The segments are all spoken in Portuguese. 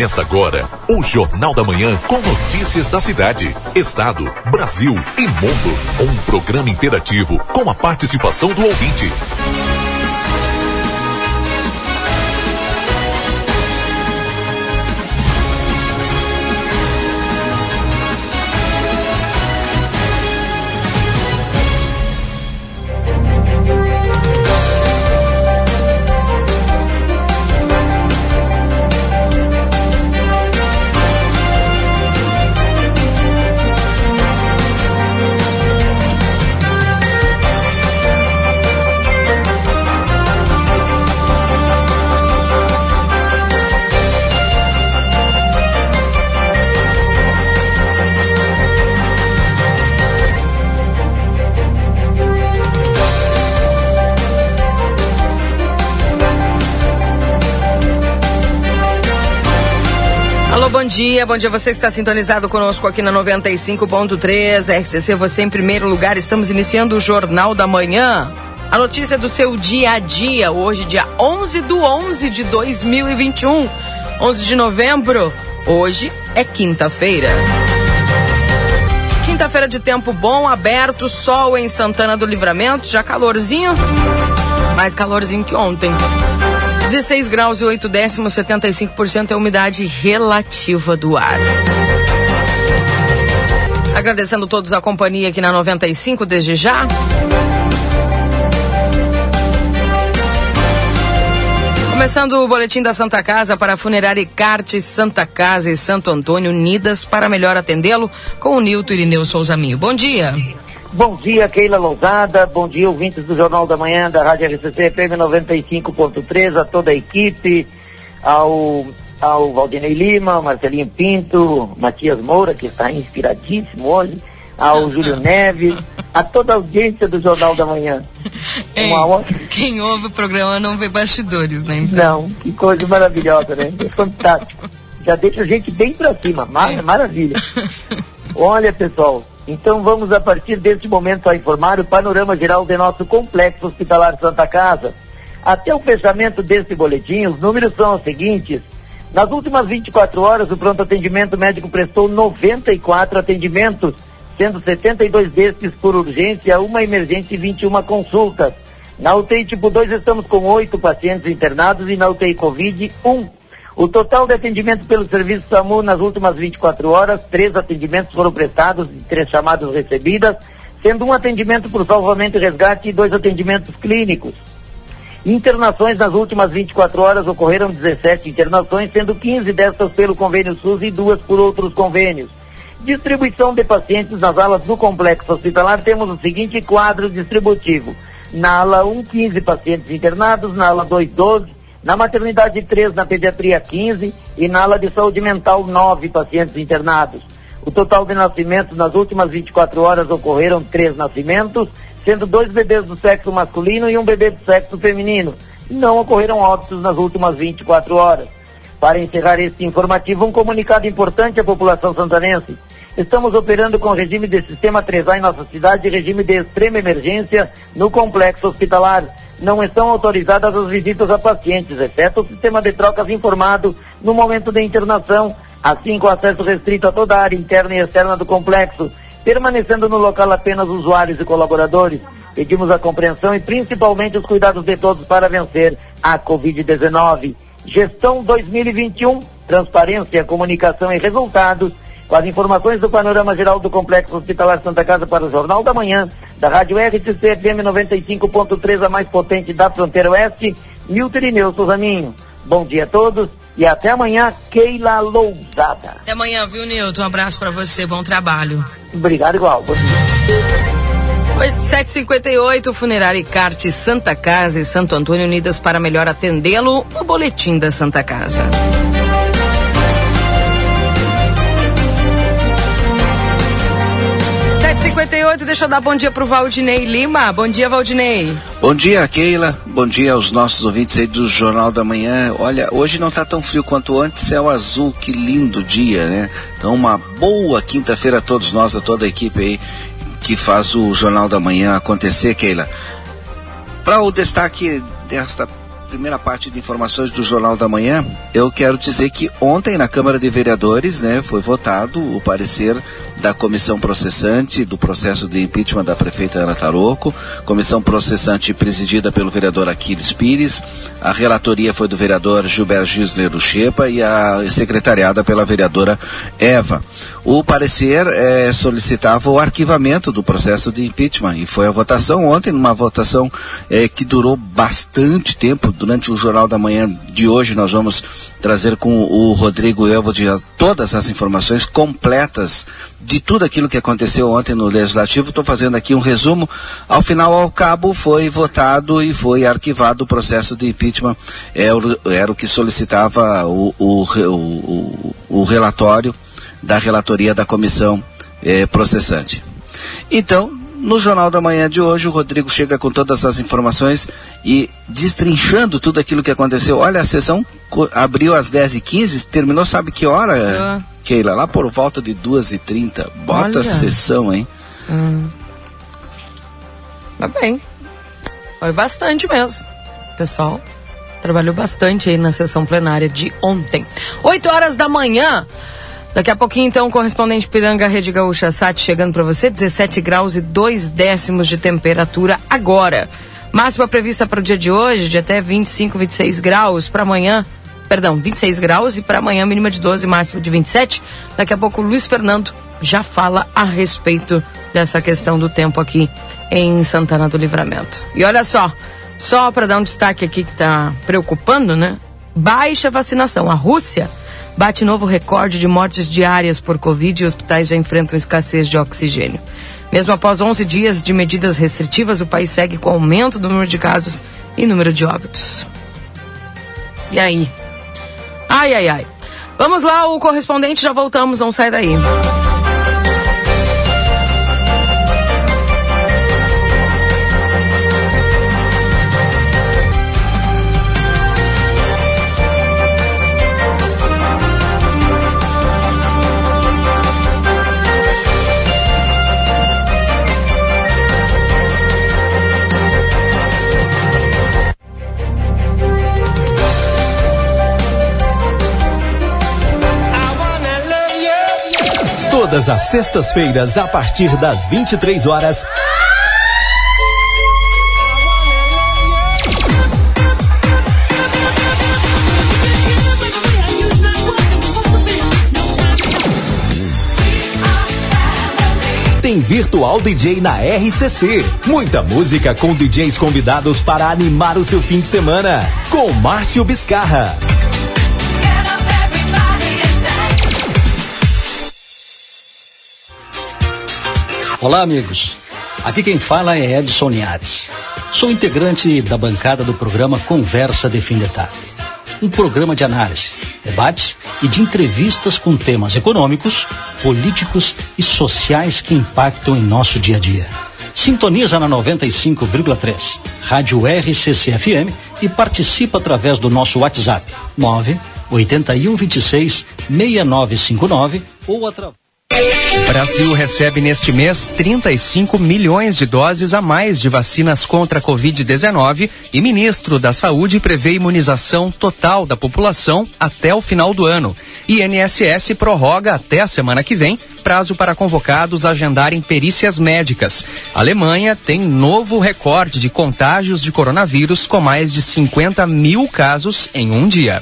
Começa agora o Jornal da Manhã com notícias da cidade, estado, Brasil e mundo. Um programa interativo com a participação do ouvinte. Dia. Bom dia você que está sintonizado conosco aqui na 95.3 RCC, você em primeiro lugar. Estamos iniciando o Jornal da Manhã. A notícia do seu dia a dia, hoje, dia 11 do 11 de 2021. 11 de novembro. Hoje é quinta-feira. Quinta-feira de tempo bom, aberto, sol em Santana do Livramento, já calorzinho. Mais calorzinho que ontem. 16 graus e 8 décimos, 75% é a umidade relativa do ar. Agradecendo todos a companhia aqui na 95 desde já. Começando o boletim da Santa Casa para a Funerária Carte Santa Casa e Santo Antônio, unidas para melhor atendê-lo, com o Nilton Irineu Souza Minho. Bom dia. Bom dia, Keila Lousada. Bom dia, ouvintes do Jornal da Manhã da Rádio RCC FM 95.3, a toda a equipe, ao, ao Valdinei Lima, Marcelinho Pinto, Matias Moura, que está inspiradíssimo hoje, ao Júlio Neves, a toda a audiência do Jornal da Manhã. Ei, ótima... Quem ouve o programa não vê bastidores, né? Então. Não, que coisa maravilhosa, né? É fantástico. Já deixa a gente bem pra cima. Mar é. Maravilha. Olha, pessoal, então vamos a partir deste momento a informar o panorama geral de nosso complexo hospitalar Santa Casa. Até o fechamento deste boletim, os números são os seguintes. Nas últimas 24 horas, o pronto atendimento médico prestou 94 atendimentos, sendo 72 destes por urgência, uma emergência e 21 consultas. Na UTI tipo 2 estamos com oito pacientes internados e na UTI Covid, um. O total de atendimentos pelo serviço SAMU nas últimas 24 horas, três atendimentos foram prestados e três chamadas recebidas, sendo um atendimento por salvamento e resgate e dois atendimentos clínicos. Internações nas últimas 24 horas ocorreram 17 internações, sendo 15 destas pelo convênio SUS e duas por outros convênios. Distribuição de pacientes nas alas do complexo hospitalar, temos o seguinte quadro distributivo. Na ala 1, 15 pacientes internados, na ala 2, 12, na maternidade 3, na pediatria 15 e na ala de saúde mental 9 pacientes internados. O total de nascimentos nas últimas 24 horas ocorreram três nascimentos, sendo dois bebês do sexo masculino e um bebê do sexo feminino. Não ocorreram óbitos nas últimas 24 horas. Para encerrar este informativo, um comunicado importante à população santanense. Estamos operando com regime de sistema 3A em nossa cidade e regime de extrema emergência no complexo hospitalar não estão autorizadas as visitas a pacientes, exceto o sistema de trocas informado no momento da internação, assim com acesso restrito a toda a área interna e externa do complexo, permanecendo no local apenas usuários e colaboradores. Pedimos a compreensão e principalmente os cuidados de todos para vencer a Covid-19. Gestão 2021, transparência, comunicação e resultados com as informações do panorama geral do Complexo Hospitalar Santa Casa para o Jornal da Manhã, da Rádio RTC FM 95.3, a mais potente da fronteira oeste, Milton Irineu Souzaninho. Bom dia a todos e até amanhã, Keila Lousada. Até amanhã, viu, Nilton? Um abraço para você, bom trabalho. Obrigado igual, bom dia. 758, Funerária Carte Santa Casa e Santo Antônio unidas para melhor atendê-lo no Boletim da Santa Casa. 58, deixa eu dar bom dia pro Valdinei Lima. Bom dia, Valdinei. Bom dia, Keila. Bom dia aos nossos ouvintes aí do Jornal da Manhã. Olha, hoje não tá tão frio quanto antes, céu azul, que lindo dia, né? Então, uma boa quinta-feira a todos nós, a toda a equipe aí que faz o Jornal da Manhã acontecer, Keila. Para o destaque desta primeira parte de informações do Jornal da Manhã, eu quero dizer que ontem na Câmara de Vereadores, né, foi votado o parecer da comissão processante do processo de impeachment da prefeita Ana Taroco, comissão processante presidida pelo vereador Aquiles Pires, a relatoria foi do vereador Gilberto Gisler Luchepa e a secretariada pela vereadora Eva. O parecer eh, solicitava o arquivamento do processo de impeachment e foi a votação ontem, numa votação eh, que durou bastante tempo. Durante o Jornal da Manhã de hoje nós vamos trazer com o Rodrigo Elvode todas as informações completas de tudo aquilo que aconteceu ontem no Legislativo. Estou fazendo aqui um resumo. Ao final, ao cabo, foi votado e foi arquivado o processo de impeachment. Era, é era o que solicitava o, o, o, o, relatório da relatoria da comissão eh, processante. Então, no Jornal da Manhã de hoje, o Rodrigo chega com todas as informações e destrinchando tudo aquilo que aconteceu. Olha, a sessão abriu às 10h15, terminou sabe que hora? Uh. Keila, lá por volta de 2h30. Bota Olha. a sessão, hein? Hum. Tá bem. Foi bastante mesmo. Pessoal, trabalhou bastante aí na sessão plenária de ontem. 8 horas da manhã. Daqui a pouquinho, então, o correspondente Piranga Rede Gaúcha Sat chegando para você, 17 graus e 2 décimos de temperatura agora. Máxima prevista para o dia de hoje, de até 25, 26 graus. Para amanhã, perdão, 26 graus e para amanhã mínima de 12, máxima de 27. Daqui a pouco o Luiz Fernando já fala a respeito dessa questão do tempo aqui em Santana do Livramento. E olha só, só para dar um destaque aqui que está preocupando, né? Baixa vacinação. A Rússia bate novo recorde de mortes diárias por Covid e hospitais já enfrentam escassez de oxigênio. Mesmo após 11 dias de medidas restritivas, o país segue com aumento do número de casos e número de óbitos. E aí, Ai, ai, ai. Vamos lá, o correspondente, já voltamos, não sai daí. Todas as sextas-feiras, a partir das 23 horas. Tem Virtual DJ na RCC. Muita música com DJs convidados para animar o seu fim de semana. Com Márcio Biscarra. Olá, amigos. Aqui quem fala é Edson Linhares. Sou integrante da bancada do programa Conversa de Fim de Tarde. Um programa de análise, debates e de entrevistas com temas econômicos, políticos e sociais que impactam em nosso dia a dia. Sintoniza na 95,3, Rádio RCCFM e participa através do nosso WhatsApp 9 81 26 6959 ou através Brasil recebe neste mês 35 milhões de doses a mais de vacinas contra a Covid-19 e ministro da Saúde prevê imunização total da população até o final do ano. INSS prorroga até a semana que vem prazo para convocados agendarem perícias médicas. A Alemanha tem novo recorde de contágios de coronavírus com mais de 50 mil casos em um dia.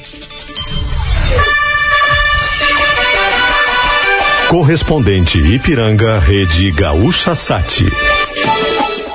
Correspondente Ipiranga, Rede Gaúcha Sati.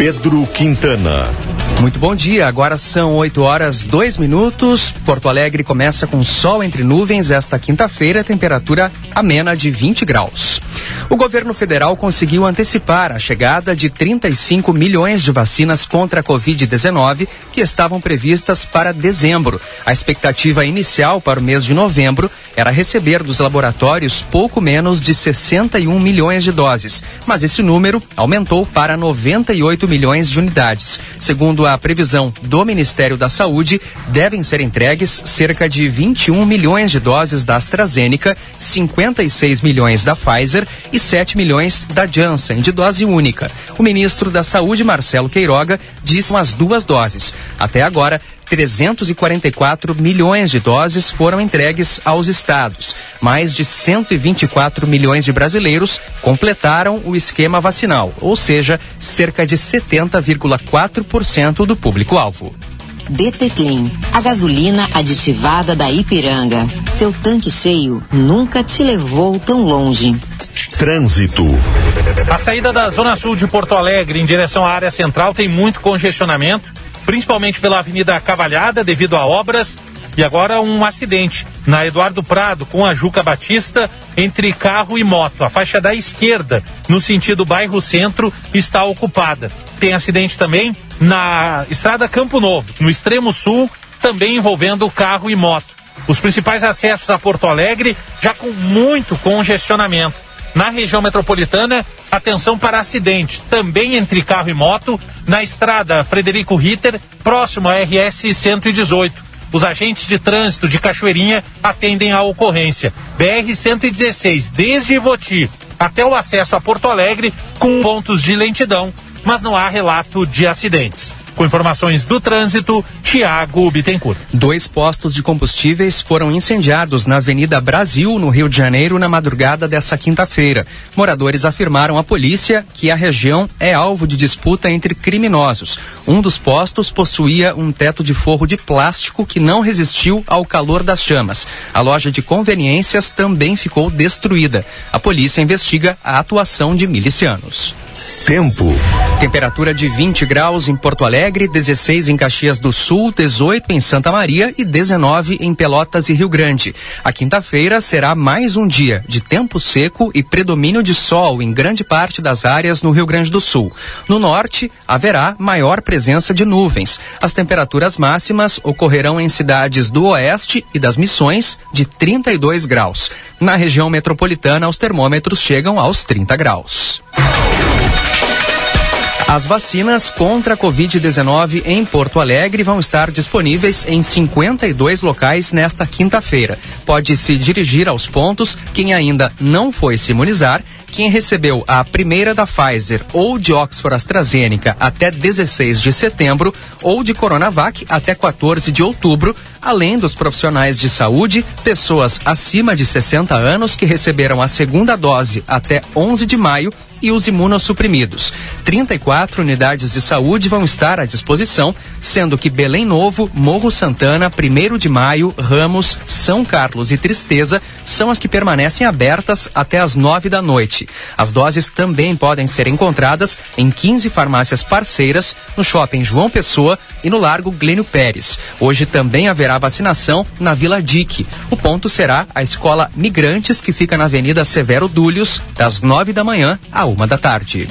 Pedro Quintana. Muito bom dia, agora são 8 horas 2 minutos. Porto Alegre começa com sol entre nuvens esta quinta-feira, temperatura amena de 20 graus. O governo federal conseguiu antecipar a chegada de 35 milhões de vacinas contra a Covid-19 que estavam previstas para dezembro. A expectativa inicial para o mês de novembro era receber dos laboratórios pouco menos de 61 milhões de doses, mas esse número aumentou para 98 milhões de unidades. Segundo a previsão do Ministério da Saúde, devem ser entregues cerca de 21 milhões de doses da AstraZeneca, 56 milhões da Pfizer e 7 milhões da Janssen, de dose única. O ministro da Saúde, Marcelo Queiroga, disse as duas doses. Até agora, 344 milhões de doses foram entregues aos estados. Mais de 124 milhões de brasileiros completaram o esquema vacinal, ou seja, cerca de 70,4% do público-alvo. DT Clean, a gasolina aditivada da Ipiranga. Seu tanque cheio nunca te levou tão longe. Trânsito. A saída da Zona Sul de Porto Alegre em direção à área central tem muito congestionamento, principalmente pela Avenida Cavalhada, devido a obras. E agora um acidente na Eduardo Prado com a Juca Batista entre carro e moto. A faixa da esquerda, no sentido bairro centro, está ocupada. Tem acidente também na estrada Campo Novo, no extremo sul, também envolvendo carro e moto. Os principais acessos a Porto Alegre já com muito congestionamento. Na região metropolitana, atenção para acidente, também entre carro e moto, na estrada Frederico Ritter, próximo à RS 118 os agentes de trânsito de Cachoeirinha atendem a ocorrência. BR-116, desde Ivoti até o acesso a Porto Alegre, com pontos de lentidão, mas não há relato de acidentes. Com informações do trânsito, Tiago Bittencourt. Dois postos de combustíveis foram incendiados na Avenida Brasil, no Rio de Janeiro, na madrugada dessa quinta-feira. Moradores afirmaram à polícia que a região é alvo de disputa entre criminosos. Um dos postos possuía um teto de forro de plástico que não resistiu ao calor das chamas. A loja de conveniências também ficou destruída. A polícia investiga a atuação de milicianos. Tempo. Temperatura de 20 graus em Porto Alegre, 16 em Caxias do Sul, 18 em Santa Maria e 19 em Pelotas e Rio Grande. A quinta-feira será mais um dia de tempo seco e predomínio de sol em grande parte das áreas no Rio Grande do Sul. No norte, haverá maior presença de nuvens. As temperaturas máximas ocorrerão em cidades do oeste e das missões de 32 graus. Na região metropolitana, os termômetros chegam aos 30 graus. As vacinas contra a Covid-19 em Porto Alegre vão estar disponíveis em 52 locais nesta quinta-feira. Pode se dirigir aos pontos quem ainda não foi se imunizar quem recebeu a primeira da Pfizer ou de Oxford AstraZeneca até 16 de setembro ou de Coronavac até 14 de outubro, além dos profissionais de saúde, pessoas acima de 60 anos que receberam a segunda dose até 11 de maio e os imunossuprimidos. 34 unidades de saúde vão estar à disposição, sendo que Belém Novo, Morro Santana, 1 de Maio, Ramos, São Carlos e Tristeza são as que permanecem abertas até as 9 da noite. As doses também podem ser encontradas em 15 farmácias parceiras no Shopping João Pessoa e no Largo Glênio Pérez. Hoje também haverá vacinação na Vila Dique. O ponto será a Escola Migrantes, que fica na Avenida Severo Dúlios, das 9 da manhã à uma da tarde.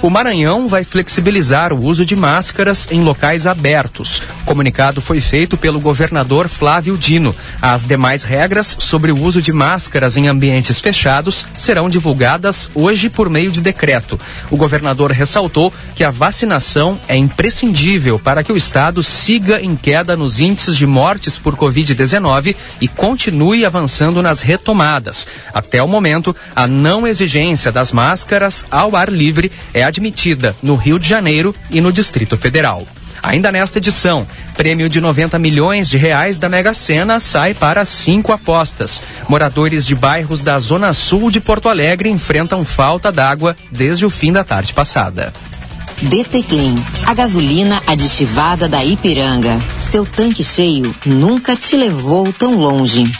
O Maranhão vai flexibilizar o uso de máscaras em locais abertos. O comunicado foi feito pelo governador Flávio Dino. As demais regras sobre o uso de máscaras em ambientes fechados serão divulgadas hoje por meio de decreto. O governador ressaltou que a vacinação é imprescindível para que o estado siga em queda nos índices de mortes por Covid-19 e continue avançando nas retomadas. Até o momento, a não exigência das máscaras ao ar livre é admitida no Rio de Janeiro e no Distrito Federal. Ainda nesta edição, prêmio de 90 milhões de reais da Mega Sena sai para cinco apostas. Moradores de bairros da Zona Sul de Porto Alegre enfrentam falta d'água desde o fim da tarde passada. DT Clean, a gasolina aditivada da Ipiranga. Seu tanque cheio nunca te levou tão longe.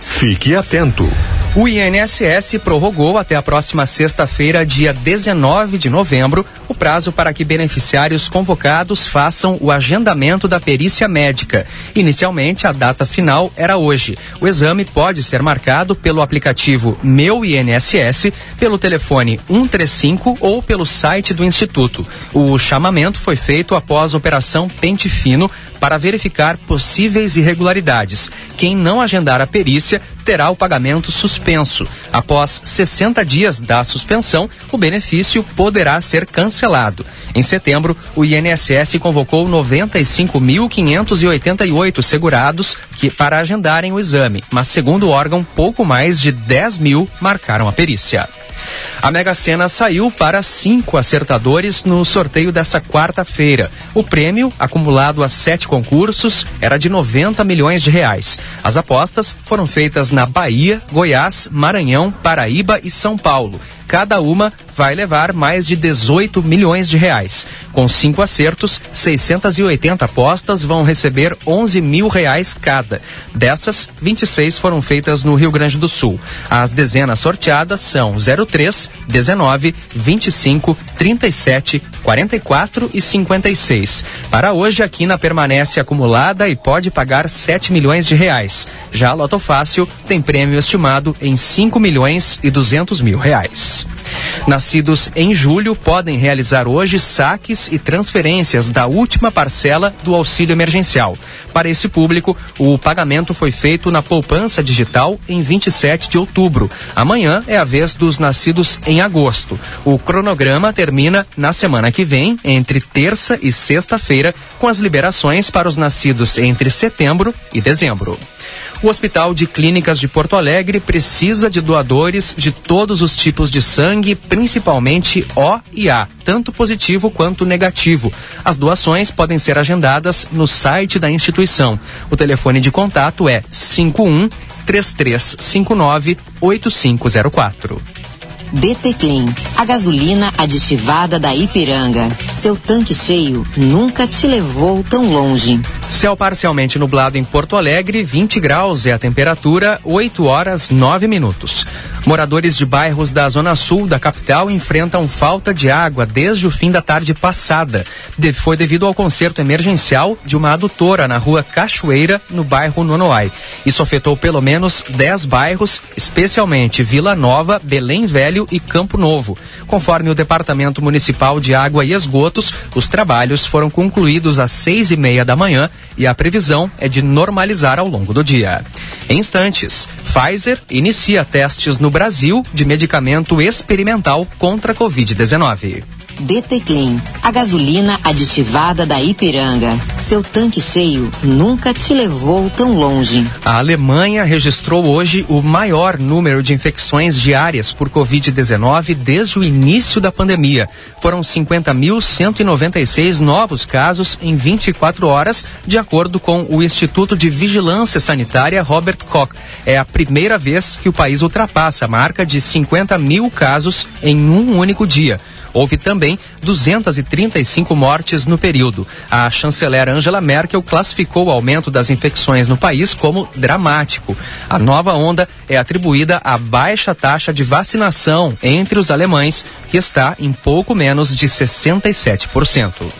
Fique atento. O INSS prorrogou até a próxima sexta-feira, dia 19 de novembro, o prazo para que beneficiários convocados façam o agendamento da perícia médica. Inicialmente, a data final era hoje. O exame pode ser marcado pelo aplicativo Meu INSS, pelo telefone 135 ou pelo site do Instituto. O chamamento foi feito após a Operação Pente Fino para verificar possíveis irregularidades. Quem não agendar a perícia terá o pagamento suspenso. Após 60 dias da suspensão, o benefício poderá ser cancelado. Em setembro, o INSS convocou 95.588 segurados que, para agendarem o exame, mas segundo o órgão, pouco mais de 10 mil marcaram a perícia. A Mega Sena saiu para cinco acertadores no sorteio dessa quarta-feira. O prêmio, acumulado a sete concursos, era de 90 milhões de reais. As apostas foram feitas na Bahia, Goiás, Maranhão, Paraíba e São Paulo. Cada uma vai levar mais de 18 milhões de reais. Com cinco acertos, 680 apostas vão receber 11 mil reais cada. Dessas, 26 foram feitas no Rio Grande do Sul. As dezenas sorteadas são 03, 19, 25, 37, 44 e 56. Para hoje, a quina permanece acumulada e pode pagar 7 milhões de reais. Já a Loto Fácil tem prêmio estimado em 5 milhões e 200 mil reais. Yes. Nascidos em julho podem realizar hoje saques e transferências da última parcela do auxílio emergencial. Para esse público, o pagamento foi feito na poupança digital em 27 de outubro. Amanhã é a vez dos nascidos em agosto. O cronograma termina na semana que vem, entre terça e sexta-feira, com as liberações para os nascidos entre setembro e dezembro. O Hospital de Clínicas de Porto Alegre precisa de doadores de todos os tipos de sangue, principalmente O e A, tanto positivo quanto negativo. As doações podem ser agendadas no site da instituição. O telefone de contato é 51 3359 8504. DT Clean, a gasolina aditivada da Ipiranga. Seu tanque cheio nunca te levou tão longe. Céu parcialmente nublado em Porto Alegre, 20 graus é a temperatura, 8 horas 9 minutos. Moradores de bairros da zona sul da capital enfrentam falta de água desde o fim da tarde passada. De, foi devido ao conserto emergencial de uma adutora na rua Cachoeira, no bairro Nonoai. Isso afetou pelo menos 10 bairros, especialmente Vila Nova, Belém Velho e Campo Novo. Conforme o Departamento Municipal de Água e Esgotos, os trabalhos foram concluídos às seis e meia da manhã e a previsão é de normalizar ao longo do dia. Em instantes, Pfizer inicia testes no Brasil de medicamento experimental contra a Covid-19. DT Clean, a gasolina aditivada da Ipiranga. Seu tanque cheio nunca te levou tão longe. A Alemanha registrou hoje o maior número de infecções diárias por Covid-19 desde o início da pandemia. Foram 50.196 novos casos em 24 horas, de acordo com o Instituto de Vigilância Sanitária Robert Koch. É a primeira vez que o país ultrapassa a marca de 50 mil casos em um único dia. Houve também 235 mortes no período. A chanceler Angela Merkel classificou o aumento das infecções no país como dramático. A nova onda é atribuída à baixa taxa de vacinação entre os alemães, que está em pouco menos de 67%.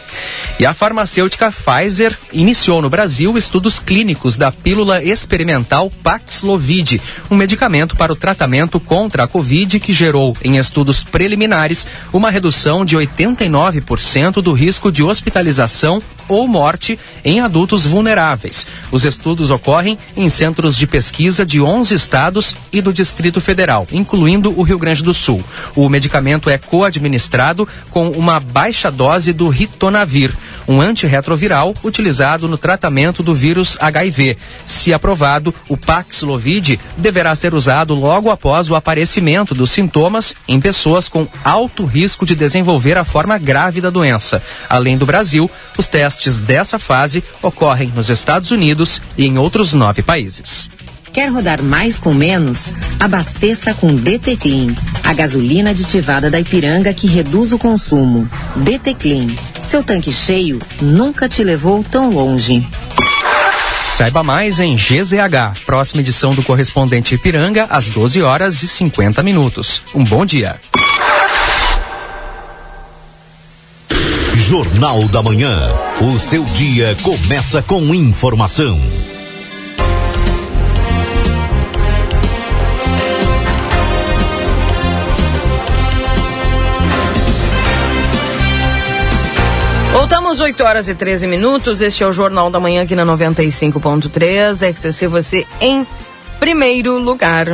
E a farmacêutica Pfizer iniciou no Brasil estudos clínicos da pílula experimental Paxlovid, um medicamento para o tratamento contra a Covid que gerou, em estudos preliminares, uma redução de 89% do risco de hospitalização ou morte em adultos vulneráveis. Os estudos ocorrem em centros de pesquisa de 11 estados e do Distrito Federal, incluindo o Rio Grande do Sul. O medicamento é co-administrado com uma baixa dose do ritonavir, um antirretroviral utilizado no tratamento do vírus HIV. Se aprovado, o Paxlovid deverá ser usado logo após o aparecimento dos sintomas em pessoas com alto risco de desenvolver a forma grave da doença. Além do Brasil, os testes dessa fase ocorrem nos Estados Unidos e em outros nove países. Quer rodar mais com menos? Abasteça com DT Clean, a gasolina aditivada da Ipiranga que reduz o consumo. DT Clean, seu tanque cheio nunca te levou tão longe. Saiba mais em GZH, próxima edição do correspondente Ipiranga, às 12 horas e 50 minutos. Um bom dia. Jornal da Manhã. O seu dia começa com informação. Voltamos 8 horas e 13 minutos. Este é o Jornal da Manhã aqui na 95.3. XCC você em primeiro lugar.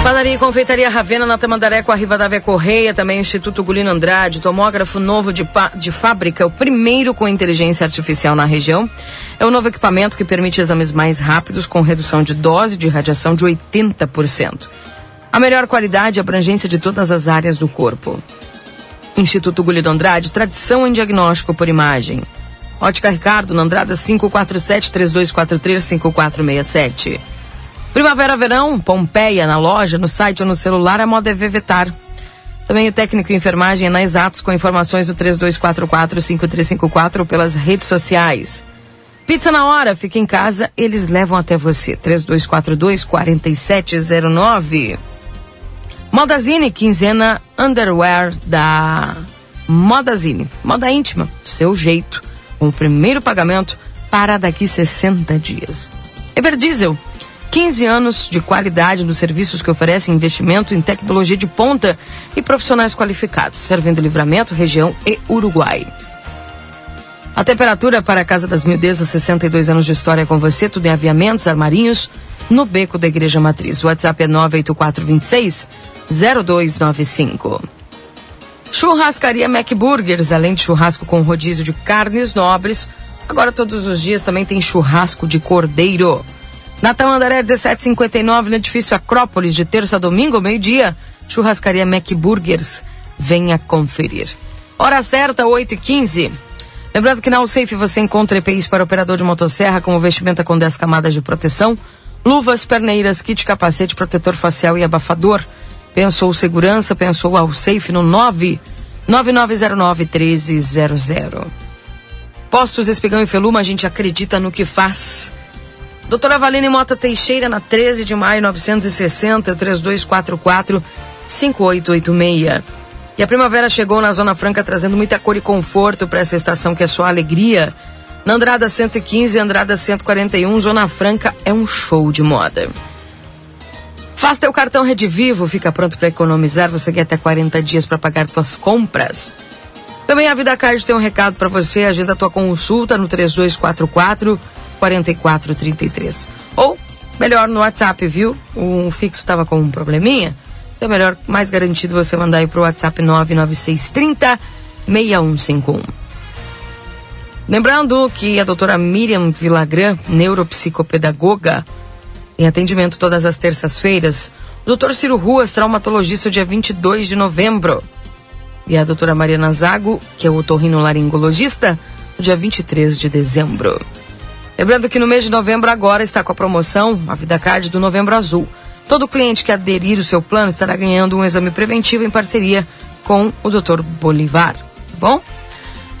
Padaria e Confeitaria Ravena na Tamandaré com a Rivadavia Correia, também Instituto Gulino Andrade, tomógrafo novo de, de fábrica, o primeiro com inteligência artificial na região. É um novo equipamento que permite exames mais rápidos com redução de dose de radiação de 80%. A melhor qualidade e abrangência de todas as áreas do corpo. Instituto Gulido Andrade, tradição em diagnóstico por imagem. Ótica Ricardo, na Andrada 547-3243-5467. Primavera Verão, Pompeia, na loja, no site ou no celular, a moda é Vevetar. Também o técnico de enfermagem é na Exatos, com informações do 3244-5354 ou pelas redes sociais. Pizza na hora, fica em casa, eles levam até você. 3242-4709. Modazine, quinzena underwear da Modazine. Moda íntima, do seu jeito. Com o primeiro pagamento para daqui 60 dias. Everdiesel, 15 anos de qualidade nos serviços que oferecem investimento em tecnologia de ponta e profissionais qualificados, servindo Livramento, região e Uruguai. A temperatura para a Casa das Mildezas, 62 anos de história com você, tudo em aviamentos, armarinhos, no beco da Igreja Matriz. O WhatsApp é 98426 0295. Churrascaria Mac Burgers, além de churrasco com rodízio de carnes nobres, agora todos os dias também tem churrasco de cordeiro. Natal Andaré 1759, no edifício Acrópolis, de terça a domingo, meio-dia. Churrascaria Mac Burgers. Venha conferir. Hora certa, 8 e 15 Lembrando que na Alsafe você encontra EPIs para operador de motosserra com vestimenta com 10 camadas de proteção, luvas, perneiras, kit capacete, protetor facial e abafador. Pensou segurança, pensou Alsafe no 9 9909 1300. Postos Espigão e Feluma, a gente acredita no que faz. Doutora Valine Mota Teixeira, na 13 de maio 960, 3244 5886. E a primavera chegou na Zona Franca trazendo muita cor e conforto para essa estação que é só alegria. Na Andrada 115 e Andrada 141, Zona Franca é um show de moda. Faça teu cartão Rede Vivo, fica pronto para economizar. Você quer até 40 dias para pagar suas compras. Também a Vida Card tem um recado para você. Agenda tua consulta no 3244 4433. Ou, melhor, no WhatsApp, viu? O fixo estava com um probleminha. Então é melhor, mais garantido você mandar aí pro WhatsApp 99630 6151. Lembrando que a doutora Miriam Vilagran, neuropsicopedagoga, em atendimento todas as terças-feiras. O doutor Ciro Ruas, traumatologista, dia 22 de novembro. E a doutora Mariana Zago, que é o otorrinolaringologista, no dia 23 de dezembro. Lembrando que no mês de novembro agora está com a promoção, a Vida Card do Novembro Azul. Todo cliente que aderir o seu plano estará ganhando um exame preventivo em parceria com o Dr. Bolivar. Tá bom?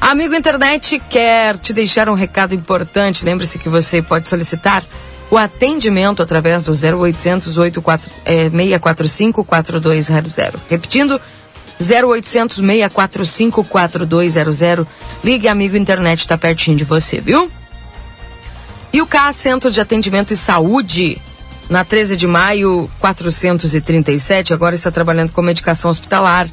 Amigo internet quer te deixar um recado importante. Lembre-se que você pode solicitar o atendimento através do 0800 84, é, 645 4200. Repetindo, 0800 645 4200. Ligue, amigo internet, está pertinho de você, viu? E o CA Centro de Atendimento e Saúde na 13 de maio, 437, agora está trabalhando com medicação hospitalar,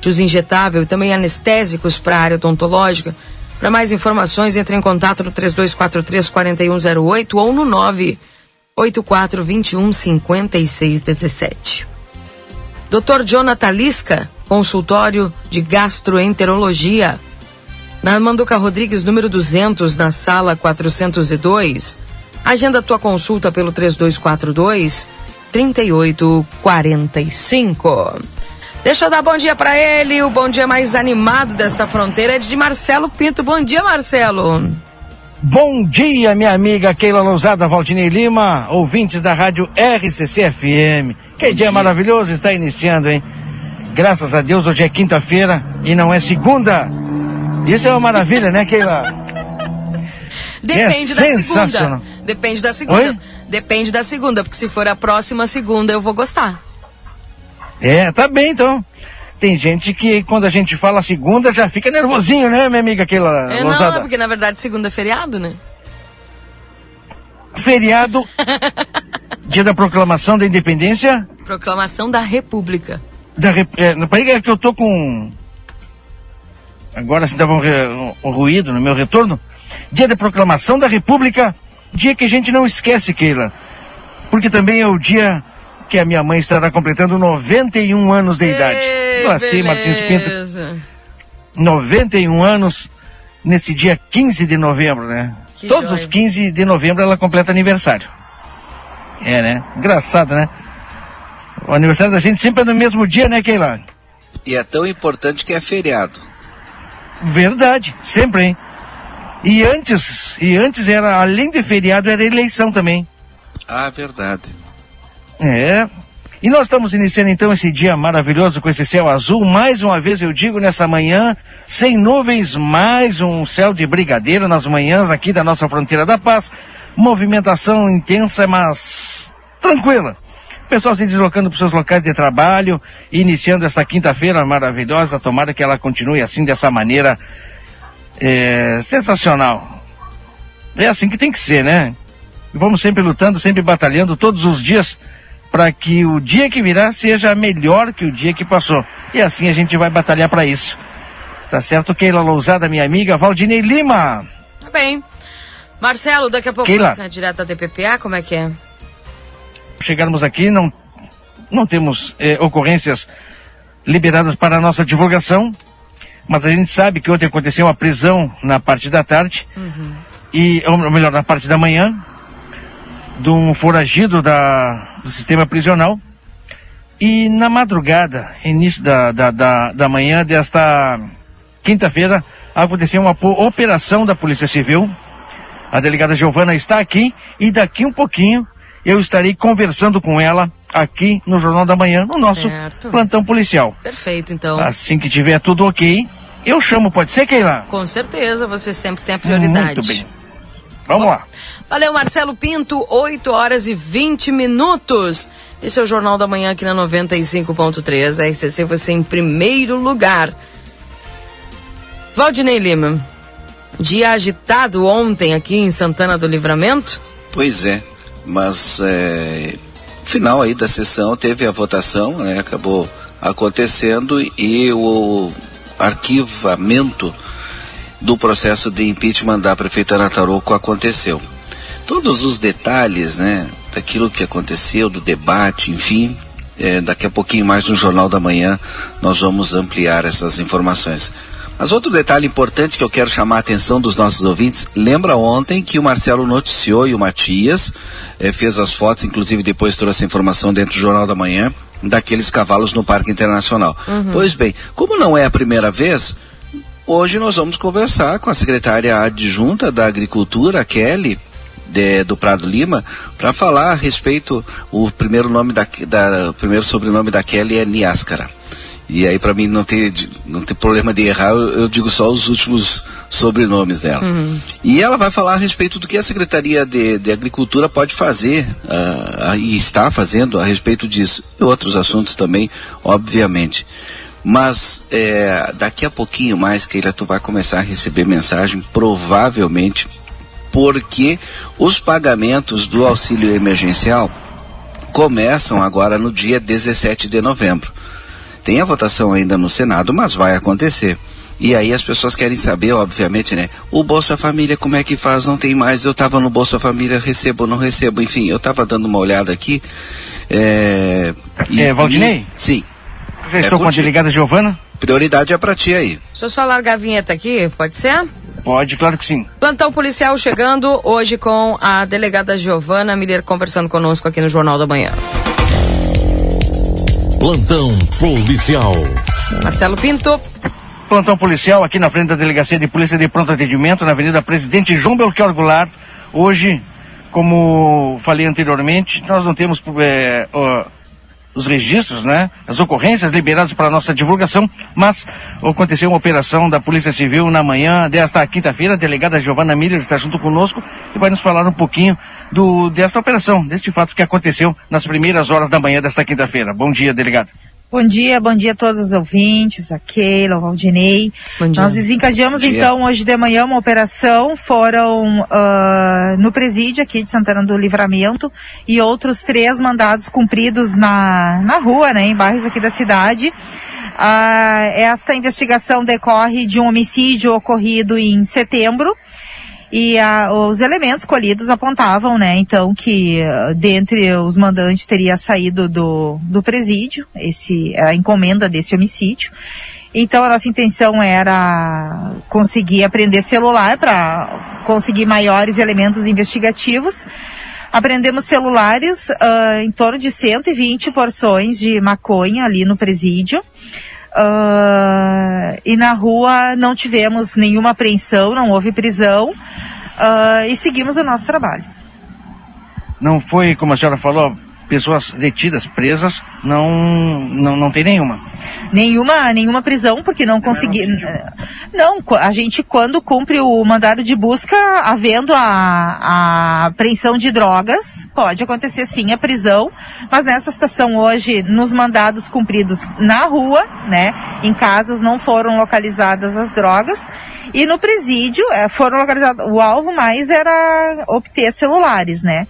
de uso injetável e também anestésicos para a área odontológica. Para mais informações, entre em contato no 3243-4108 ou no 98421 5617. Dr. Jonathan Lisca, consultório de gastroenterologia. Na Manduca Rodrigues, número 200, na sala 402. Agenda tua consulta pelo 3242 3845. Deixa eu dar bom dia para ele. O bom dia mais animado desta fronteira é de Marcelo Pinto. Bom dia, Marcelo. Bom dia, minha amiga Keila Lousada, Valdinei Lima, ouvintes da rádio RCC FM. Que dia, dia maravilhoso está iniciando, hein? Graças a Deus, hoje é quinta-feira e não é segunda. Isso é uma maravilha, né, Keila? Depende é da segunda. Depende da segunda. Oi? Depende da segunda, porque se for a próxima segunda eu vou gostar. É, tá bem então. Tem gente que quando a gente fala segunda já fica nervosinho, né, minha amiga aquela é, Não, é porque na verdade segunda é feriado, né? Feriado. dia da proclamação da independência? Proclamação da República. Da rep... é, é que eu tô com agora se dava um, um ruído no meu retorno. Dia da proclamação da República Dia que a gente não esquece, Keila. Porque também é o dia que a minha mãe estará completando 91 anos de idade. Assim, Martins Pinto. 91 anos nesse dia 15 de novembro, né? Que Todos joia. os 15 de novembro ela completa aniversário. É, né? Engraçado, né? O aniversário da gente sempre é no mesmo dia, né, Keila? E é tão importante que é feriado. Verdade, sempre, hein? E antes, e antes era, além de feriado, era eleição também. Ah, verdade. É. E nós estamos iniciando então esse dia maravilhoso com esse céu azul. Mais uma vez eu digo nessa manhã, sem nuvens, mais um céu de brigadeiro nas manhãs aqui da nossa fronteira da paz. Movimentação intensa, mas tranquila. O pessoal se deslocando para seus locais de trabalho, iniciando essa quinta-feira maravilhosa. Tomara que ela continue assim, dessa maneira é, sensacional. É assim que tem que ser, né? Vamos sempre lutando, sempre batalhando todos os dias para que o dia que virá seja melhor que o dia que passou. E assim a gente vai batalhar para isso. Tá certo, Keila Lousada, minha amiga, Valdinei Lima. Tá bem. Marcelo, daqui a pouco Keila. você é direto da TPPA, como é que é? Chegarmos aqui, não, não temos eh, ocorrências liberadas para a nossa divulgação, mas a gente sabe que ontem aconteceu uma prisão na parte da tarde, e, ou melhor, na parte da manhã, de um foragido da, do sistema prisional. E na madrugada, início da, da, da, da manhã desta quinta-feira, aconteceu uma operação da Polícia Civil. A delegada Giovana está aqui e daqui um pouquinho eu estarei conversando com ela aqui no Jornal da Manhã, no nosso Certo. plantão policial. Perfeito, então. Assim que tiver tudo ok, eu chamo, pode ser, Keila? Com certeza, você sempre tem a prioridade. Muito bem. Vamos lá. Valeu, Marcelo Pinto, 8 horas e 20 minutos. Esse é o Jornal da Manhã aqui na 95.3. A RCC, você em primeiro lugar. Valdinei Lima, dia agitado ontem aqui em Santana do Livramento. Pois é, mas é, no final aí da sessão teve a votação, né, acabou acontecendo e o arquivamento do processo de impeachment da prefeita Ana Tarouco aconteceu. Todos os detalhes, né, daquilo que aconteceu, do debate, enfim, é, daqui a pouquinho mais no Jornal da Manhã nós vamos ampliar essas informações. Mas outro detalhe importante que eu quero chamar a atenção dos nossos ouvintes, lembra ontem que o Marcelo noticiou e o Matias eh, fez as fotos, inclusive depois trouxe a informação dentro do Jornal da Manhã, daqueles cavalos no Parque Internacional. Uhum. Pois bem, como não é a primeira vez, hoje nós vamos conversar com a secretária adjunta da Agricultura, a Kelly, de- do Prado Lima, para falar a respeito, o primeiro nome da, da- primeiro sobrenome da Kelly é Niáscara. E aí, para mim, não ter, não ter problema de errar, eu, eu digo só os últimos sobrenomes dela. E ela vai falar a respeito do que a Secretaria de, de Agricultura pode fazer ah, e está fazendo a respeito disso. E outros assuntos também, obviamente. Mas é, daqui a pouquinho mais, Keila, tu vai começar a receber mensagem, provavelmente, porque os pagamentos do auxílio emergencial começam agora no dia 17 de novembro. Tem a votação ainda no Senado, mas vai acontecer. E aí as pessoas querem saber, obviamente, né? O Bolsa Família, como é que faz? Não tem mais. Eu estava no Bolsa Família, recebo ou não recebo. Enfim, eu estava dando uma olhada aqui. É, e- É, Valdinei? e- sim. Já É estou com a delegada Giovana? Prioridade é para ti aí. Deixa eu só largar a vinheta aqui, pode ser? Pode, claro que sim. Plantão policial chegando hoje com a delegada Giovana Miller conversando conosco aqui no Jornal da Manhã. Plantão policial. Marcelo Pinto. Plantão policial aqui na frente da Delegacia de Polícia de Pronto Atendimento, na Avenida Presidente João Belchior Goulart. Hoje, como falei anteriormente, nós não temos ó, os registros, né? As ocorrências liberadas para nossa divulgação, mas aconteceu uma operação da Polícia Civil na manhã desta quinta-feira. A delegada Giovana Miller está junto conosco e vai nos falar um pouquinho do, desta operação, deste fato que aconteceu nas primeiras horas da manhã desta quinta-feira. Bom dia, delegado. Bom dia, bom dia a todos os ouvintes, a Keila, o Valdinei. dia. Nós desencadeamos então hoje de manhã uma operação, foram ah, no presídio aqui de Santana do Livramento e outros três mandados cumpridos na, na rua, né, em bairros aqui da cidade. Ah, esta investigação decorre de um homicídio ocorrido em setembro, e ah, os elementos colhidos apontavam, né, então, que ah, dentre os mandantes teria saído do, do presídio, esse, a encomenda desse homicídio. Então a nossa intenção era conseguir apreender celular para conseguir maiores elementos investigativos. Apreendemos celulares, uh, em torno de 120 porções de maconha ali no presídio. Uh, e na rua não tivemos nenhuma apreensão, não houve prisão uh, e seguimos o nosso trabalho. Não foi, como a senhora falou, pessoas detidas, presas, não, não, não tem nenhuma. Nenhuma, nenhuma prisão, porque não consegui. Não, a gente quando cumpre o mandado de busca, havendo a, a apreensão de drogas, pode acontecer sim a prisão, mas nessa situação hoje, nos mandados cumpridos na rua, né, em casas não foram localizadas as drogas, e no presídio é, foram localizados, o alvo mais era obter celulares, né.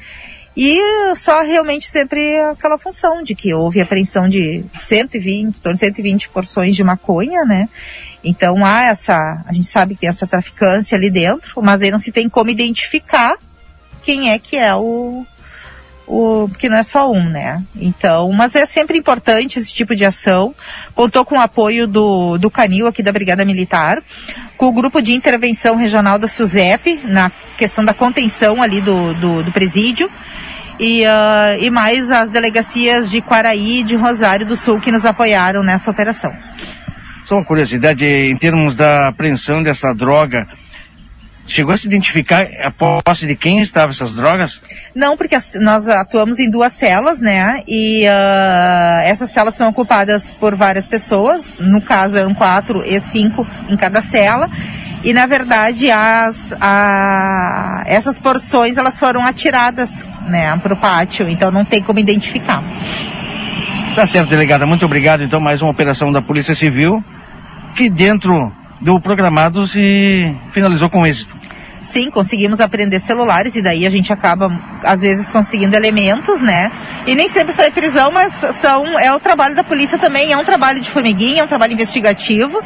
E só realmente sempre aquela função de que houve apreensão de 120, torno de 120 porções de maconha, né? Então há essa, a gente sabe que tem essa traficância ali dentro, mas aí não se tem como identificar quem é que é o, o porque não é só um, né? Então, mas é sempre importante esse tipo de ação. Contou com o apoio do, do Canil aqui da Brigada Militar, com o grupo de intervenção regional da SUSEP na questão da contenção ali do, do, do presídio e, uh, e mais as delegacias de Quaraí e de Rosário do Sul que nos apoiaram nessa operação. Só uma curiosidade, em termos da apreensão dessa droga, chegou a se identificar a posse de quem estavam essas drogas? Não, porque nós atuamos em duas celas, né? E uh, essas celas são ocupadas por várias pessoas, no caso eram quatro e cinco em cada cela e na verdade as, a, essas porções elas foram atiradas né, para o pátio, então não tem como identificar. Tá certo, delegada. Muito obrigado. Então, mais uma operação da Polícia Civil que dentro do programado se finalizou com êxito. Sim, conseguimos aprender celulares e daí a gente acaba, às vezes, conseguindo elementos, né? E nem sempre sai prisão, mas são, é o trabalho da polícia também, é um trabalho de formiguinha, é um trabalho investigativo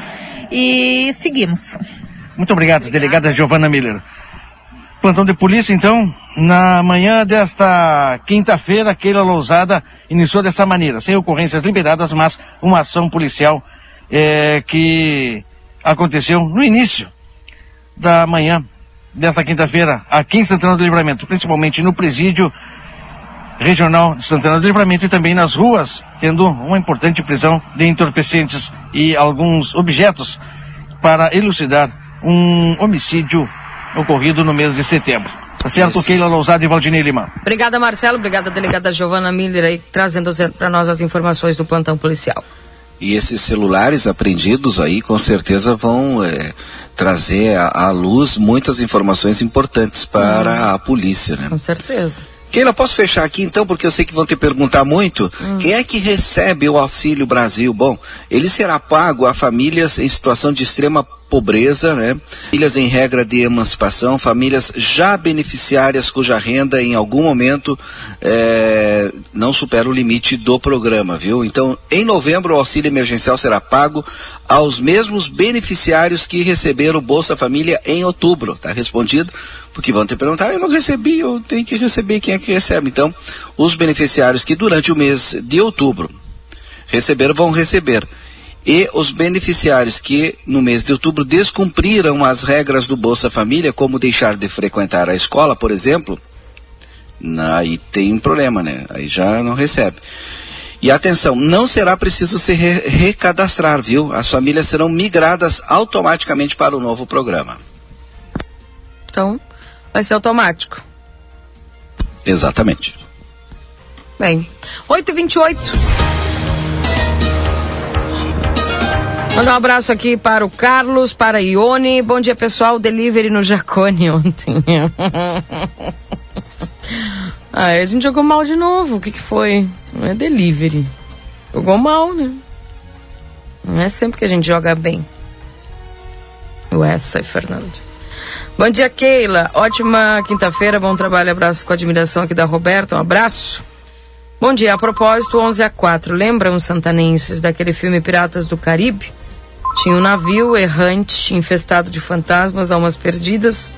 e seguimos. Muito obrigado, delegada Giovana Miller. Plantão de polícia, então, na manhã desta quinta-feira, Keila Lousada iniciou dessa maneira, sem ocorrências liberadas, mas uma ação policial é, que aconteceu no início da manhã desta quinta-feira, aqui em Santana do Livramento, principalmente no presídio regional de Santana do Livramento e também nas ruas, tendo uma importante prisão de entorpecentes e alguns objetos para elucidar um homicídio ocorrido no mês de setembro. Tá certo, Isso. Keila Lousada e Valdinei Lima. Obrigada, Marcelo. Obrigada, delegada Giovana Miller, aí, trazendo para nós as informações do plantão policial. E esses celulares apreendidos aí, com certeza, vão é, trazer à, luz muitas informações importantes para hum. a polícia, né? Com certeza. Keila, posso fechar aqui então, porque eu sei que vão te perguntar muito. Hum. Quem é que recebe o Auxílio Brasil? Bom, ele será pago a famílias em situação de extrema pobreza, né? Famílias em regra de emancipação, famílias já beneficiárias cuja renda em algum momento é, não supera o limite do programa, viu? Então, em novembro, o auxílio emergencial será pago aos mesmos beneficiários que receberam o Bolsa Família em outubro. Tá respondido? Porque vão te perguntar, eu não recebi, eu tenho que receber, quem é que recebe? Então, os beneficiários que durante o mês de outubro receberam vão receber e os beneficiários que no mês de outubro descumpriram as regras do Bolsa Família, como deixar de frequentar a escola, por exemplo, aí tem um problema, né? Aí já não recebe. E atenção, não será preciso se re recadastrar, viu? As famílias serão migradas automaticamente para o novo programa. Então, vai ser automático. Exatamente. Bem, 8h28. Mandar um abraço aqui para o Carlos, para a Ione. Bom dia, pessoal. Delivery no Jacone ontem. ah, a gente jogou mal de novo. O que, que foi? Não é delivery. Jogou mal, né? Não é sempre que a gente joga bem. Essa, Fernando. Bom dia, Keila. Ótima quinta-feira, bom trabalho. Abraço com admiração aqui da Roberta. Um abraço. Bom dia. A propósito, 11 a 4. Lembram os santanenses daquele filme Piratas do Caribe? Tinha um navio errante, infestado de fantasmas, almas perdidas,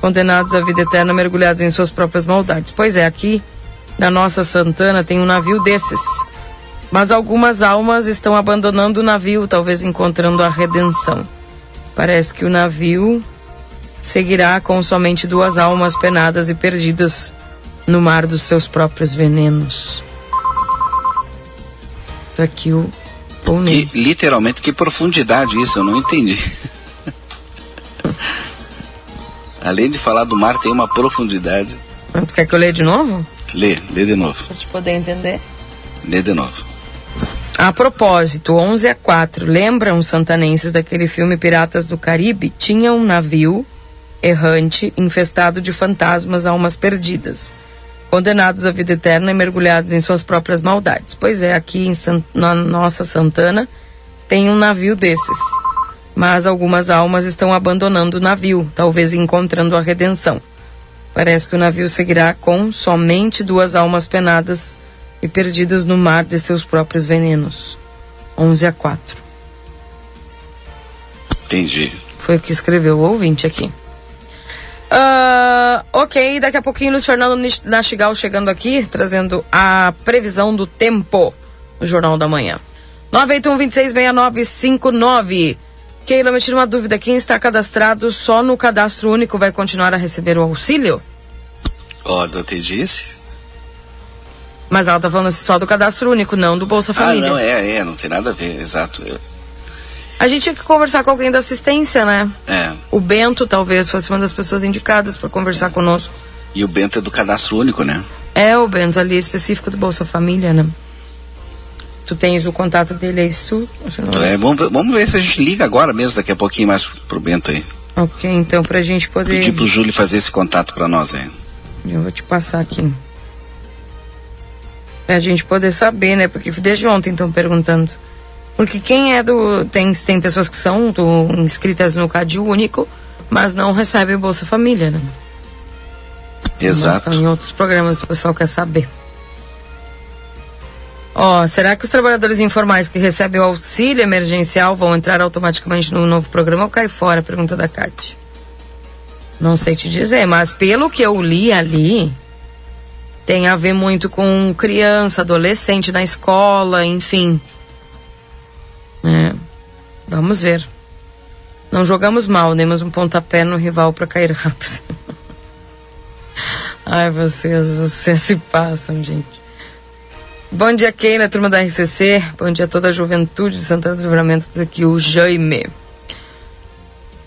condenados à vida eterna, mergulhados em suas próprias maldades. Pois é, aqui na nossa Santana tem um navio desses. Mas algumas almas estão abandonando o navio, talvez encontrando a redenção. Parece que o navio seguirá com somente duas almas penadas e perdidas no mar dos seus próprios venenos. Aqui o que, literalmente, que profundidade isso, eu não entendi. Além de falar do mar, tem uma profundidade. Tu quer que eu leia de novo? Lê, lê de novo. Pra te poder entender. Lê de novo. A propósito, 11 a 4, lembram os santanenses daquele filme Piratas do Caribe? Tinha um navio errante infestado de fantasmas, almas perdidas, condenados à vida eterna e mergulhados em suas próprias maldades. Pois é, aqui em San, na nossa Santana tem um navio desses. Mas algumas almas estão abandonando o navio, talvez encontrando a redenção. Parece que o navio seguirá com somente duas almas penadas e perdidas no mar de seus próprios venenos. 11 a 4. Entendi. Foi o que escreveu o ouvinte aqui. Uh, ok, daqui a pouquinho Luiz Fernando Nastigal chegando aqui, trazendo a previsão do tempo no Jornal da Manhã. 981-266959. Keila, me tira uma dúvida. Quem está cadastrado só no cadastro único vai continuar a receber o auxílio? Ó, oh, te disse. Mas ela tá falando só do cadastro único, não do Bolsa Família. Ah, não, é, é, não tem nada a ver, exato. A gente tinha que conversar com alguém da assistência, né? É. O Bento talvez fosse uma das pessoas indicadas para conversar conosco. E o Bento é do cadastro único, né? É, o Bento ali específico do Bolsa Família, né? Tu tens o contato dele, é isso? É, vamos, ver, vamos ver se a gente liga agora mesmo, daqui a pouquinho mais pro Bento aí. Ok, então pra gente poder. Pedir pro Júlio fazer esse contato para nós aí. Eu vou te passar aqui. Pra gente poder saber, né? Porque desde ontem estão perguntando. Porque quem é do. Tem, tem pessoas que são do, inscritas no CAD único, mas não recebem Bolsa Família, né? Exato. Mas em outros programas, o pessoal quer saber. Ó, oh, será que os trabalhadores informais que recebem o auxílio emergencial vão entrar automaticamente no novo programa ou cai fora? Pergunta da Cátia. Não sei te dizer, mas pelo que eu li ali, tem a ver muito com criança, adolescente na escola, enfim. É, vamos ver. Não jogamos mal, demos um pontapé no rival para cair rápido. Ai, vocês, vocês se passam, gente. Bom dia, Keila, turma da RCC. Bom dia a toda a juventude de Santana do Livramento. Aqui o Jaime.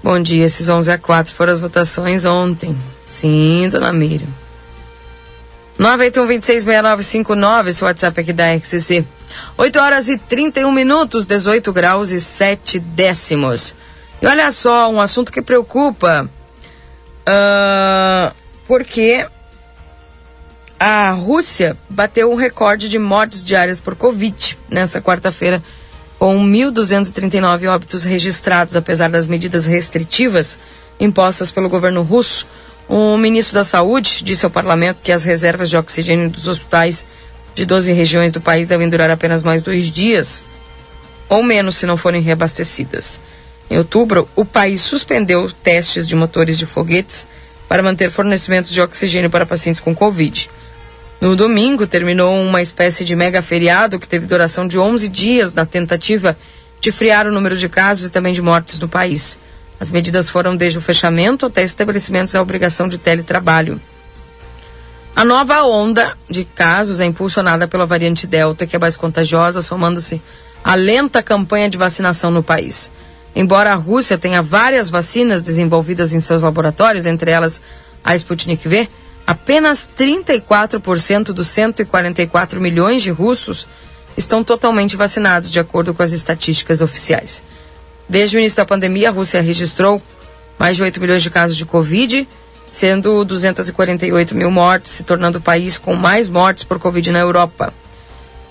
Bom dia, esses 11 a 4 foram as votações ontem. Sim, dona Miriam. 981-266959, esse WhatsApp aqui da RCC. 8 horas e 31 minutos, 18 graus e 7 décimos. E olha só, um assunto que preocupa. Uh, porque a Rússia bateu um recorde de mortes diárias por Covid nessa quarta-feira, com 1.239 óbitos registrados, apesar das medidas restritivas impostas pelo governo russo. O ministro da Saúde disse ao parlamento que as reservas de oxigênio dos hospitais de 12 regiões do país devem durar apenas mais dois dias, ou menos se não forem reabastecidas. Em outubro, o país suspendeu testes de motores de foguetes para manter fornecimentos de oxigênio para pacientes com Covid. No domingo, terminou uma espécie de mega feriado que teve duração de 11 dias na tentativa de friar o número de casos e também de mortes no país. As medidas foram desde o fechamento até estabelecimentos a obrigação de teletrabalho. A nova onda de casos é impulsionada pela variante Delta, que é mais contagiosa, somando-se à lenta campanha de vacinação no país. Embora a Rússia tenha várias vacinas desenvolvidas em seus laboratórios, entre elas a Sputnik V, apenas 34% dos 144 milhões de russos estão totalmente vacinados, de acordo com as estatísticas oficiais. Desde o início da pandemia, a Rússia registrou mais de 8 milhões de casos de Covid, sendo 248 mil mortes, se tornando o país com mais mortes por Covid na Europa.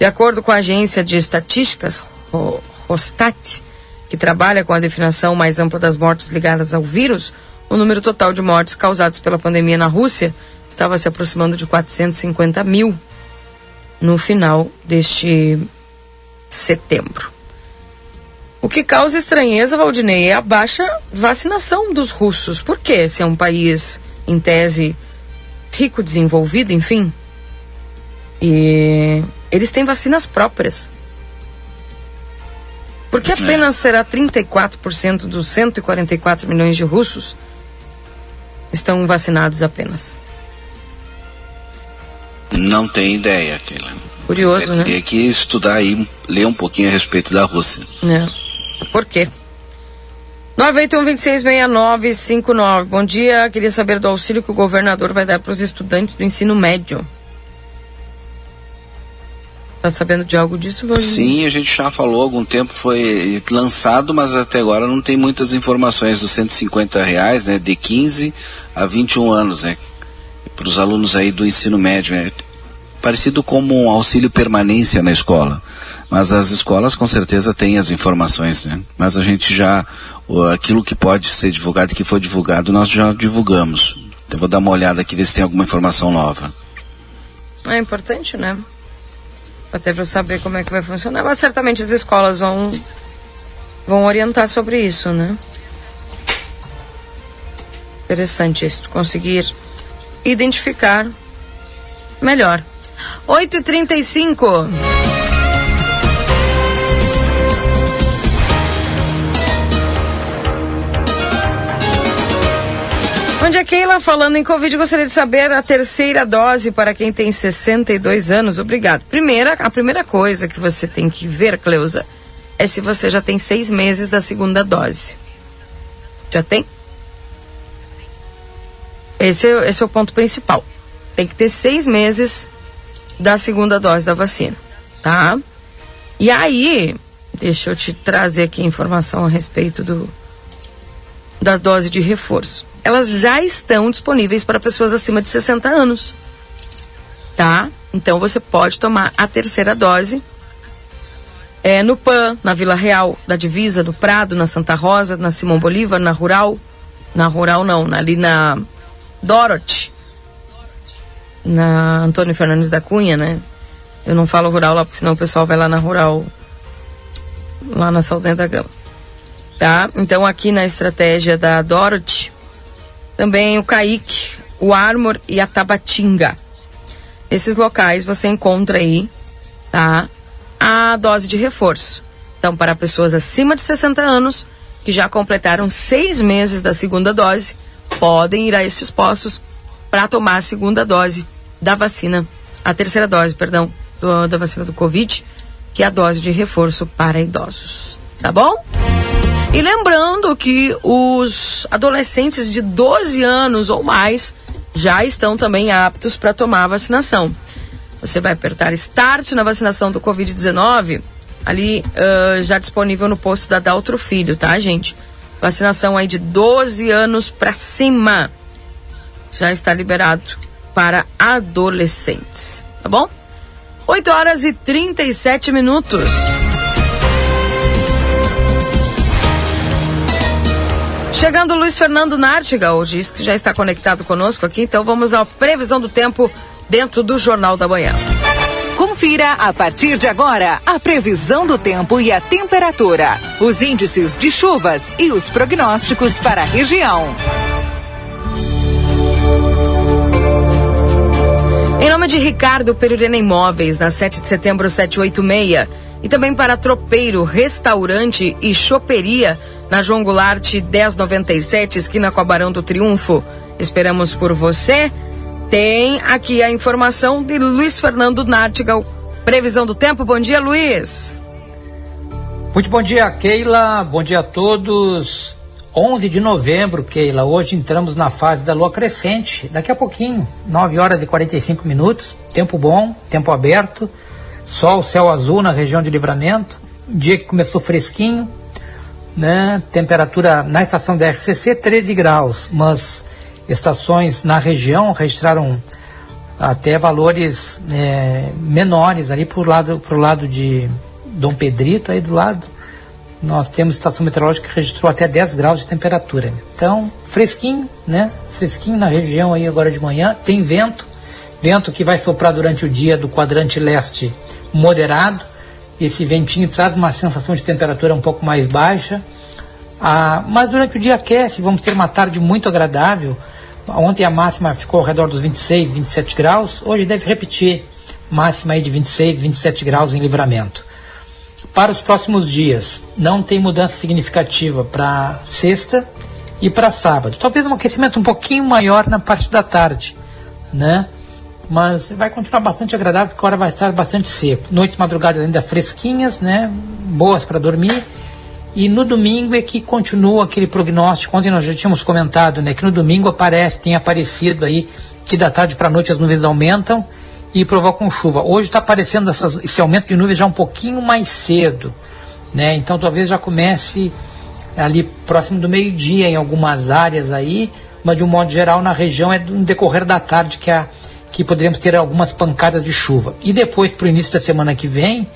De acordo com a agência de estatísticas, Rostat, que trabalha com a definição mais ampla das mortes ligadas ao vírus, o número total de mortes causadas pela pandemia na Rússia estava se aproximando de 450 mil no final deste setembro. O que causa estranheza, Valdinei, é a baixa vacinação dos russos. Por quê? Se é um país, em tese, rico, desenvolvido, enfim. E eles têm vacinas próprias. Por que apenas será 34% dos 144 milhões de russos estão vacinados apenas? Não tem ideia, Keila. Curioso, Eu né? teria que estudar aí, ler um pouquinho a respeito da Rússia. É. Por quê? 981-266959. Bom dia. Queria saber do auxílio que o governador vai dar para os estudantes do ensino médio. Tá sabendo de algo disso? Sim, a gente já falou algum tempo, foi lançado, mas até agora não tem muitas informações dos 150 reais, né? De 15 a 21 anos, né? Para os alunos aí do ensino médio, né? Parecido como um auxílio permanência na escola. Mas as escolas com certeza têm as informações, né? Mas a gente já, aquilo que pode ser divulgado e que foi divulgado, nós já divulgamos. Então vou dar uma olhada aqui, ver se tem alguma informação nova. É importante, né? Até para saber como é que vai funcionar. Mas certamente as escolas vão, vão orientar sobre isso, né? Interessante isso, conseguir identificar melhor. 8h35. Bom dia, Keila. Falando em Covid, gostaria de saber a terceira dose para quem tem 62 anos. Obrigado. Primeira, a primeira coisa que você tem que ver, Cleusa, é se você já tem seis meses da segunda dose. Já tem? Esse, é- esse é o ponto principal. Tem que ter seis meses da segunda dose da vacina, tá? E aí, deixa eu te trazer aqui informação a respeito do da dose de reforço. Elas já estão disponíveis para pessoas acima de 60 anos, tá? Então você pode tomar a terceira dose é, no PAN, na Vila Real, da Divisa, no Prado, na Santa Rosa, na Simão Bolívar, na Rural, na Rural não, ali na Dorothy, na Antônio Fernandes da Cunha, né? Eu não falo rural lá, porque senão o pessoal vai lá na rural, lá na Saldanha da Gama. Tá? Então aqui na estratégia da Dorothy, também o Caique, o Armor e a Tabatinga. Esses locais você encontra aí, tá? A dose de reforço. Então, para pessoas acima de 60 anos, que já completaram seis meses da segunda dose, podem ir a esses postos para tomar a segunda dose da vacina, a terceira dose, perdão, do- da vacina do Covid, que é a dose de reforço para idosos. Tá bom? E lembrando que os adolescentes de 12 anos ou mais já estão também aptos para tomar a vacinação. Você vai apertar Start na vacinação do Covid-19, ali ah, já disponível no posto da Daltro Filho, tá, gente? Vacinação aí de 12 anos para cima. Já está liberado para adolescentes, tá bom? 8 horas e 37 minutos. Chegando o Luiz Fernando Nartigal, diz que já está conectado conosco aqui, então vamos à previsão do tempo dentro do Jornal da Manhã. Confira a partir de agora a previsão do tempo e a temperatura, os índices de chuvas e os prognósticos para a região. Em nome de Ricardo Perurena Imóveis, na 7 de setembro 786, e também para Tropeiro, Restaurante e Choperia, na João Goulart 1097, esquina com a Barão do Triunfo. Esperamos por você. Tem aqui a informação de Luiz Fernando Nartigal. Previsão do tempo. Bom dia, Luiz. Muito bom dia, Keila. Bom dia a todos. 11 de novembro, Keila. Hoje entramos na fase da lua crescente. Daqui a pouquinho, 9 horas e 45 minutos. Tempo bom, tempo aberto. Sol, céu azul na região de livramento. Dia que começou fresquinho. Né? Temperatura na estação da RCC 13 graus, mas estações na região registraram até valores é, menores ali pro lado pro lado de Dom Pedrito aí do lado. Nós temos estação meteorológica que registrou até 10 graus de temperatura. Então fresquinho né fresquinho na região aí agora de manhã. Tem vento vento que vai soprar durante o dia do quadrante leste moderado esse ventinho traz uma sensação de temperatura um pouco mais baixa ah, mas durante o dia aquece vamos ter uma tarde muito agradável Ontem a máxima ficou ao redor dos 26, 27 graus. Hoje deve repetir máxima aí de 26, 27 graus em livramento. Para os próximos dias, não tem mudança significativa para sexta e para sábado. Talvez um aquecimento um pouquinho maior na parte da tarde, né? Mas vai continuar bastante agradável porque agora vai estar bastante seco. Noites madrugadas ainda fresquinhas, né? Boas para dormir. E no domingo é que continua aquele prognóstico. Ontem nós já tínhamos comentado, né, que no domingo aparece, tem aparecido aí que da tarde para a noite as nuvens aumentam e provocam chuva. Hoje está aparecendo essas, esse aumento de nuvens já um pouquinho mais cedo, né? Então talvez já comece ali próximo do meio-dia em algumas áreas aí, mas de um modo geral na região é no decorrer da tarde que a que poderíamos ter algumas pancadas de chuva. E depois para o início da semana que vem,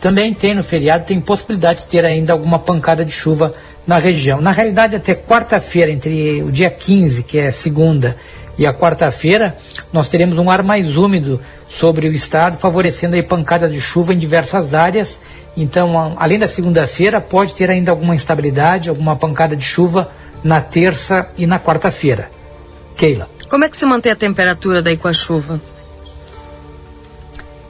também tem no feriado, tem possibilidade de ter ainda alguma pancada de chuva na região. Na realidade, até quarta-feira, entre o dia 15, que é segunda, e a quarta-feira, nós teremos um ar mais úmido sobre o estado, favorecendo aí pancadas de chuva em diversas áreas. Então, além da segunda-feira, pode ter ainda alguma instabilidade, alguma pancada de chuva na terça e na quarta-feira. Keila. Como é que se mantém a temperatura daí com a chuva?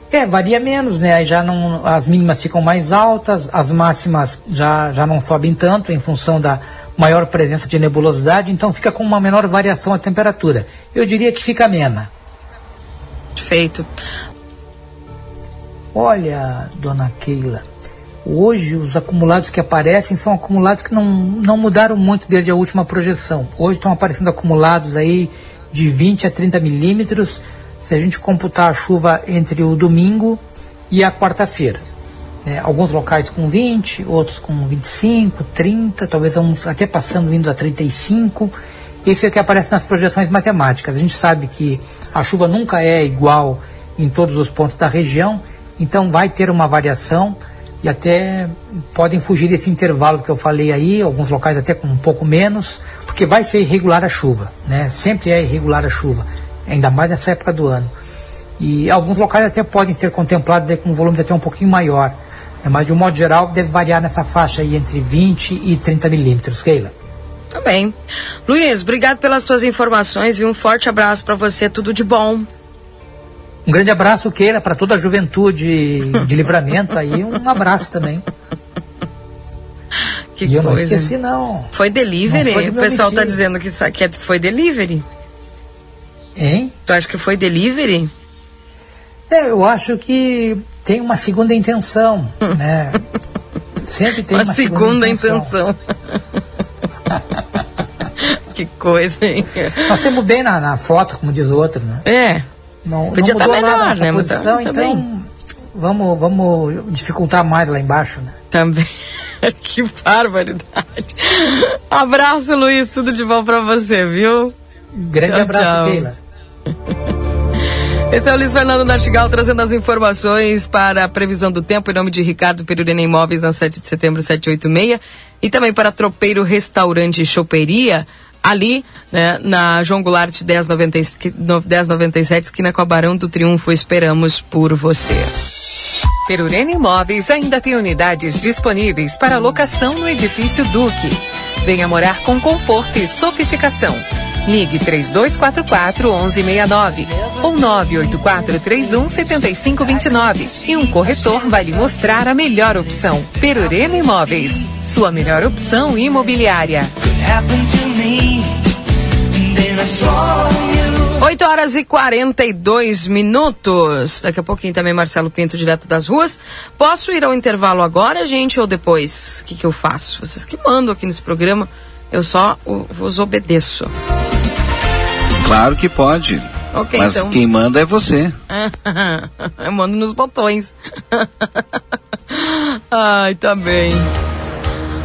É, varia menos, né? Aí já não, as mínimas ficam mais altas, as máximas já, já não sobem tanto em função da maior presença de nebulosidade, então fica com uma menor variação a temperatura. Eu diria que fica amena. Perfeito. Olha, dona Keila, hoje os acumulados que aparecem são acumulados que não, não mudaram muito desde a última projeção. Hoje estão aparecendo acumulados aí de 20 a 30 milímetros se a gente computar a chuva entre o domingo e a quarta-feira. É, alguns locais com 20, outros com 25, 30, talvez uns até passando indo a 35. Isso é o que aparece nas projeções matemáticas. A gente sabe que a chuva nunca é igual em todos os pontos da região, então vai ter uma variação e até podem fugir desse intervalo que eu falei aí, alguns locais até com um pouco menos, porque vai ser irregular a chuva, né? Sempre é irregular a chuva ainda mais nessa época do ano. E alguns locais até podem ser contemplados com um volume até um pouquinho maior, né? mas de um modo geral deve variar nessa faixa aí entre 20 e 30 milímetros, Keila. Tá bem. Luiz, obrigado pelas tuas informações e um forte abraço para você, tudo de bom. Um grande abraço, Keila, para toda a juventude de livramento aí, um abraço também. Que e eu coisa. não esqueci, não. Foi delivery? Não o pessoal tá mentira. dizendo que, que é- foi delivery. Hein? Tu acha que foi delivery? É, eu acho que tem uma segunda intenção, né? Sempre tem uma, uma, segunda, intenção. intenção. que coisa, hein? Nós temos bem na, na foto, como diz o outro, né? É. Não, Podia não tá mudou melhor, nada na né? Posição, tá então vamos, vamos dificultar mais lá embaixo, né? Também. que barbaridade. Abraço, Luiz. Tudo de bom pra você, viu? Grande Tchau, abraço, tchau. Keila. Esse é o Luiz Fernando Nastigal trazendo as informações para a previsão do tempo em nome de Ricardo Perurena Imóveis na 7 de setembro 786 e também para Tropeiro Restaurante e Choperia ali né, na João Goulart 1090 esqui- no- 1097 esquina com Barão do Triunfo esperamos por você. Perurena Imóveis ainda tem unidades disponíveis para locação no edifício Duque. Venha morar com conforto e sofisticação. Ligue 3244 1169 ou 984 31 7529 e um corretor vai lhe mostrar a melhor opção. Perurena Imóveis, sua melhor opção imobiliária. 8 horas e 42 minutos. Daqui a pouquinho também Marcelo Pinto, direto das ruas. Posso ir ao intervalo agora, gente, ou depois? O que, que eu faço? Vocês que mandam aqui nesse programa, eu só vos obedeço. Claro que pode. Ok, Mas então. quem manda é você. eu mando nos botões. Ai, tá bem.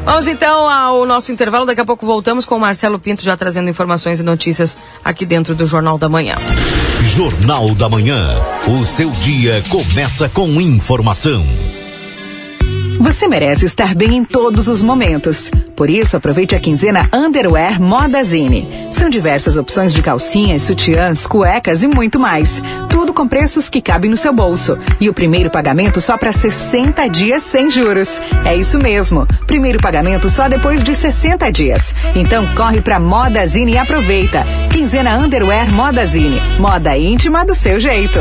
Vamos então ao nosso intervalo. Daqui a pouco voltamos com o Marcelo Pinto já trazendo informações e notícias aqui dentro do Jornal da Manhã. Jornal da Manhã. O seu dia começa com informação. Você merece estar bem em todos os momentos. Por isso, aproveite a quinzena Underwear Modazine. São diversas opções de calcinhas, sutiãs, cuecas e muito mais. Tudo com preços que cabem no seu bolso. E o primeiro pagamento só para 60 dias sem juros. É isso mesmo. Primeiro pagamento só depois de 60 dias. Então corre para Modazine e aproveita. Quinzena Underwear Modazine. Moda íntima do seu jeito.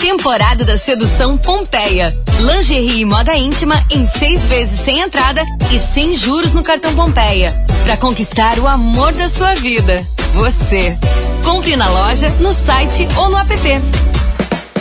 Temporada da Sedução Pompeia. Lingerie e moda íntima em seis vezes sem entrada e sem juros no cartão Pompeia. Para conquistar o amor da sua vida. Você. Compre na loja, no site ou no app.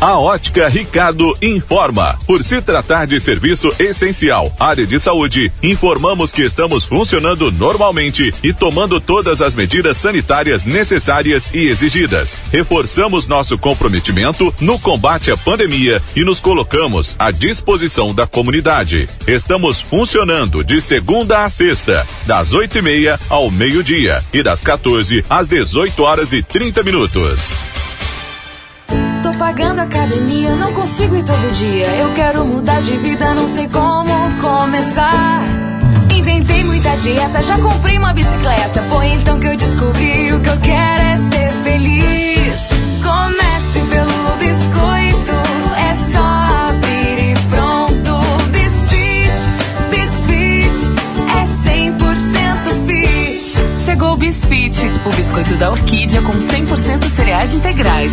A Ótica Ricardo informa. Por se tratar de serviço essencial, área de saúde, informamos que estamos funcionando normalmente e tomando todas as medidas sanitárias necessárias e exigidas. Reforçamos nosso comprometimento no combate à pandemia e nos colocamos à disposição da comunidade. Estamos funcionando de segunda a sexta, das oito e meia ao meio-dia e das 14 às 18 horas e 30 minutos. Pagando academia, não consigo ir todo dia. Eu quero mudar de vida, não sei como começar. Inventei muita dieta, já comprei uma bicicleta. Foi então que eu descobri o que eu quero é ser feliz. Comece pelo biscoito, é só abrir e pronto. Bisfit, Bisfit, é 100% fit. Chegou o Bisfit, o biscoito da orquídea com 100% cereais integrais.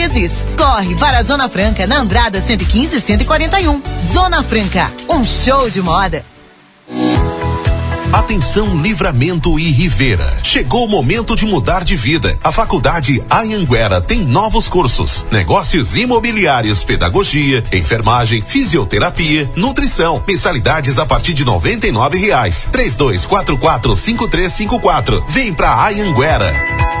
vezes. Corre para a Zona Franca na Andrada 115 e 141. Zona Franca, um show de moda. Atenção Livramento e Rivera. Chegou o momento de mudar de vida. A Faculdade Anhanguera tem novos cursos: negócios imobiliários, pedagogia, enfermagem, fisioterapia, nutrição. Mensalidades a partir de noventa e nove reais. Três dois quatro quatro cinco três cinco quatro. Vem pra Anhanguera.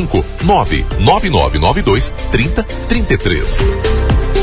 99992 3033.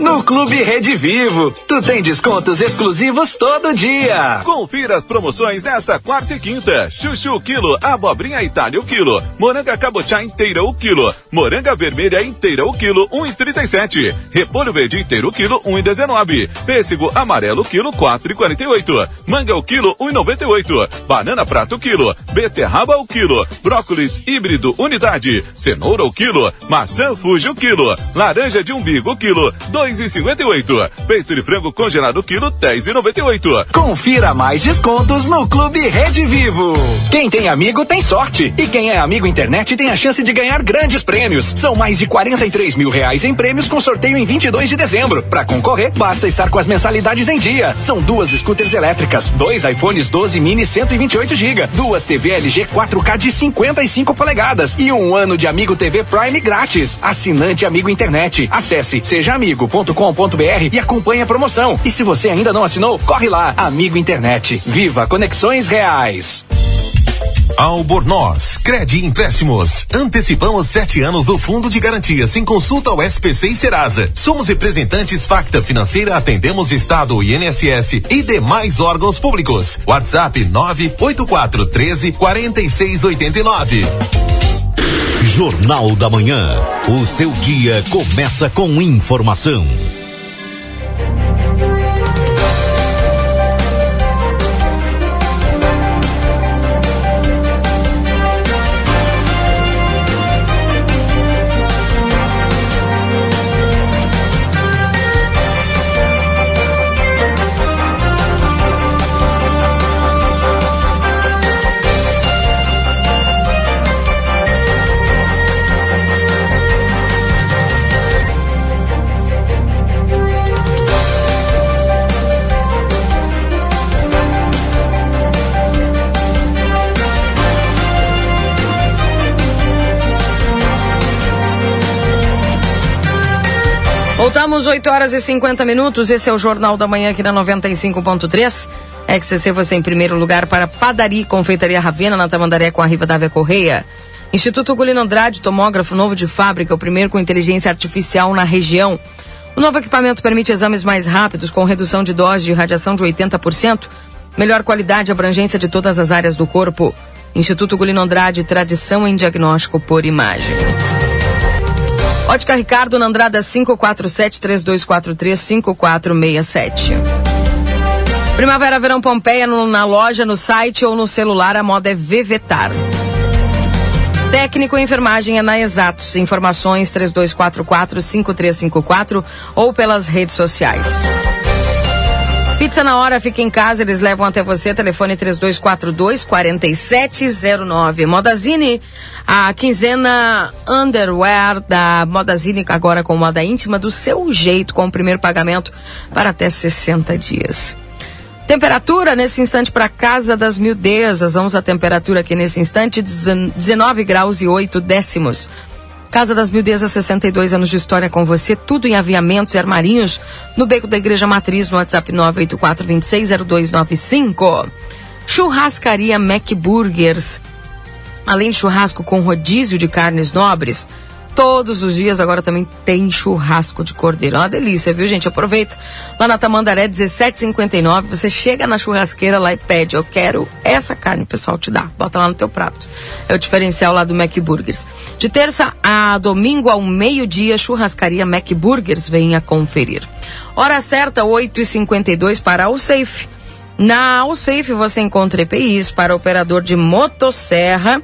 No Clube Rede Vivo, tu tem descontos exclusivos todo dia. Confira as promoções desta quarta e quinta. Chuchu quilo, abobrinha Itália o quilo, moranga cabotiá inteira o quilo, moranga vermelha inteira o quilo, 1,37. Repolho verde inteiro o quilo, 1,19. Pêssego amarelo quilo, 4,48. Manga o quilo, 1,98. Banana prata o quilo, beterraba o quilo, brócolis híbrido unidade, cenoura o quilo, maçã fuji o quilo, laranja de umbigo o quilo, 2 2,58. Peito de frango congelado quilo 10,98. Confira mais descontos no Clube Rede Vivo. Quem tem amigo tem sorte. E quem é amigo internet tem a chance de ganhar grandes prêmios. São mais de 43 mil reais em prêmios com sorteio em 22 de dezembro. Para concorrer, basta estar com as mensalidades em dia. São duas scooters elétricas, dois iPhones 12 mini 128 GB, duas TV LG 4K de 55 polegadas e um ano de Amigo TV Prime grátis. Assinante Amigo Internet. Acesse sejaamigo.com.br e acompanhe a promoção. E se você ainda não assinou, corre lá. Amigo Internet. Viva conexões reais. Albornoz, Credi Empréstimos. Antecipamos sete anos do Fundo de Garantia sem consulta ao SPC e Serasa. Somos representantes Facta Financeira, atendemos Estado, INSS e demais órgãos públicos. WhatsApp 984 13 4689. Jornal da Manhã. O seu dia começa com informação. Voltamos 8 horas e 50 minutos. Esse é o Jornal da Manhã aqui na 95.3. XCC você em primeiro lugar para Padaria Confeitaria Ravena na Tamandaré com a Riva Dávia Correia. Instituto Gulino Andrade, tomógrafo novo de fábrica, o primeiro com inteligência artificial na região. O novo equipamento permite exames mais rápidos com redução de dose de radiação de 80%, melhor qualidade e abrangência de todas as áreas do corpo. Instituto Gulino Andrade, tradição em diagnóstico por imagem. Ótica Ricardo na Andrada 547-3243-5467. Primavera Verão Pompeia no, na loja, no site ou no celular, a moda é Vevetar. Técnico em enfermagem é na Exatos. Informações 3244-5354 ou pelas redes sociais. Pizza na hora, fica em casa, eles levam até você. Telefone 3242 4709. Modazine, a quinzena underwear da Modazine, agora com moda íntima, do seu jeito, com o primeiro pagamento para até 60 dias. Temperatura nesse instante para Casa das Mildezas. Vamos à temperatura aqui nesse instante: 19 graus e 8 décimos. Casa das Mildezas, 62 anos de história com você, tudo em aviamentos e armarinhos, no Beco da Igreja Matriz, no WhatsApp 984-260295. Churrascaria Mac Burgers. Além de churrasco com rodízio de carnes nobres, todos os dias agora também tem churrasco de cordeiro. É uma delícia, viu, gente? Aproveita. Lá na Tamandaré 1759, você chega na churrasqueira lá e pede, eu quero essa carne, o pessoal te dá. Bota lá no teu prato. É o diferencial lá do Mac Burgers. De terça a domingo ao meio-dia, churrascaria Mac Burgers, venha conferir. Hora certa, 8h52 para o Safe. Na Safe você encontra EPIs para operador de motosserra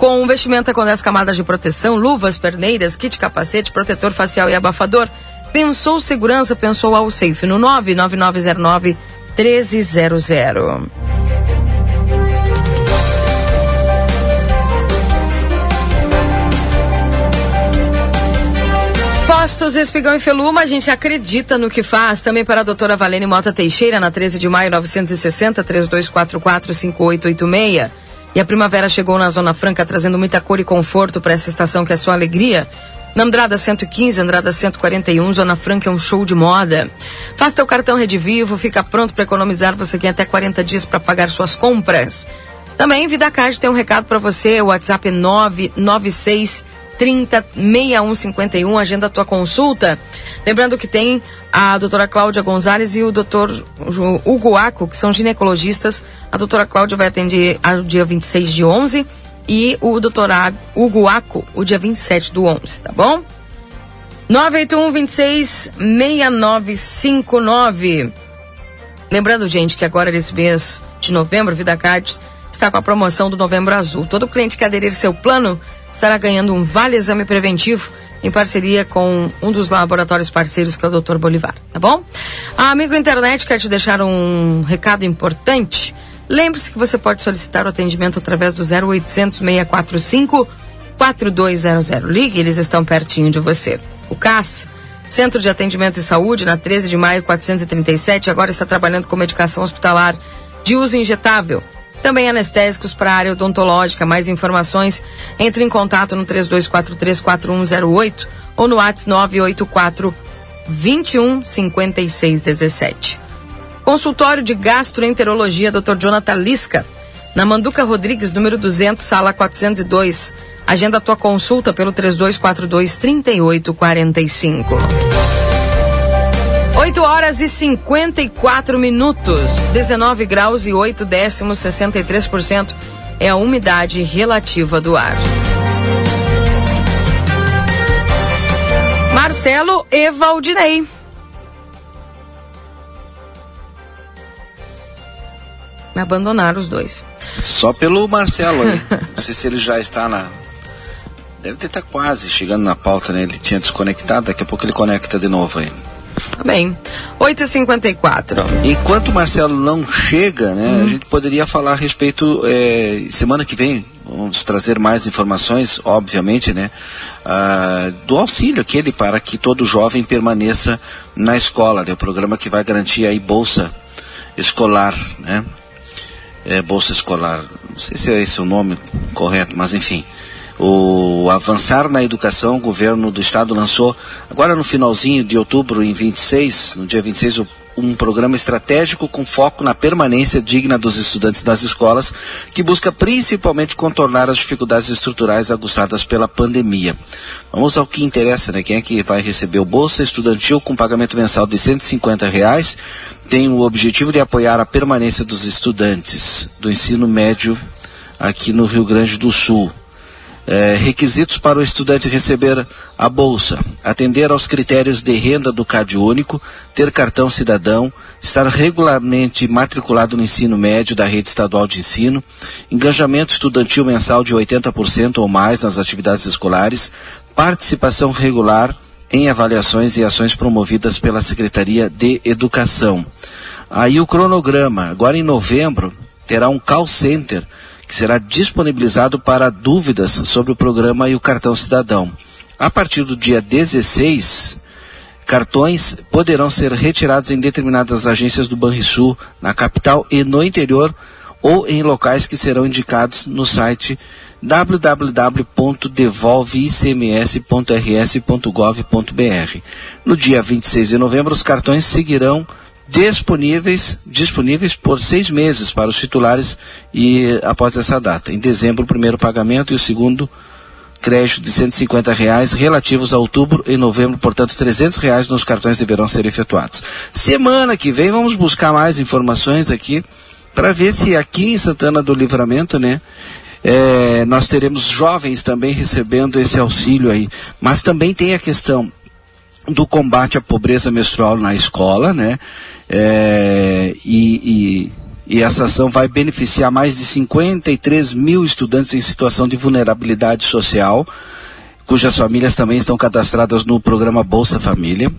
com vestimenta com 10 camadas de proteção, luvas, perneiras, kit capacete, protetor facial e abafador. Pensou segurança, pensou ao safe no 99909 1300. Postos Espigão e Feluma, a gente acredita no que faz. Também para a doutora Valene Mota Teixeira, na 13 de maio 960, 3244 5886. E a primavera chegou na Zona Franca trazendo muita cor e conforto para essa estação que é sua alegria. Na Andrada 115, Andrada 141, Zona Franca é um show de moda. Faça teu cartão Rede Vivo, fica pronto para economizar. Você tem até 40 dias para pagar suas compras. Também Vida Card tem um recado para você. O WhatsApp é 996 30 6151. Agenda a tua consulta. Lembrando que tem a doutora Cláudia Gonzalez e o doutor Hugo Aco, que são ginecologistas. A doutora Cláudia vai atender ao dia 26 de 11 e o doutor Hugo Aco o dia 27 do 11, tá bom? 981 26 6959. Lembrando, gente, que agora nesse mês de novembro, Vida Cards está com a promoção do Novembro Azul. Todo cliente que aderir seu plano estará ganhando um vale exame preventivo em parceria com um dos laboratórios parceiros, que é o Dr. Bolivar, tá bom? A Amigo Internet quer te deixar um recado importante. Lembre-se que você pode solicitar o atendimento através do 0800 645 4200. Ligue, eles estão pertinho de você. O CAS, Centro de Atendimento e Saúde, na 13 de maio 437, agora está trabalhando com medicação hospitalar de uso injetável. Também anestésicos para a área odontológica. Mais informações, entre em contato no 32434108 ou no WhatsApp 984 21 56 17. Consultório de Gastroenterologia Dr. Jonathan Lisca, na Manduca Rodrigues, número 200, sala 402. Agenda a tua consulta pelo 3242 3845. 8 horas e 54 minutos, 19 graus e 8 décimos, 63% é a umidade relativa do ar. Marcelo e Valdinei. Me abandonaram os dois. Só pelo Marcelo aí. Não sei se ele já está na. Deve ter tá quase chegando na pauta, né? Ele tinha desconectado, daqui a pouco ele conecta de novo aí. Tá bem. 8h54. Enquanto o Marcelo não chega, né, a gente poderia falar a respeito. é, semana que vem, vamos trazer mais informações, obviamente, né? ah, do auxílio aquele para que todo jovem permaneça na escola, né? O programa que vai garantir aí bolsa escolar, né? É, bolsa escolar. Não sei se é esse o nome correto, mas enfim. O Avançar na Educação, o governo do estado lançou, agora no finalzinho de outubro, em 26, no dia 26, o- um programa estratégico com foco na permanência digna dos estudantes das escolas, que busca principalmente contornar as dificuldades estruturais aguçadas pela pandemia. Vamos ao que interessa, né? Quem é que vai receber o Bolsa Estudantil com pagamento mensal de 150 reais tem o objetivo de apoiar a permanência dos estudantes do ensino médio aqui no Rio Grande do Sul. É, requisitos para o estudante receber a bolsa: atender aos critérios de renda do CAD único, ter cartão cidadão, estar regularmente matriculado no ensino médio da rede estadual de ensino, engajamento estudantil mensal de 80% ou mais nas atividades escolares, participação regular em avaliações e ações promovidas pela Secretaria de Educação. Aí o cronograma, agora em novembro, terá um call center que será disponibilizado para dúvidas sobre o programa e o cartão cidadão. A partir do dia 16, cartões poderão ser retirados em determinadas agências do Banrisul, na capital e no interior, ou em locais que serão indicados no site www.devolveicms.rs.gov.br. No dia 26 de novembro, os cartões seguirão disponíveis, disponíveis por seis meses para os titulares e após essa data. Em dezembro, o primeiro pagamento e o segundo crédito de 150 reais relativos a outubro e novembro, portanto, 300 reais nos cartões deverão ser efetuados. Semana que vem vamos buscar mais informações aqui para ver se aqui em Santana do Livramento, né, é, nós teremos jovens também recebendo esse auxílio aí. Mas também tem a questão do combate à pobreza menstrual na escola, né? É, e, e, e essa ação vai beneficiar mais de 53 mil estudantes em situação de vulnerabilidade social, cujas famílias também estão cadastradas no programa Bolsa Família.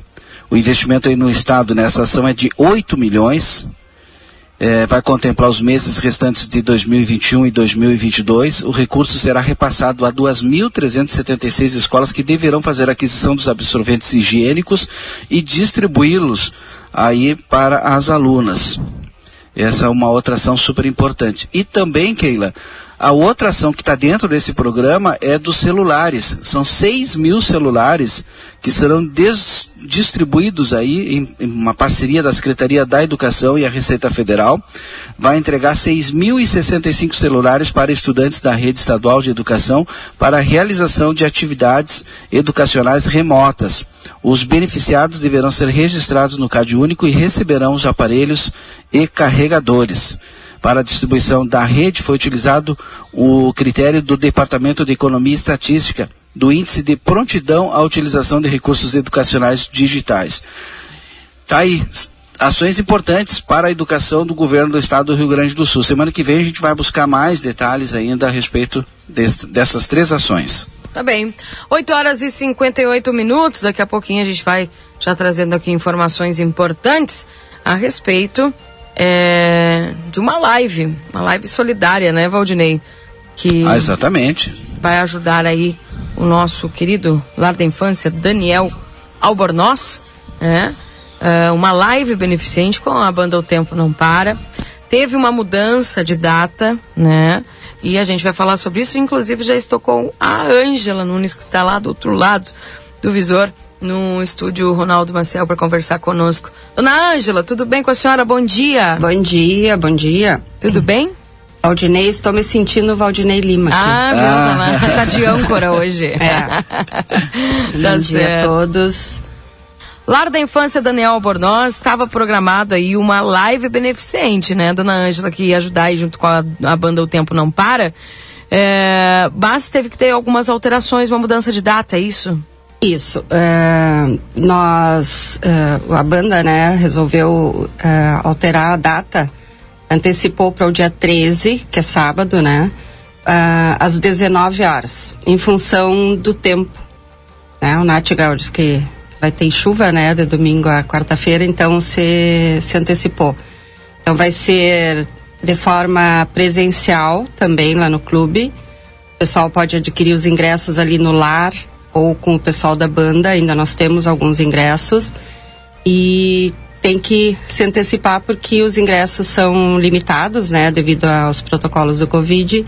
O investimento aí no Estado nessa ação é de 8 milhões, é, vai contemplar os meses restantes de 2021 e 2022. O recurso será repassado a 2.376 escolas que deverão fazer aquisição dos absorventes higiênicos e distribuí-los aí para as alunas. Essa é uma outra ação super importante. E também, Keila, a outra ação que está dentro desse programa é dos celulares. São 6 mil celulares que serão distribuídos aí em, em uma parceria da Secretaria da Educação e a Receita Federal. Vai entregar 6.065 celulares para estudantes da rede estadual de educação para a realização de atividades educacionais remotas. Os beneficiados deverão ser registrados no CAD único e receberão os aparelhos e carregadores. Para a distribuição da rede foi utilizado o critério do Departamento de Economia e Estatística do Índice de Prontidão à Utilização de Recursos Educacionais Digitais. Tá aí, ações importantes para a educação do governo do estado do Rio Grande do Sul. Semana que vem a gente vai buscar mais detalhes ainda a respeito des- dessas três ações. Tá bem. 8 horas e 58 minutos. Daqui a pouquinho a gente vai já trazendo aqui informações importantes a respeito é, de uma live, uma live solidária, né, Valdinei? Que Ah, exatamente. vai ajudar aí o nosso querido lar da infância, Daniel Albornoz, né? É, uma live beneficente com a banda O Tempo Não Para. Teve uma mudança de data, né? E a gente vai falar sobre isso. Inclusive, já estou com a Ângela Nunes, que está lá do outro lado do visor, no estúdio Ronaldo Marcel, para conversar conosco. Dona Ângela, tudo bem com a senhora? Bom dia. Bom dia, bom dia. Tudo bem? Valdinei, estou me sentindo Valdinei Lima aqui. Ah, meu, dona, tá de âncora hoje. É. Tá bom dia certo. a todos. Lar da Infância Daniel Albornoz estava programado aí uma live beneficente, né, dona Ângela, que ia ajudar aí junto com a, a banda O Tempo Não Para. É, mas teve que ter algumas alterações, uma mudança de data, é isso? Isso. é, nós, é, a banda, né, resolveu é, alterar a data, antecipou para o dia 13, que é sábado, né, às 19 horas, em função do tempo. Né? O Natigal disse que vai ter chuva, né, de domingo a quarta-feira, então se, se antecipou. Então vai ser de forma presencial também lá no clube. O pessoal pode adquirir os ingressos ali no lar ou com o pessoal da banda, ainda nós temos alguns ingressos. E tem que se antecipar porque os ingressos são limitados, né, devido aos protocolos do Covid.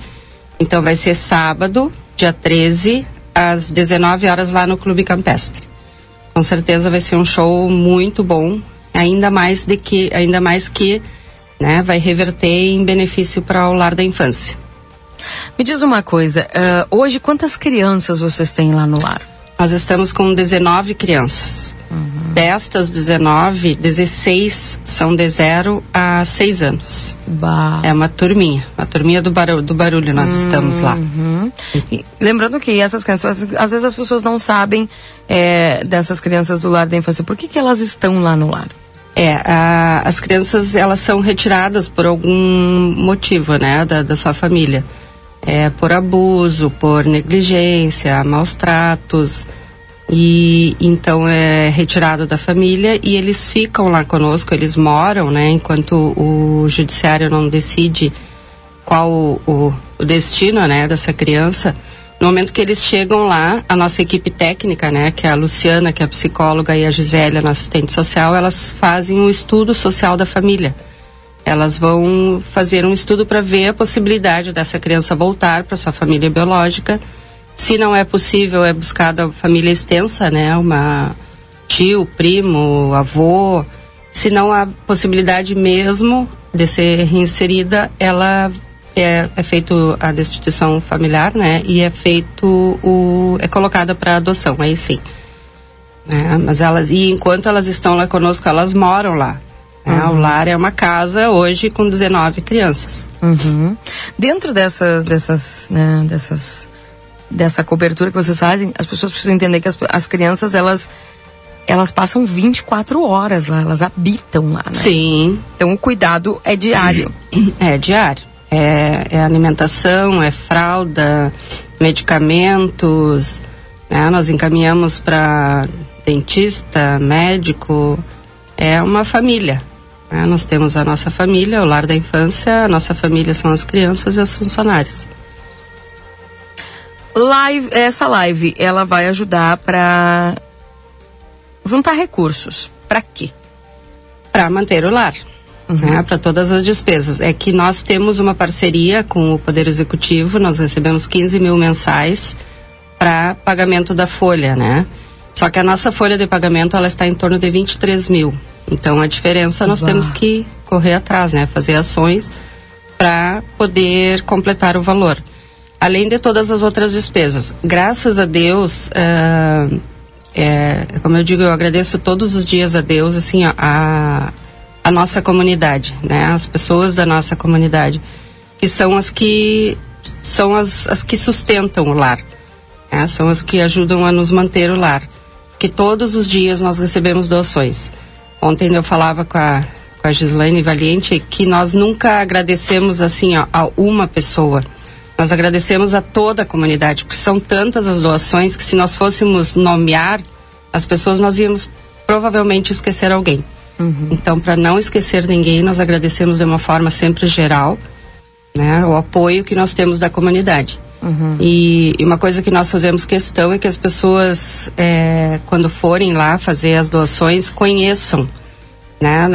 Então vai ser sábado, dia 13, às 19 horas lá no Clube Campestre. Com certeza vai ser um show muito bom, ainda mais de que, ainda mais que, né, vai reverter em benefício para o lar da infância. Me diz uma coisa, ah, hoje quantas crianças vocês têm lá no lar? Nós estamos com 19 crianças. Destas 19, 16 são de 0 a 6 anos. Bah. É uma turminha, uma turminha do barulho, do barulho nós estamos lá. Uhum. E lembrando que essas crianças, às vezes as pessoas não sabem é, dessas crianças do lar da infância. Por que, que elas estão lá no lar? É, a- as crianças elas são retiradas por algum motivo, né, da, da sua família. É, por abuso, por negligência, maus tratos. E então é retirado da família e eles ficam lá conosco, eles moram, né, enquanto o judiciário não decide qual o, o- destino, né, dessa criança. No momento que eles chegam lá, a nossa equipe técnica, né, que é a Luciana, que é a psicóloga, e a Gisélia, nossa assistente social, elas fazem um estudo social da família. Elas vão fazer um estudo para ver a possibilidade dessa criança voltar para sua família biológica. Se não é possível, é buscada a família extensa, né, uma tio, primo, avô. Se não há possibilidade mesmo de ser reinserida, ela é, é feito a destituição familiar, né? E é feito o é colocada para adoção, aí sim. Né? Mas elas e enquanto elas estão lá conosco, elas moram lá. Né? Uhum. O lar é uma casa hoje com 19 crianças. Uhum. Dentro dessas, dessas, né, dessas, dessa cobertura que vocês fazem, as pessoas precisam entender que as, as crianças, elas, elas passam 24 horas lá, elas habitam lá, né? Sim. Então o cuidado é diário. É diário. É, é alimentação, é fralda, medicamentos. né? Nós encaminhamos para dentista, médico. É uma família. Né? Nós temos a nossa família, o lar da infância, a nossa família são as crianças e as funcionárias. Live, essa live, ela vai ajudar para juntar recursos. Para quê? Para manter o lar. Né, para todas as despesas. É que nós temos uma parceria com o Poder Executivo, nós recebemos 15 mil mensais para pagamento da folha, né? Só que a nossa folha de pagamento ela está em torno de 23 mil. Então a diferença nós temos que correr atrás, né? Fazer ações para poder completar o valor. Além de todas as outras despesas. Graças a Deus, ah, é, como eu digo, eu agradeço todos os dias a Deus, assim, ó, a, a nossa comunidade, né? As pessoas da nossa comunidade, que são as que são as, as que sustentam o lar, né? São as que ajudam a nos manter o lar. Que todos os dias nós recebemos doações. Ontem eu falava com a, com a Gislaine Valiente que nós nunca agradecemos assim ó, a uma pessoa. Nós agradecemos a toda a comunidade, porque são tantas as doações que se nós fôssemos nomear as pessoas, nós íamos provavelmente esquecer alguém. Então, para não esquecer ninguém, nós agradecemos de uma forma sempre geral, né, o apoio que nós temos da comunidade. E, e uma coisa que nós fazemos questão é que as pessoas, é, quando forem lá fazer as doações, conheçam. Né?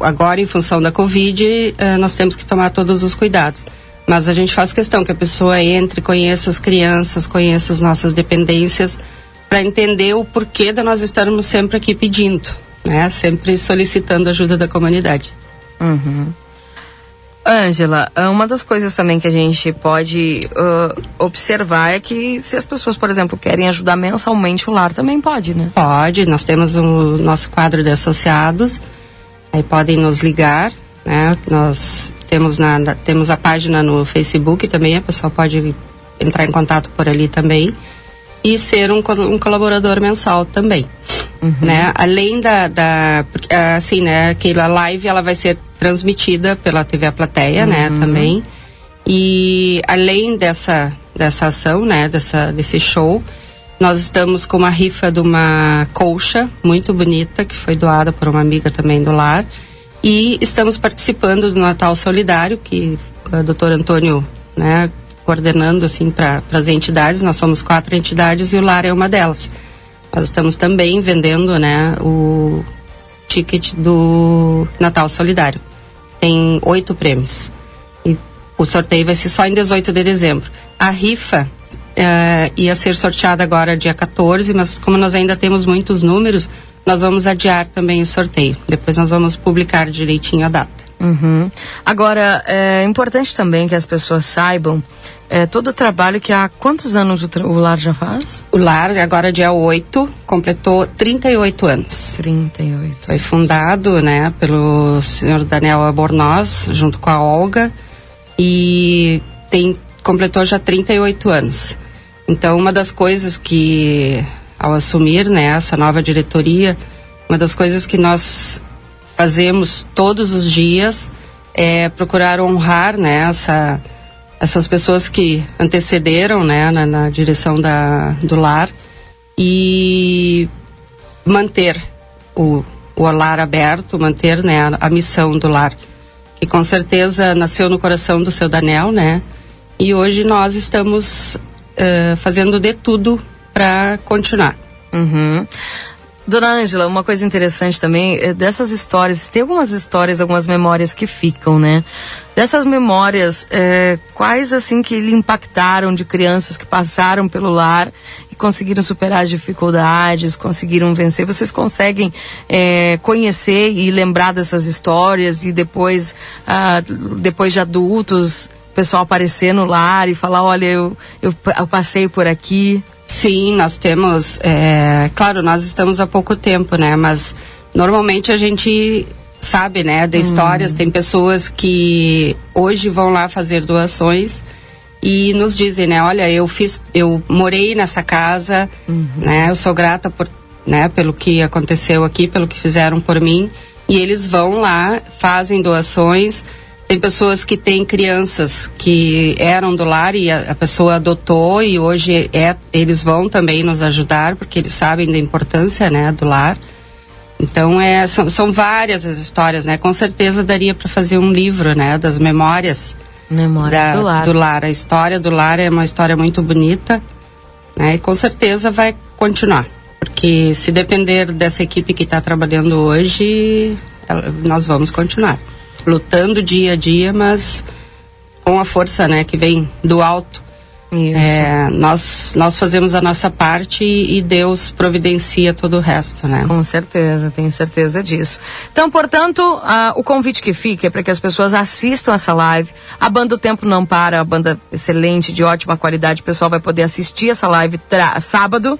Agora, em função da Covid, eh, nós temos que tomar todos os cuidados. Mas a gente faz questão que a pessoa entre, conheça as crianças, conheça as nossas dependências, para entender o porquê de nós estarmos sempre aqui pedindo, né? Sempre solicitando ajuda da comunidade. Uhum. Ângela, ah, uma das coisas também que a gente pode ah, observar é que se as pessoas, por exemplo, querem ajudar mensalmente o lar, também pode, né? Pode, nós temos o nosso quadro de associados, aí podem nos ligar, né? Nós temos, na- temos a página no Facebook também, a pessoa pode entrar em contato por ali também e ser um, um colaborador mensal também, né? Além da, da ah, assim, né? Aquela live, ela vai ser transmitida pela TV A Plateia, né? Também. E além dessa, dessa ação, né? Dessa, desse show, nós estamos com uma rifa de uma colcha muito bonita que foi doada por uma amiga também do lar. E estamos participando do Natal Solidário, que o doutor Antônio, né, coordenando assim para as entidades. Nós somos quatro entidades e o lar é uma delas. Nós estamos também vendendo, né, o ticket do Natal Solidário. Tem oito prêmios. E o sorteio vai ser só em 18 de dezembro. A rifa eh, ia ser sorteada agora dia 14, mas como nós ainda temos muitos números, nós vamos adiar também o sorteio. Depois nós vamos publicar direitinho a data. Uhum. Agora, é importante também que as pessoas saibam é, todo o trabalho que há quantos anos o, o lar já faz? O lar, agora dia 8, completou 38 anos. 38. Foi fundado, né, pelo senhor Daniel Albornoz, junto com a Olga, e tem, completou já 38 anos. Então, uma das coisas que, ao assumir, né, essa nova diretoria, uma das coisas que nós fazemos todos os dias é procurar honrar, né, essa, essas pessoas que antecederam, né, na, na direção da, do lar e manter o, o lar aberto, manter né, a, a missão do lar, que com certeza nasceu no coração do seu Daniel, né? E hoje nós estamos eh, fazendo de tudo para continuar. Uhum. Dona Ângela, uma coisa interessante também, é dessas histórias, tem algumas histórias, algumas memórias que ficam, né? Dessas memórias, é, quais assim que lhe impactaram de crianças que passaram pelo lar e conseguiram superar as dificuldades, conseguiram vencer? Vocês conseguem é, conhecer e lembrar dessas histórias e depois, ah, depois de adultos, o pessoal aparecer no lar e falar, olha, eu, eu, eu passei por aqui? Sim, nós temos, é, claro, nós estamos há pouco tempo, né? Mas normalmente a gente sabe, né, de histórias. Tem pessoas que hoje vão lá fazer doações e nos dizem, né, olha, eu fiz, eu morei nessa casa, né? Eu sou grata por, né, pelo que aconteceu aqui, pelo que fizeram por mim. E eles vão lá, fazem doações. Tem pessoas que têm crianças que eram do lar e a, a pessoa adotou e hoje é, eles vão também nos ajudar porque eles sabem da importância, né, do lar. Então é, são, são várias as histórias, né? Com certeza daria para fazer um livro, né, das memórias, Memórias do lar. do lar. A história do lar é uma história muito bonita, né? E com certeza vai continuar, porque se depender dessa equipe que está trabalhando hoje, nós vamos continuar lutando dia a dia, mas com a força, né, que vem do alto. É, nós nós fazemos a nossa parte e, e Deus providencia todo o resto, né? Com certeza, tenho certeza disso. Então, portanto, o convite que fica é para que as pessoas assistam essa live. A banda O Tempo Não Para, a banda excelente, de ótima qualidade. O pessoal vai poder assistir essa live sábado,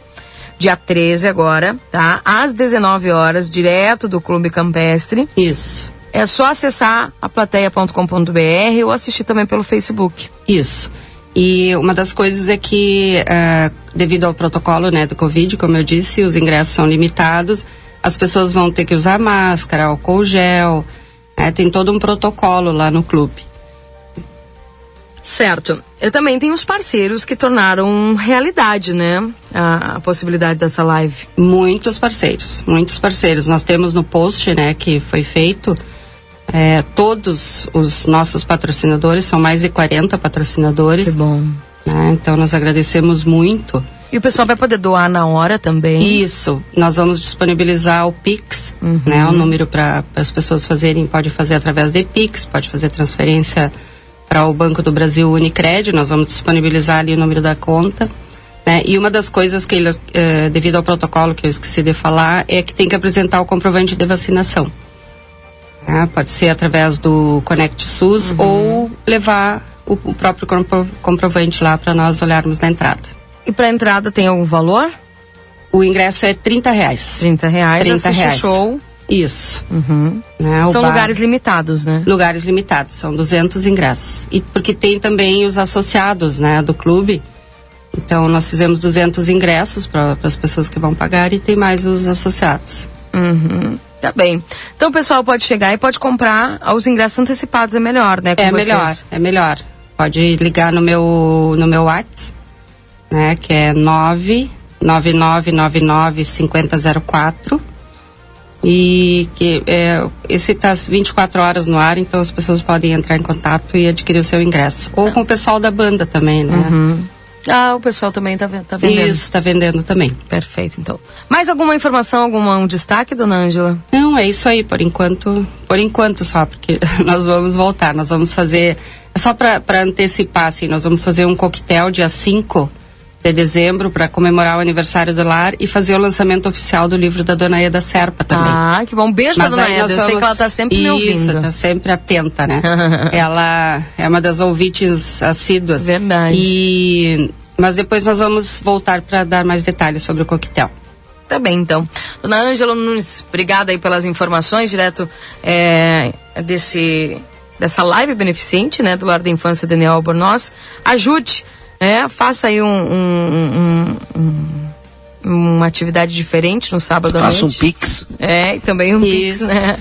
dia 13 agora, tá? Às 19 horas, direto do Clube Campestre. Isso. É só acessar a plateia.com.br ou assistir também pelo Facebook. Isso. E uma das coisas é que, ah, devido ao protocolo né, do Covid, como eu disse, os ingressos são limitados, as pessoas vão ter que usar máscara, álcool gel, né, tem todo um protocolo lá no clube. Certo. Eu também tenho os parceiros que tornaram realidade, né? A, a possibilidade dessa live. Muitos parceiros, muitos parceiros. Nós temos no post, né, que foi feito, é, todos os nossos patrocinadores, são mais de 40 patrocinadores. Que bom. Né, então nós agradecemos muito. E o pessoal vai poder doar na hora também? Isso. Nós vamos disponibilizar o Pix, Uhum. né? O número para as pessoas fazerem, pode fazer através de Pix, pode fazer transferência para o Banco do Brasil Unicred, nós vamos disponibilizar ali o número da conta. Né? E uma das coisas que eh, devido ao protocolo que eu esqueci de falar, é que tem que apresentar o comprovante de vacinação. Né? Pode ser através do Conect SUS ou levar o, o próprio compro- comprovante lá para nós olharmos na entrada. E para entrada tem algum valor? O ingresso é 30 reais. 30 reais, 30 assiste o reais. show. Isso. Uhum. Né, São bar- lugares limitados, né? Lugares limitados, são 200 ingressos. E porque tem também os associados, né, do clube. Então nós fizemos 200 ingressos para as pessoas que vão pagar e tem mais os associados. Uhum. Tá bem. Então o pessoal pode chegar e pode comprar os ingressos antecipados, é melhor, né? É vocês. melhor, é melhor. Pode ligar no meu no meu WhatsApp, né, que é 99999 5004. E que é, esse está 24 horas no ar, então as pessoas podem entrar em contato e adquirir o seu ingresso. Ou com o pessoal da banda também, né? Uhum. Ah, o pessoal também tá, ven- tá vendendo. Isso, está vendendo também. Perfeito, então. Mais alguma informação, algum um destaque, dona Ângela? Não, é isso aí, por enquanto, por enquanto só, porque nós vamos voltar, nós vamos fazer, é só para antecipar, assim, nós vamos fazer um coquetel dia 5 de dezembro para comemorar o aniversário do lar e fazer o lançamento oficial do livro da Dona Eda Serpa também. Ah, que bom. Beijo pra Dona Eda, nós eu sei que ela tá sempre me Isso, ouvindo. tá sempre atenta, né? ela é uma das ouvintes assíduas. Verdade. E, mas depois nós vamos voltar para dar mais detalhes sobre o coquetel. Tá bem, então. Dona Ângela Nunes, obrigada aí pelas informações, direto é, desse, dessa live beneficente, né, do Lar da Infância Daniel Albornoz. Ajude, né, faça aí um, um- um- um- uma atividade diferente no sábado à Faça um noite. pix. É, e também um Isso. Pix, né?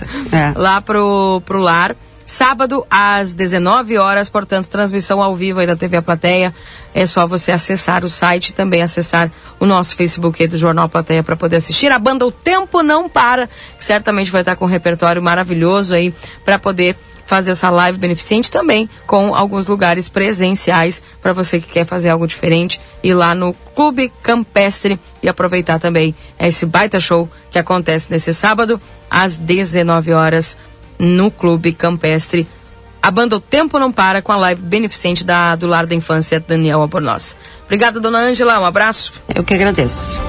É. Lá pro, pro lar. Sábado às 19 horas, portanto, transmissão ao vivo aí da TV A Plateia. É só você acessar o site e também acessar o nosso Facebook aí do Jornal Plateia para poder assistir. A banda O Tempo Não Para, que certamente vai estar com um repertório maravilhoso aí para poder fazer essa live beneficente também com alguns lugares presenciais para você que quer fazer algo diferente ir lá no Clube Campestre e aproveitar também esse baita show que acontece nesse sábado às 19 horas no Clube Campestre. A banda O Tempo Não Para com a live beneficente da, do Lar da Infância Daniel Albornoz. Obrigada, dona Ângela. Um abraço. Eu que agradeço.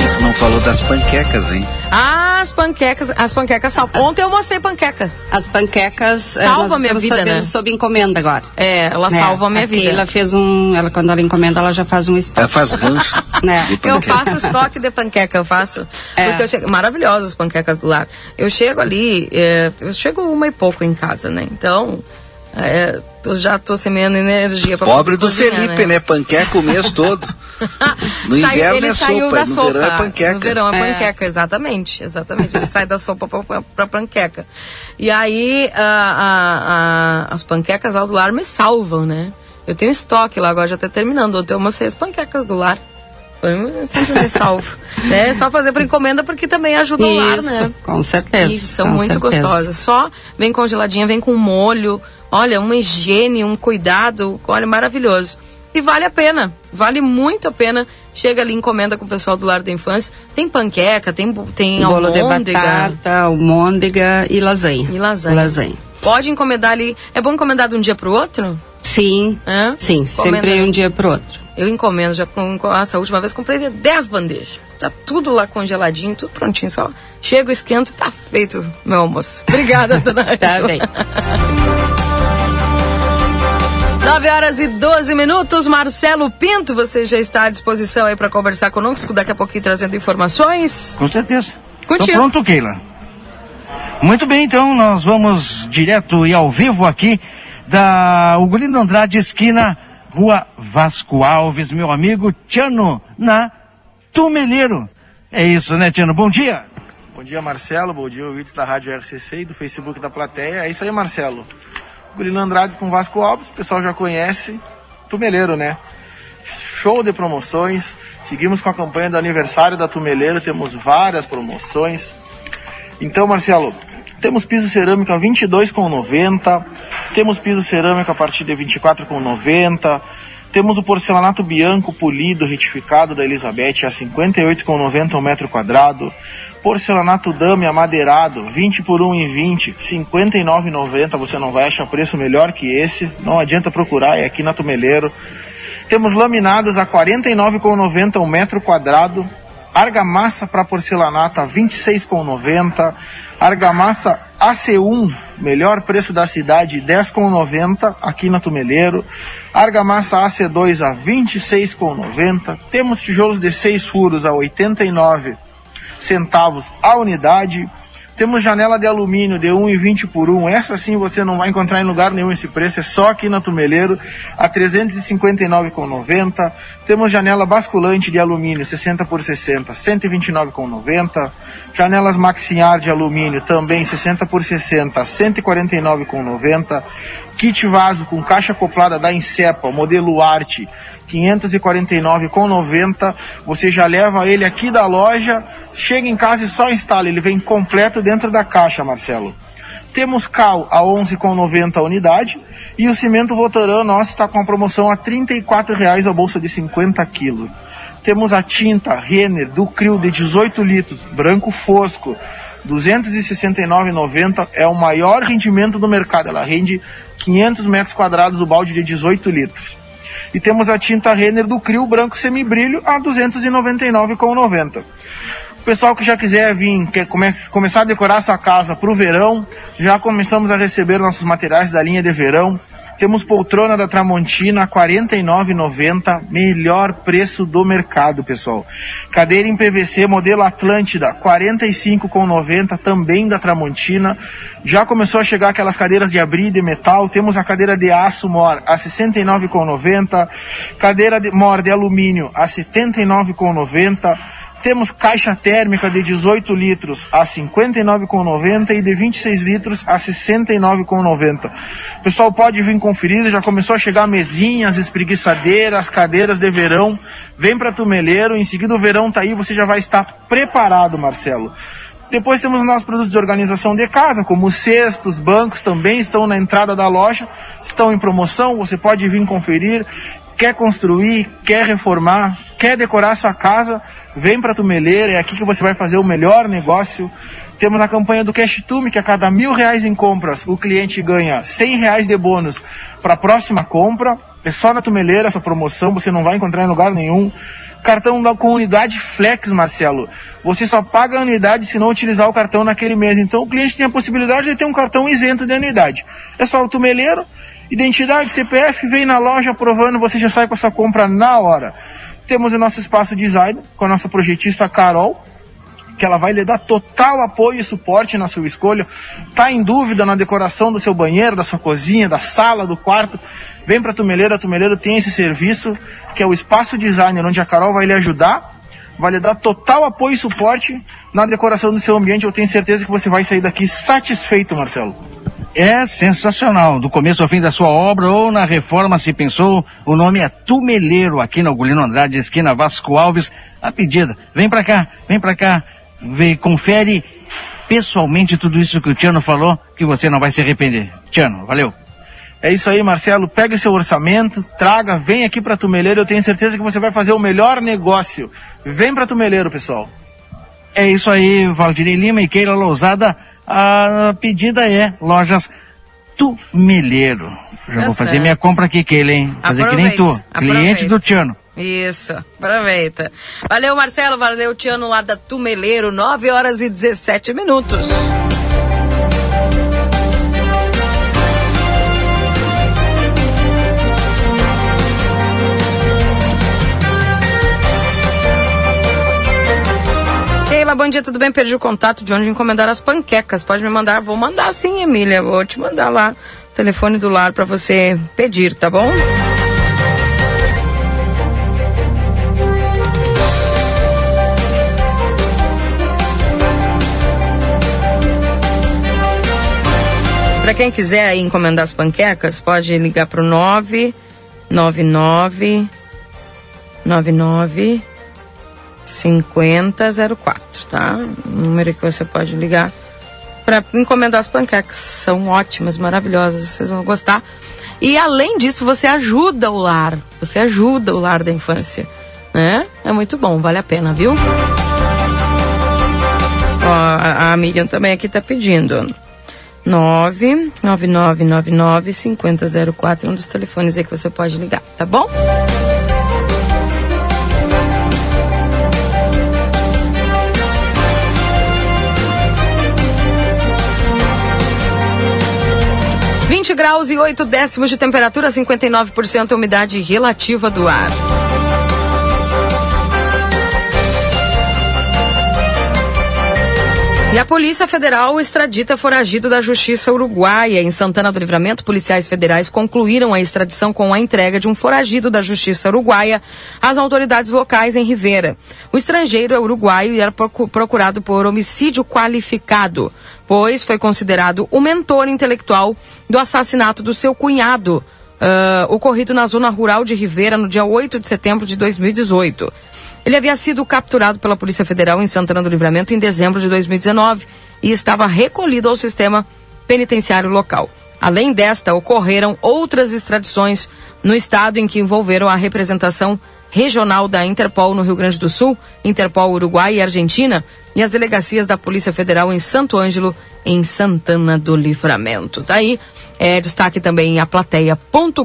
E tu não falou das panquecas, hein? Ah, as panquecas, as panquecas salvam. Ontem eu mostrei panqueca. As panquecas eh, Salva minha vida, fazendo né? sob encomenda agora. É, ela Né? salva a minha vida. Ela fez um, ela quando ela encomenda ela já faz um estoque. Ela faz rancho. né? Eu faço estoque de panqueca, eu faço. É. Porque eu chego, maravilhosas as panquecas do lar. Eu chego ali, é, eu chego uma e pouco em casa, né? Então, é, tô- já tô semeando energia pra Pobre do cozinhar, Felipe, né? Panqueca o mês todo. No Sai- inverno é saiu sopa, no sopa. verão é panqueca. No verão é É. panqueca, exatamente. Exatamente. Ele sai da sopa pra, pra, pra panqueca. E aí, a- a- a- as panquecas lá do lar me salvam, né? Eu tenho estoque lá, agora já tá terminando. Ontem eu mostrei as panquecas do lar. Eu sempre me salvo. né? É só fazer por encomenda porque também ajuda o lar, Isso, né? com certeza. Isso, são com muito certeza. gostosas. Só vem congeladinha, vem com molho. Olha, uma higiene, um cuidado, olha, maravilhoso. E vale a pena, vale muito a pena. Chega ali, encomenda com o pessoal do Lar da Infância. Tem panqueca, tem, tem Bolo de almôndega. batata, almôndega e lasanha. E lasanha. Lasanha. Pode encomendar ali. É bom encomendar de um dia pro outro? Sim, É? sim, Encomenda. sempre um dia pro outro. Eu encomendo, já com, essa última vez comprei 10 bandejas. Tá tudo lá congeladinho, tudo prontinho. Só chego, esquento tá feito meu almoço. Obrigada, dona Tá bem. 9 horas e 12 minutos. Marcelo Pinto, você já está à disposição aí para conversar conosco, daqui a pouquinho trazendo informações. Com certeza. Contigo. Tô pronto, Keila. Muito bem, então nós vamos direto e ao vivo aqui da Ugolindo Andrade, esquina Rua Vasco Alves, meu amigo Tiano, na Tumeleiro. É isso, né, Tiano? Bom dia. Bom dia, Marcelo. Bom dia, ouvintes da Rádio RCC e do Facebook da plateia. É isso aí, Marcelo. Gulino Andrade com Vasco Alves, o pessoal já conhece. Tumeleiro, né? Show de promoções. Seguimos com a campanha do aniversário da Tumeleiro, temos várias promoções. Então, Marcelo, temos piso cerâmico a 22,90, temos piso cerâmico a partir de 24,90, temos o porcelanato bianco polido retificado da Elizabeth a 58,90 um metro quadrado, porcelanato dame amadeirado 20 por 1 em 20, 59,90, você não vai achar preço melhor que esse, não adianta procurar, é aqui na Tumeleiro. Temos laminados a 49,90 um metro quadrado, argamassa para porcelanato a 26,90, argamassa AC1, melhor preço da cidade, 10,90 aqui na Tumeleiro, argamassa AC2 a 26,90, temos tijolos de 6 furos a 89 centavos a unidade, temos janela de alumínio de 1,20 por 1. Essa sim você não vai encontrar em lugar nenhum esse preço, é só aqui na Tumeleiro, a 359,90. Temos janela basculante de alumínio 60 por 60, 129,90. Janelas maxiar de alumínio também 60 por 60, 149,90. Kit vaso com caixa acoplada da Incepa, modelo Arte, 549,90. Você já leva ele aqui da loja, chega em casa e só instala. Ele vem completo dentro da caixa, Marcelo. Temos cal a 11,90 a unidade e o cimento Votoran nosso está com a promoção a R$ 34,00 a bolsa de 50 quilos. Temos a tinta Renner do Crio de 18 litros, branco fosco, 269,90 é o maior rendimento do mercado. Ela rende 500 metros quadrados o balde de 18 litros. E temos a tinta Renner do Crio branco semibrilho a 299,90. O pessoal que já quiser vir, quer come começar a decorar sua casa para o verão, já começamos a receber nossos materiais da linha de verão. Temos poltrona da Tramontina a R$ 49,90, melhor preço do mercado, pessoal. Cadeira em PVC modelo Atlântida, R$ 45,90, também da Tramontina. Já começou a chegar aquelas cadeiras de abrir de metal. Temos a cadeira de aço Mor a R$ 69,90, cadeira de Mor de alumínio a R$ 79,90. Temos caixa térmica de 18 litros a 59,90 e de 26 litros a 69,90. O pessoal pode vir conferir, já começou a chegar mesinhas, espreguiçadeiras, cadeiras de verão. Vem para Tumeleiro, em seguida o verão tá aí, você já vai estar preparado, Marcelo. Depois temos os nossos produtos de organização de casa, como cestos, bancos também estão na entrada da loja, estão em promoção, você pode vir conferir. Quer construir, quer reformar, quer decorar sua casa, vem para Tumeleira, é aqui que você vai fazer o melhor negócio. Temos a campanha do Cash Tume, que a cada mil reais em compras, o cliente ganha cem reais de bônus para a próxima compra. É só na Tumeleira essa promoção, você não vai encontrar em lugar nenhum. Cartão da comunidade Flex, Marcelo. Você só paga a anuidade se não utilizar o cartão naquele mês. Então o cliente tem a possibilidade de ter um cartão isento de anuidade. É só o Tumeleiro, identidade, CPF, vem na loja aprovando, você já sai com a sua compra na hora. Temos o nosso espaço design com a nossa projetista Carol, que ela vai lhe dar total apoio e suporte na sua escolha. Tá em dúvida na decoração do seu banheiro, da sua cozinha, da sala, do quarto? Vem para Tumeleiro, a Tumeleiro tem esse serviço, que é o espaço designer, onde a Carol vai lhe ajudar, vai lhe dar total apoio e suporte na decoração do seu ambiente. Eu tenho certeza que você vai sair daqui satisfeito, Marcelo. É sensacional. Do começo ao fim da sua obra ou na reforma se pensou, o nome é Tumeleiro, aqui na Gulino Andrade, esquina Vasco Alves. A pedida, vem pra cá, vem pra cá, vem, confere pessoalmente tudo isso que o Tiano falou, que você não vai se arrepender. Tiano, valeu. É isso aí, Marcelo. Pega seu orçamento, traga, vem aqui para Tumeleiro. Eu tenho certeza que você vai fazer o melhor negócio. Vem para Tumeleiro, pessoal. É isso aí, Valdirei Lima e Keila Lousada. A pedida é lojas Tumeleiro. Já Tá vou fazer certo. minha compra aqui, Keila, hein? Fazer que nem tu, Aproveite, cliente do Tiano. Isso, aproveita. Valeu, Marcelo, valeu, Tiano, lá da Tumeleiro, 9 horas e 17 minutos. Keila, bom dia, tudo bem? Perdi o contato de onde encomendar as panquecas. Pode me mandar? Vou mandar sim, Emília. Vou te mandar lá o telefone do lar para você pedir, tá bom? Para quem quiser encomendar as panquecas, pode ligar pro 999 99 5004, tá? Número que você pode ligar para encomendar as panquecas. São ótimas, maravilhosas, vocês vão gostar. E além disso, você ajuda o lar. Você ajuda o lar da infância, né? É muito bom, vale a pena, viu? Ó, a, Miriam também aqui tá pedindo. 99999 5004 um dos telefones aí que você pode ligar, tá bom? Graus e oito décimos de temperatura, 59% umidade relativa do ar. E a Polícia Federal extradita foragido da Justiça Uruguaia. Em Santana do Livramento, policiais federais concluíram a extradição com a entrega de um foragido da Justiça Uruguaia às autoridades locais em Rivera. O estrangeiro é uruguaio e era procurado por homicídio qualificado, pois foi considerado o mentor intelectual do assassinato do seu cunhado, uh, ocorrido na zona rural de Rivera no dia 8 de setembro de 2018. Ele havia sido capturado pela Polícia Federal em Santana do Livramento em dezembro de 2019 e estava recolhido ao sistema penitenciário local. Além desta, ocorreram outras extradições no estado em que envolveram a representação regional da Interpol no Rio Grande do Sul, Interpol Uruguai e Argentina, e as delegacias da Polícia Federal em Santo Ângelo, em Santana do Livramento. Tá é, destaque também a plateia.com.br.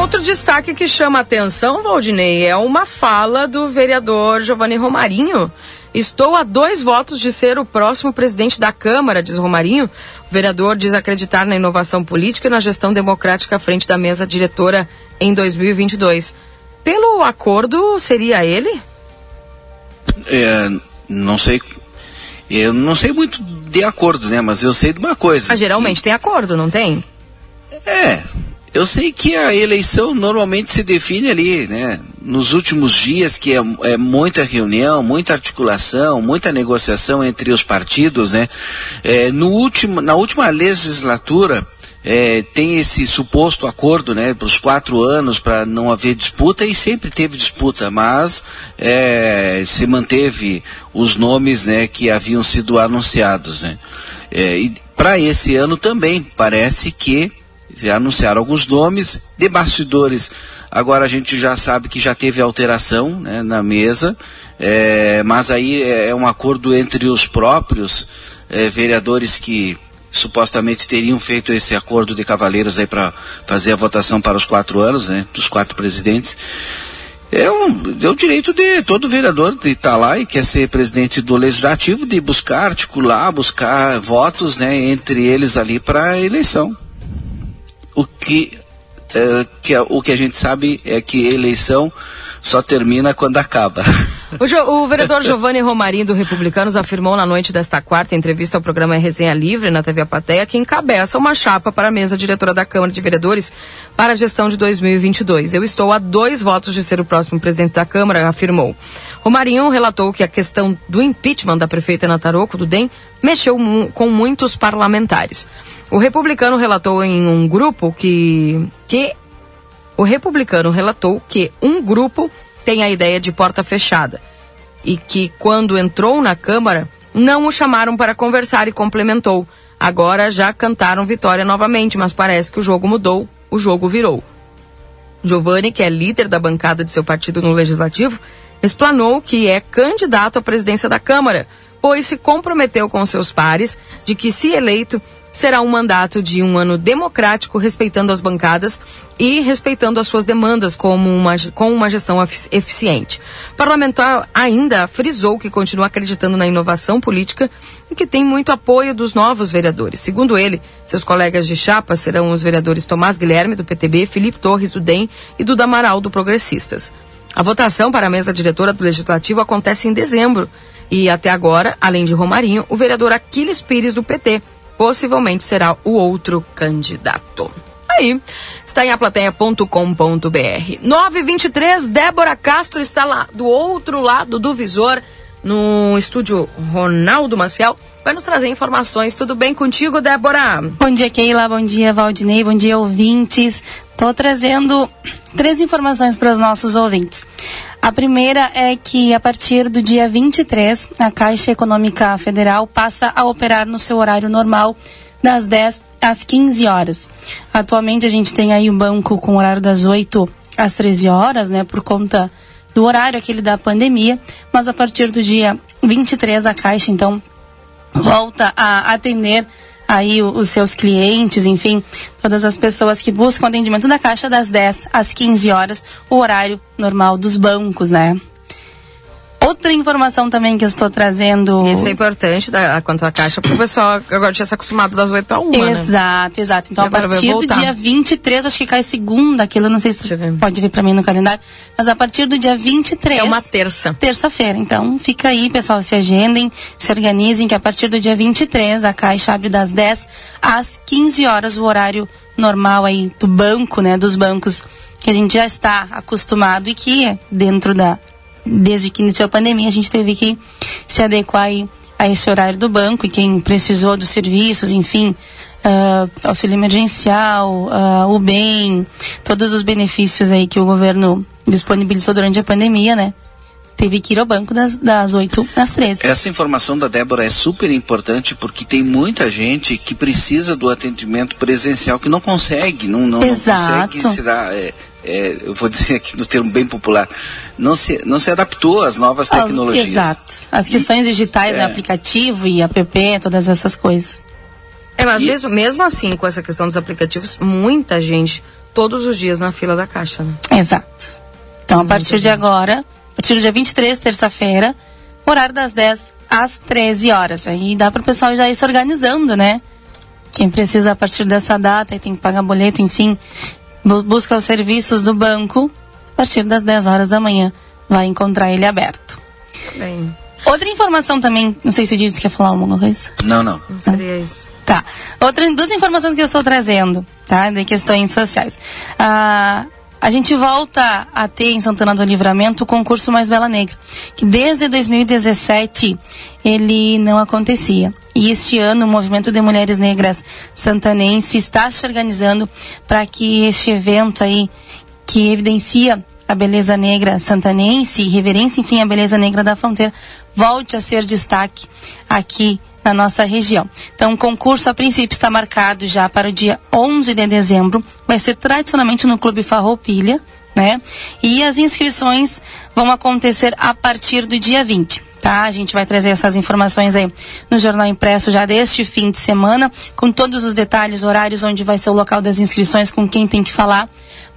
Outro destaque que chama atenção, Valdinei, é uma fala do vereador Giovanni Romarinho. Estou a dois votos de ser o próximo presidente da Câmara, diz Romarinho. O vereador diz acreditar na inovação política e na gestão democrática à frente da mesa diretora em 2022. Pelo acordo, seria ele? É, não sei. Eu não sei muito de acordo, né? Mas eu sei de uma coisa. Ah, geralmente que... tem acordo, não tem? É, eu sei que a eleição normalmente se define ali, né? Nos últimos dias, que é, é, muita reunião, muita articulação, muita negociação entre os partidos, né? É, no último, na última legislatura, é, tem esse suposto acordo, né, para os quatro anos para não haver disputa e sempre teve disputa, mas é, se manteve os nomes, né, que haviam sido anunciados, né. É, e para esse ano também parece que anunciaram alguns nomes de bastidores. Agora a gente já sabe que já teve alteração né, na mesa, é, mas aí é, é um acordo entre os próprios é, vereadores que supostamente teriam feito esse acordo de cavaleiros aí para fazer a votação para os quatro anos, né, dos quatro presidentes. É, um, é o direito de todo vereador de estar tá lá e quer ser presidente do legislativo de buscar, articular, buscar votos, né, entre eles ali para a eleição o que, é, que o que a gente sabe é que eleição só termina quando acaba. O, o vereador Giovanni Romarinho do Republicanos afirmou na noite desta quarta entrevista ao programa Resenha Livre na TV Apateia que encabeça uma chapa para a mesa diretora da Câmara de Vereadores para a gestão de 2022. Eu estou a dois votos de ser o próximo presidente da Câmara, afirmou. Romarinho relatou que a questão do impeachment da prefeita Nataroco do DEM mexeu com muitos parlamentares. O republicano relatou em um grupo que, que o republicano relatou que um grupo tem a ideia de porta fechada e que quando entrou na Câmara não o chamaram para conversar e complementou. Agora já cantaram vitória novamente, mas parece que o jogo mudou, o jogo virou. Giovanni, que é líder da bancada de seu partido no legislativo, explanou que é candidato à presidência da Câmara, pois se comprometeu com seus pares de que, se eleito, será um mandato de um ano democrático, respeitando as bancadas e respeitando as suas demandas como uma, com uma gestão eficiente. O parlamentar ainda frisou que continua acreditando na inovação política e que tem muito apoio dos novos vereadores. Segundo ele, seus colegas de chapa serão os vereadores Tomás Guilherme, do PTB, Felipe Torres, do DEM e do Damaral, do Progressistas. A votação para a mesa diretora do Legislativo acontece em dezembro. E até agora, além de Romarinho, o vereador Aquiles Pires, do PT, possivelmente será o outro candidato. Aí, está em aplateia.com.br. 923, Débora Castro está lá do outro lado do visor no estúdio Ronaldo Maciel, vai nos trazer informações. Tudo bem contigo, Débora? Bom dia, Keila. Bom dia, Valdinei. Bom dia, ouvintes. Estou trazendo três informações para os nossos ouvintes. A primeira é que a partir do dia 23, a Caixa Econômica Federal passa a operar no seu horário normal das 10 às 15 horas. Atualmente a gente tem aí o banco com horário das 8 às 13 horas, né, por conta do horário aquele da pandemia, mas a partir do dia 23 a Caixa então volta a atender aí os seus clientes, enfim, todas as pessoas que buscam atendimento da Caixa das 10 às 15 horas, o horário normal dos bancos, né? Outra informação também que eu estou trazendo. Isso é importante da, quanto à caixa, porque o pessoal agora tinha se acostumado das 8 a 1, né? Exato, exato. Então, E a partir do dia 23, acho que cai segunda, aquilo eu não sei se pode vir pra mim no calendário, mas a partir do dia 23. É uma terça. Terça-feira. Então, fica aí, pessoal, se agendem, se organizem, que a partir do dia 23, a Caixa abre das 10 às 15 horas, o horário normal aí do banco, né, dos bancos que a gente já está acostumado e que dentro da desde que iniciou a pandemia, a gente teve que se adequar aí a esse horário do banco e quem precisou dos serviços, enfim, ah, auxílio emergencial, ah, o bem, todos os benefícios aí que o governo disponibilizou durante a pandemia, né? Teve que ir ao banco das, das 8 às 13. Essa informação da Débora é super importante porque tem muita gente que precisa do atendimento presencial que não consegue, não, não, não consegue se dar. é, é, eu vou dizer aqui no termo bem popular, não se, não se adaptou às novas As- tecnologias. exato. As questões digitais, é. né, aplicativo e app, todas essas coisas. É, mas mesmo, mesmo assim, com essa questão dos aplicativos, muita gente, todos os dias na fila da caixa, né? Exato. Então, a partir de agora, a partir do dia 23, terça-feira, horário das 10 às 13 horas. Aí dá para o pessoal já ir se organizando, né? Quem precisa a partir dessa data e tem que pagar boleto, enfim, busca os serviços do banco, a partir das 10 horas da manhã vai encontrar ele aberto. Bem, Outra informação também, não sei se o Dito quer falar alguma coisa. Não, não. não seria isso. Tá. Outra, duas informações que eu estou trazendo, tá? De questões sociais. Ah, a gente volta a ter em Santana do Livramento o concurso Mais Bela Negra, que desde 2017 ele não acontecia. E este ano o Movimento de Mulheres Negras Santanense está se organizando para que este evento aí, que evidencia a beleza negra santanense reverência, enfim, a beleza negra da fronteira, volte a ser destaque aqui na nossa região. Então, o concurso, a princípio, está marcado já para o dia 11 de dezembro. Vai ser tradicionalmente no Clube Farroupilha, né? E as inscrições vão acontecer a partir do dia 20. Tá? A gente vai trazer essas informações aí no jornal impresso já deste fim de semana, com todos os detalhes, horários, onde vai ser o local das inscrições, com quem tem que falar.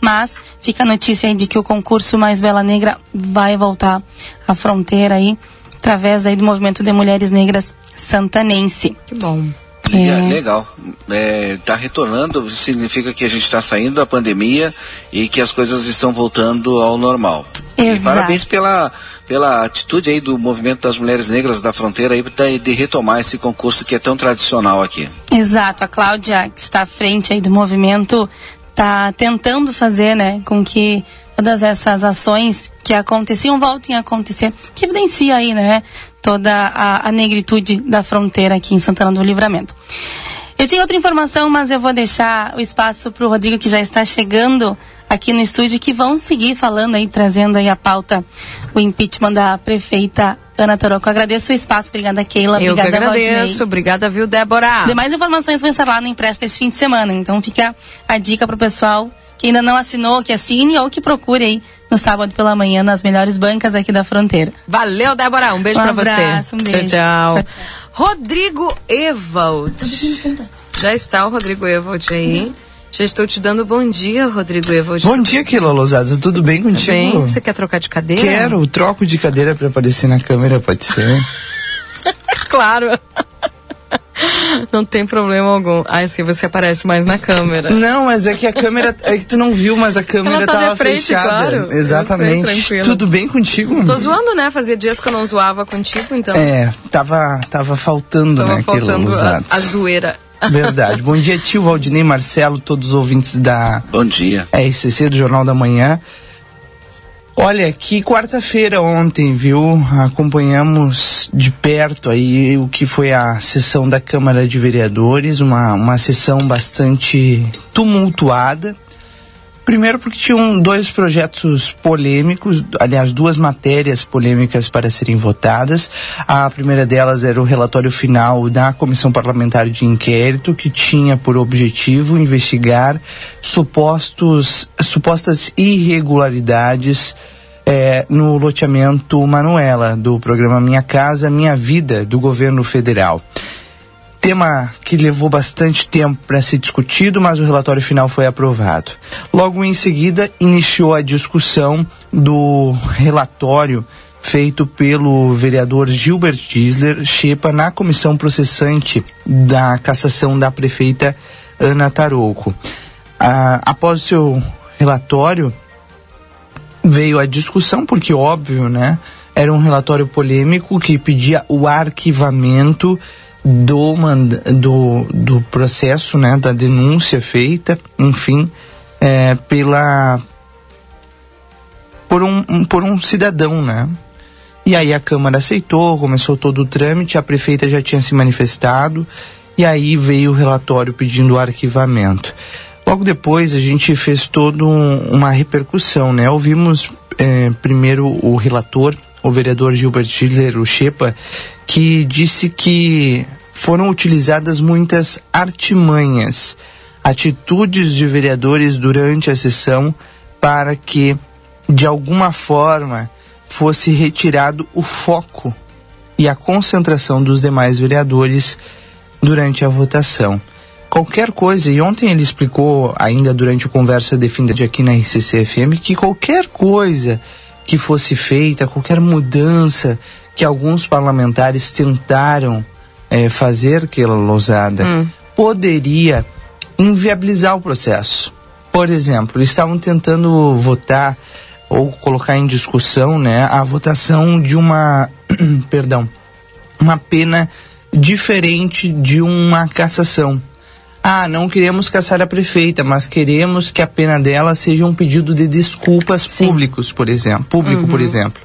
Mas fica a notícia aí de que o concurso Mais Bela Negra vai voltar à fronteira aí, através aí do movimento de mulheres negras santanense. Que bom. Liga- É. Legal. Está retornando, significa que a gente está saindo da pandemia e que as coisas estão voltando ao normal. E Exato. parabéns pela, pela atitude aí do movimento das mulheres negras da fronteira aí de, de retomar esse concurso que é tão tradicional aqui. Exato, a Cláudia, que está à frente aí do movimento, está tentando fazer, né, com que todas essas ações que aconteciam voltem a acontecer, que evidencia aí, né, toda a, a negritude da fronteira aqui em Santana do Livramento. Eu tinha outra informação, mas eu vou deixar o espaço para o Rodrigo, que já está chegando aqui no estúdio, que vão seguir falando aí, trazendo aí a pauta, o impeachment da prefeita Ana Taroco. Agradeço o espaço, obrigada Keila, Eu que obrigada Valdinei. agradeço. Obrigada, viu, Débora? Demais informações vão estar lá no Empresta esse fim de semana. Então fica a dica pro pessoal que ainda não assinou, que assine ou que procure aí no sábado pela manhã nas melhores bancas aqui da fronteira. Valeu, Débora. Um beijo Um pra você. abraço, um beijo. Tchau, Tchau. Rodrigo Evald. Já está o Rodrigo Evald aí. Já estou te dando bom dia, Rodrigo Evald. Bom dia, Keila Lousada. Tudo bem contigo? bem? Você quer trocar de cadeira? Quero, troco de cadeira pra aparecer na câmera, pode ser? Claro. Não tem problema algum. Ah, assim você aparece mais na câmera. Não, mas é que a câmera. É que tu não viu, mas a câmera Ela tá de tava frente, fechada. claro. Eu sei, Exatamente. tranquilo. Tudo bem contigo? Tô zoando, né? Fazia dias que eu não zoava contigo, então. É, tava, tava faltando, Tava né, faltando a, a zoeira. Verdade. Bom dia, tio Valdinei Marcelo, todos os ouvintes da Bom dia. RCC do Jornal da Manhã. Olha, que quarta-feira ontem, viu? Acompanhamos de perto aí o que foi a sessão da Câmara de Vereadores, uma, uma sessão bastante tumultuada. Primeiro porque tinham dois projetos polêmicos, aliás, duas matérias polêmicas para serem votadas. A primeira delas era o relatório final da Comissão Parlamentar de Inquérito, que tinha por objetivo investigar supostos, supostas irregularidades eh, no loteamento Manuela, do programa Minha Casa Minha Vida, do governo federal tema que levou bastante tempo para ser discutido, mas o relatório final foi aprovado. Logo em seguida, iniciou a discussão do relatório feito pelo vereador Gilbert Gisler Chepa na comissão processante da cassação da prefeita Ana Tarouco. Ah, após o seu relatório, veio a discussão, porque óbvio, né? Era um relatório polêmico que pedia o arquivamento do, do, do processo, né, da denúncia feita, enfim, é, pela por um, por um cidadão, né? E aí a Câmara aceitou, começou todo o trâmite, a prefeita já tinha se manifestado, e aí veio o relatório pedindo o arquivamento. Logo depois a gente fez toda um, uma repercussão, né? Ouvimos é, primeiro o relator, o vereador Gilbert Schiller, o Chepa, que disse que foram utilizadas muitas artimanhas, atitudes de vereadores durante a sessão para que, de alguma forma, fosse retirado o foco e a concentração dos demais vereadores durante a votação. Qualquer coisa, e ontem ele explicou, ainda durante o Conversa Definida aqui na RCC-FM, que qualquer coisa que fosse feita, qualquer mudança que alguns parlamentares tentaram é, fazer aquela lousada, hum. poderia inviabilizar o processo. Por exemplo, estavam tentando votar ou colocar em discussão, né, a votação de uma, perdão, uma pena diferente de uma cassação. Ah, não queremos caçar a prefeita, mas queremos que a pena dela seja um pedido de desculpas Sim. públicos, por exemplo, público, uhum. por exemplo.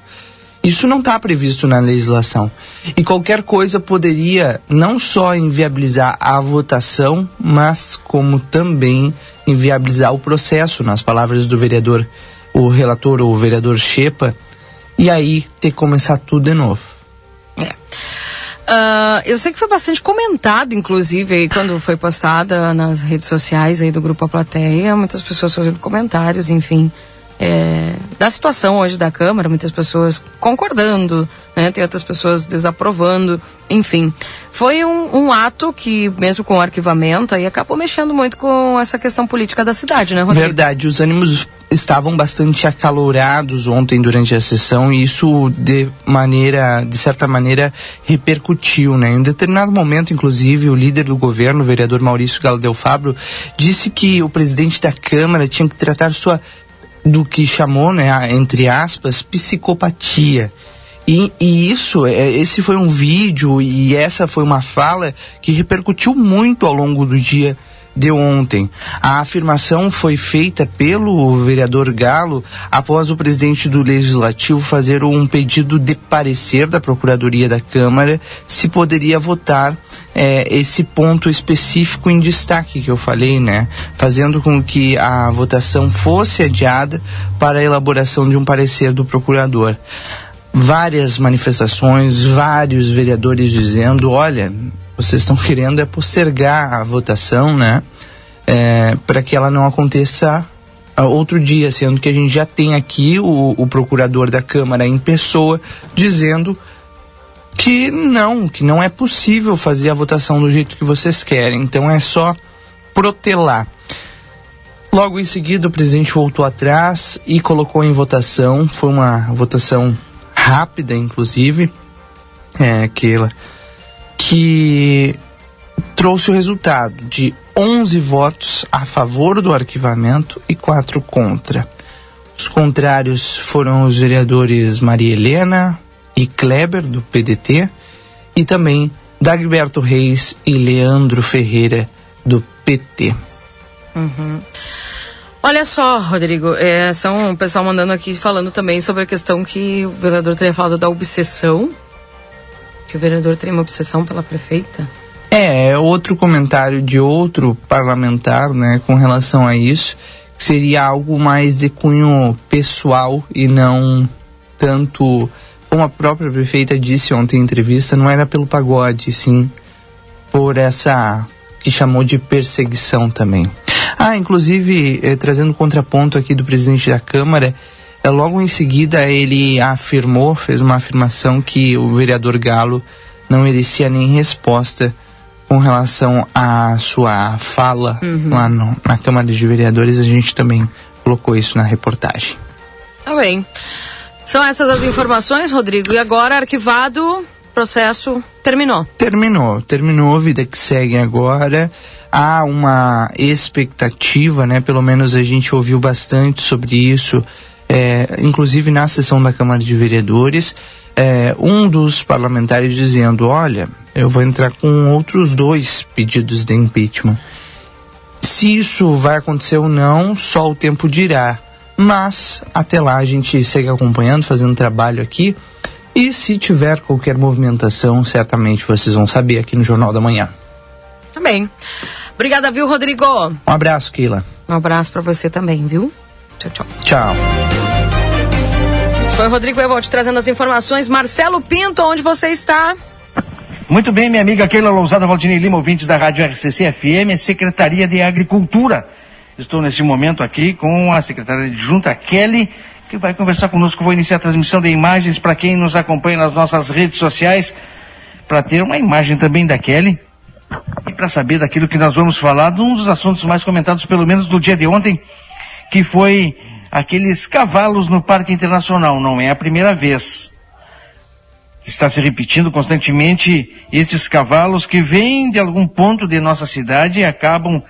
Isso não está previsto na legislação. E qualquer coisa poderia não só inviabilizar a votação, mas como também inviabilizar o processo, nas palavras do vereador, o relator, o vereador Shepa, e aí ter que começar tudo de novo. É. Uh, eu sei que foi bastante comentado, inclusive, quando foi postada nas redes sociais aí do Grupo A Plateia, muitas pessoas fazendo comentários, enfim é, da situação hoje da Câmara, muitas pessoas concordando, né, tem outras pessoas desaprovando, enfim. Foi um, um, ato que, mesmo com o arquivamento, aí acabou mexendo muito com essa questão política da cidade, né, Rodrigo? Verdade, os ânimos estavam bastante acalorados ontem durante a sessão e isso de maneira, de certa maneira, repercutiu, né? Em determinado momento, inclusive, o líder do governo, o vereador Maurício Galo Del Fabro, disse que o presidente da Câmara tinha que tratar sua do que chamou, né, entre aspas, psicopatia. E, e, isso, é, esse foi um vídeo e essa foi uma fala que repercutiu muito ao longo do dia de ontem. A afirmação foi feita pelo vereador Galo após o presidente do Legislativo fazer um pedido de parecer da Procuradoria da Câmara se poderia votar é, esse ponto específico em destaque que eu falei, né? Fazendo com que a votação fosse adiada para a elaboração de um parecer do procurador várias manifestações, vários vereadores dizendo, olha, vocês estão querendo é postergar a votação, né? É, para que ela não aconteça outro dia, sendo que a gente já tem aqui o, o procurador da Câmara em pessoa dizendo que não, que não é possível fazer a votação do jeito que vocês querem. Então é só protelar. Logo em seguida, o presidente voltou atrás e colocou em votação. Foi uma votação rápida, inclusive, é, aquela que trouxe o resultado de 11 votos a favor do arquivamento e 4 contra. Os contrários foram os vereadores Maria Helena e Kleber, do PDT, e também Dagberto Reis e Leandro Ferreira, do PT. Uhum. Olha só, Rodrigo, é, são o pessoal mandando aqui falando também sobre a questão que o vereador teria falado da obsessão. Que o vereador teria uma obsessão pela prefeita. É, é outro comentário de outro parlamentar, né, com relação a isso, que seria algo mais de cunho pessoal e não tanto, como a própria prefeita disse ontem em entrevista, não era pelo pagode, sim por essa que chamou de perseguição também. Ah, inclusive, eh, trazendo contraponto aqui do presidente da Câmara, logo em seguida ele afirmou, fez uma afirmação que o vereador Galo não merecia nem resposta com relação à sua fala Uhum. lá no- na Câmara de Vereadores. A gente também colocou isso na reportagem. Tá bem. São essas as informações, Rodrigo. E agora, arquivado, processo terminou. Terminou, terminou, vida que segue agora. Há uma expectativa, né? Pelo menos a gente ouviu bastante sobre isso, é, inclusive na sessão da Câmara de Vereadores. é, um dos parlamentares dizendo: Olha, eu vou entrar com outros dois pedidos de impeachment. Se isso vai acontecer ou não, só o tempo dirá. Mas até lá a gente segue acompanhando, fazendo trabalho aqui. E se tiver qualquer movimentação, certamente vocês vão saber aqui no Jornal da Manhã. Tá bem. Obrigada, viu, Rodrigo? Um abraço, Keila. Um abraço pra você também, viu? Tchau, tchau. Tchau. Foi Rodrigo Evolte trazendo as informações. Marcelo Pinto, onde você está? Muito bem, minha amiga Keila Lousada Valdinei Lima, ouvintes da Rádio RCC FM, Secretaria de Agricultura. Estou neste momento aqui com a secretária de Junta Kelly, que vai conversar conosco. Vou iniciar a transmissão de imagens para quem nos acompanha nas nossas redes sociais, para ter uma imagem também da Kelly e para saber daquilo que nós vamos falar, de um dos assuntos mais comentados, pelo menos do dia de ontem, que foi aqueles cavalos no Parque Internacional. Não é a primeira vez está se repetindo constantemente estes cavalos que vêm de algum ponto de nossa cidade e acabam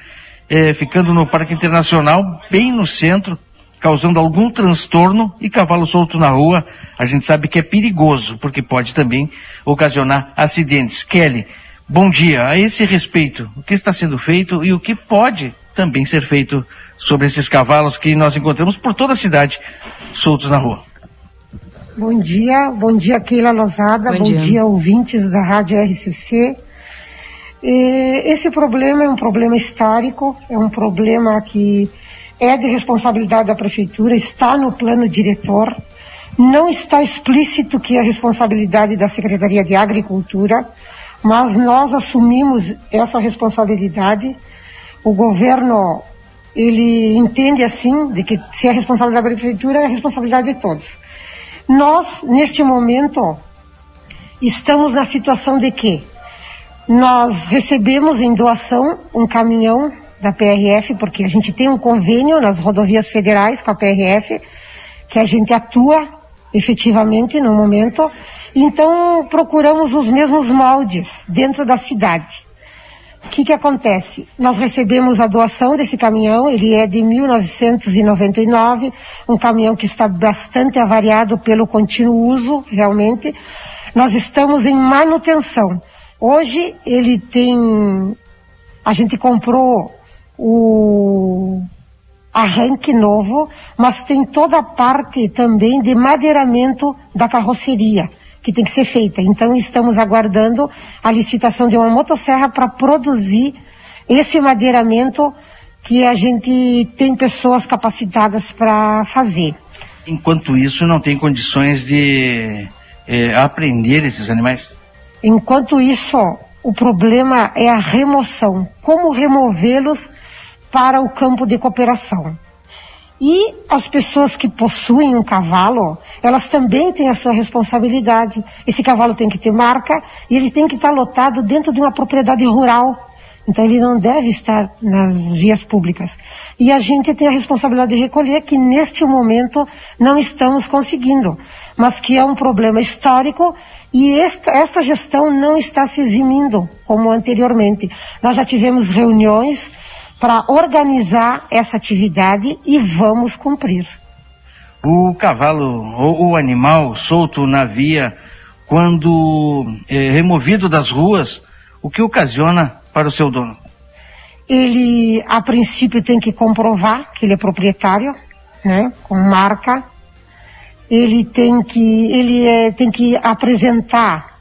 eh, ficando no Parque Internacional, bem no centro, causando algum transtorno e cavalo solto na rua, a gente sabe que é perigoso, porque pode também ocasionar acidentes. Kelly, bom dia. A esse respeito, o que está sendo feito e o que pode também ser feito sobre esses cavalos que nós encontramos por toda a cidade soltos na rua? Bom dia, bom dia Keila Lozada, Bom bom, dia. dia. ouvintes da Rádio RCC. E Esse problema é um problema histórico, é um problema que é de responsabilidade da prefeitura, está no plano diretor, não está explícito que é responsabilidade da Secretaria de Agricultura, mas nós assumimos essa responsabilidade. O governo ele entende assim de que se é responsabilidade da prefeitura é responsabilidade de todos. Nós, neste momento, estamos na situação de que nós recebemos em doação um caminhão da PRF, porque a gente tem um convênio nas rodovias federais com a PRF, que a gente atua efetivamente no momento. Então, procuramos os mesmos moldes dentro da cidade. O que, que acontece? Nós recebemos a doação desse caminhão, ele é de 1999, um caminhão que está bastante avariado pelo contínuo uso, realmente. Nós estamos em manutenção. Hoje ele tem. A gente comprou o arranque novo, mas tem toda a parte também de madeiramento da carroceria que tem que ser feita. Então estamos aguardando a licitação de uma motosserra para produzir esse madeiramento que a gente tem pessoas capacitadas para fazer. Enquanto isso, não tem condições de eh, apreender esses animais? Enquanto isso, o problema é a remoção. Como removê-los para o campo de cooperação. E as pessoas que possuem um cavalo, elas também têm a sua responsabilidade. Esse cavalo tem que ter marca e ele tem que estar lotado dentro de uma propriedade rural. Então ele não deve estar nas vias públicas. E a gente tem a responsabilidade de recolher que neste momento não estamos conseguindo, mas que é um problema histórico e esta, esta gestão não está se eximindo como anteriormente. Nós já tivemos reuniões para organizar essa atividade e vamos cumprir. O cavalo ou o animal solto na via, quando eh, removido das ruas, o que ocasiona para o seu dono? ele a princípio tem que comprovar que ele é proprietário, né, com marca. Ele tem que ele é, tem que apresentar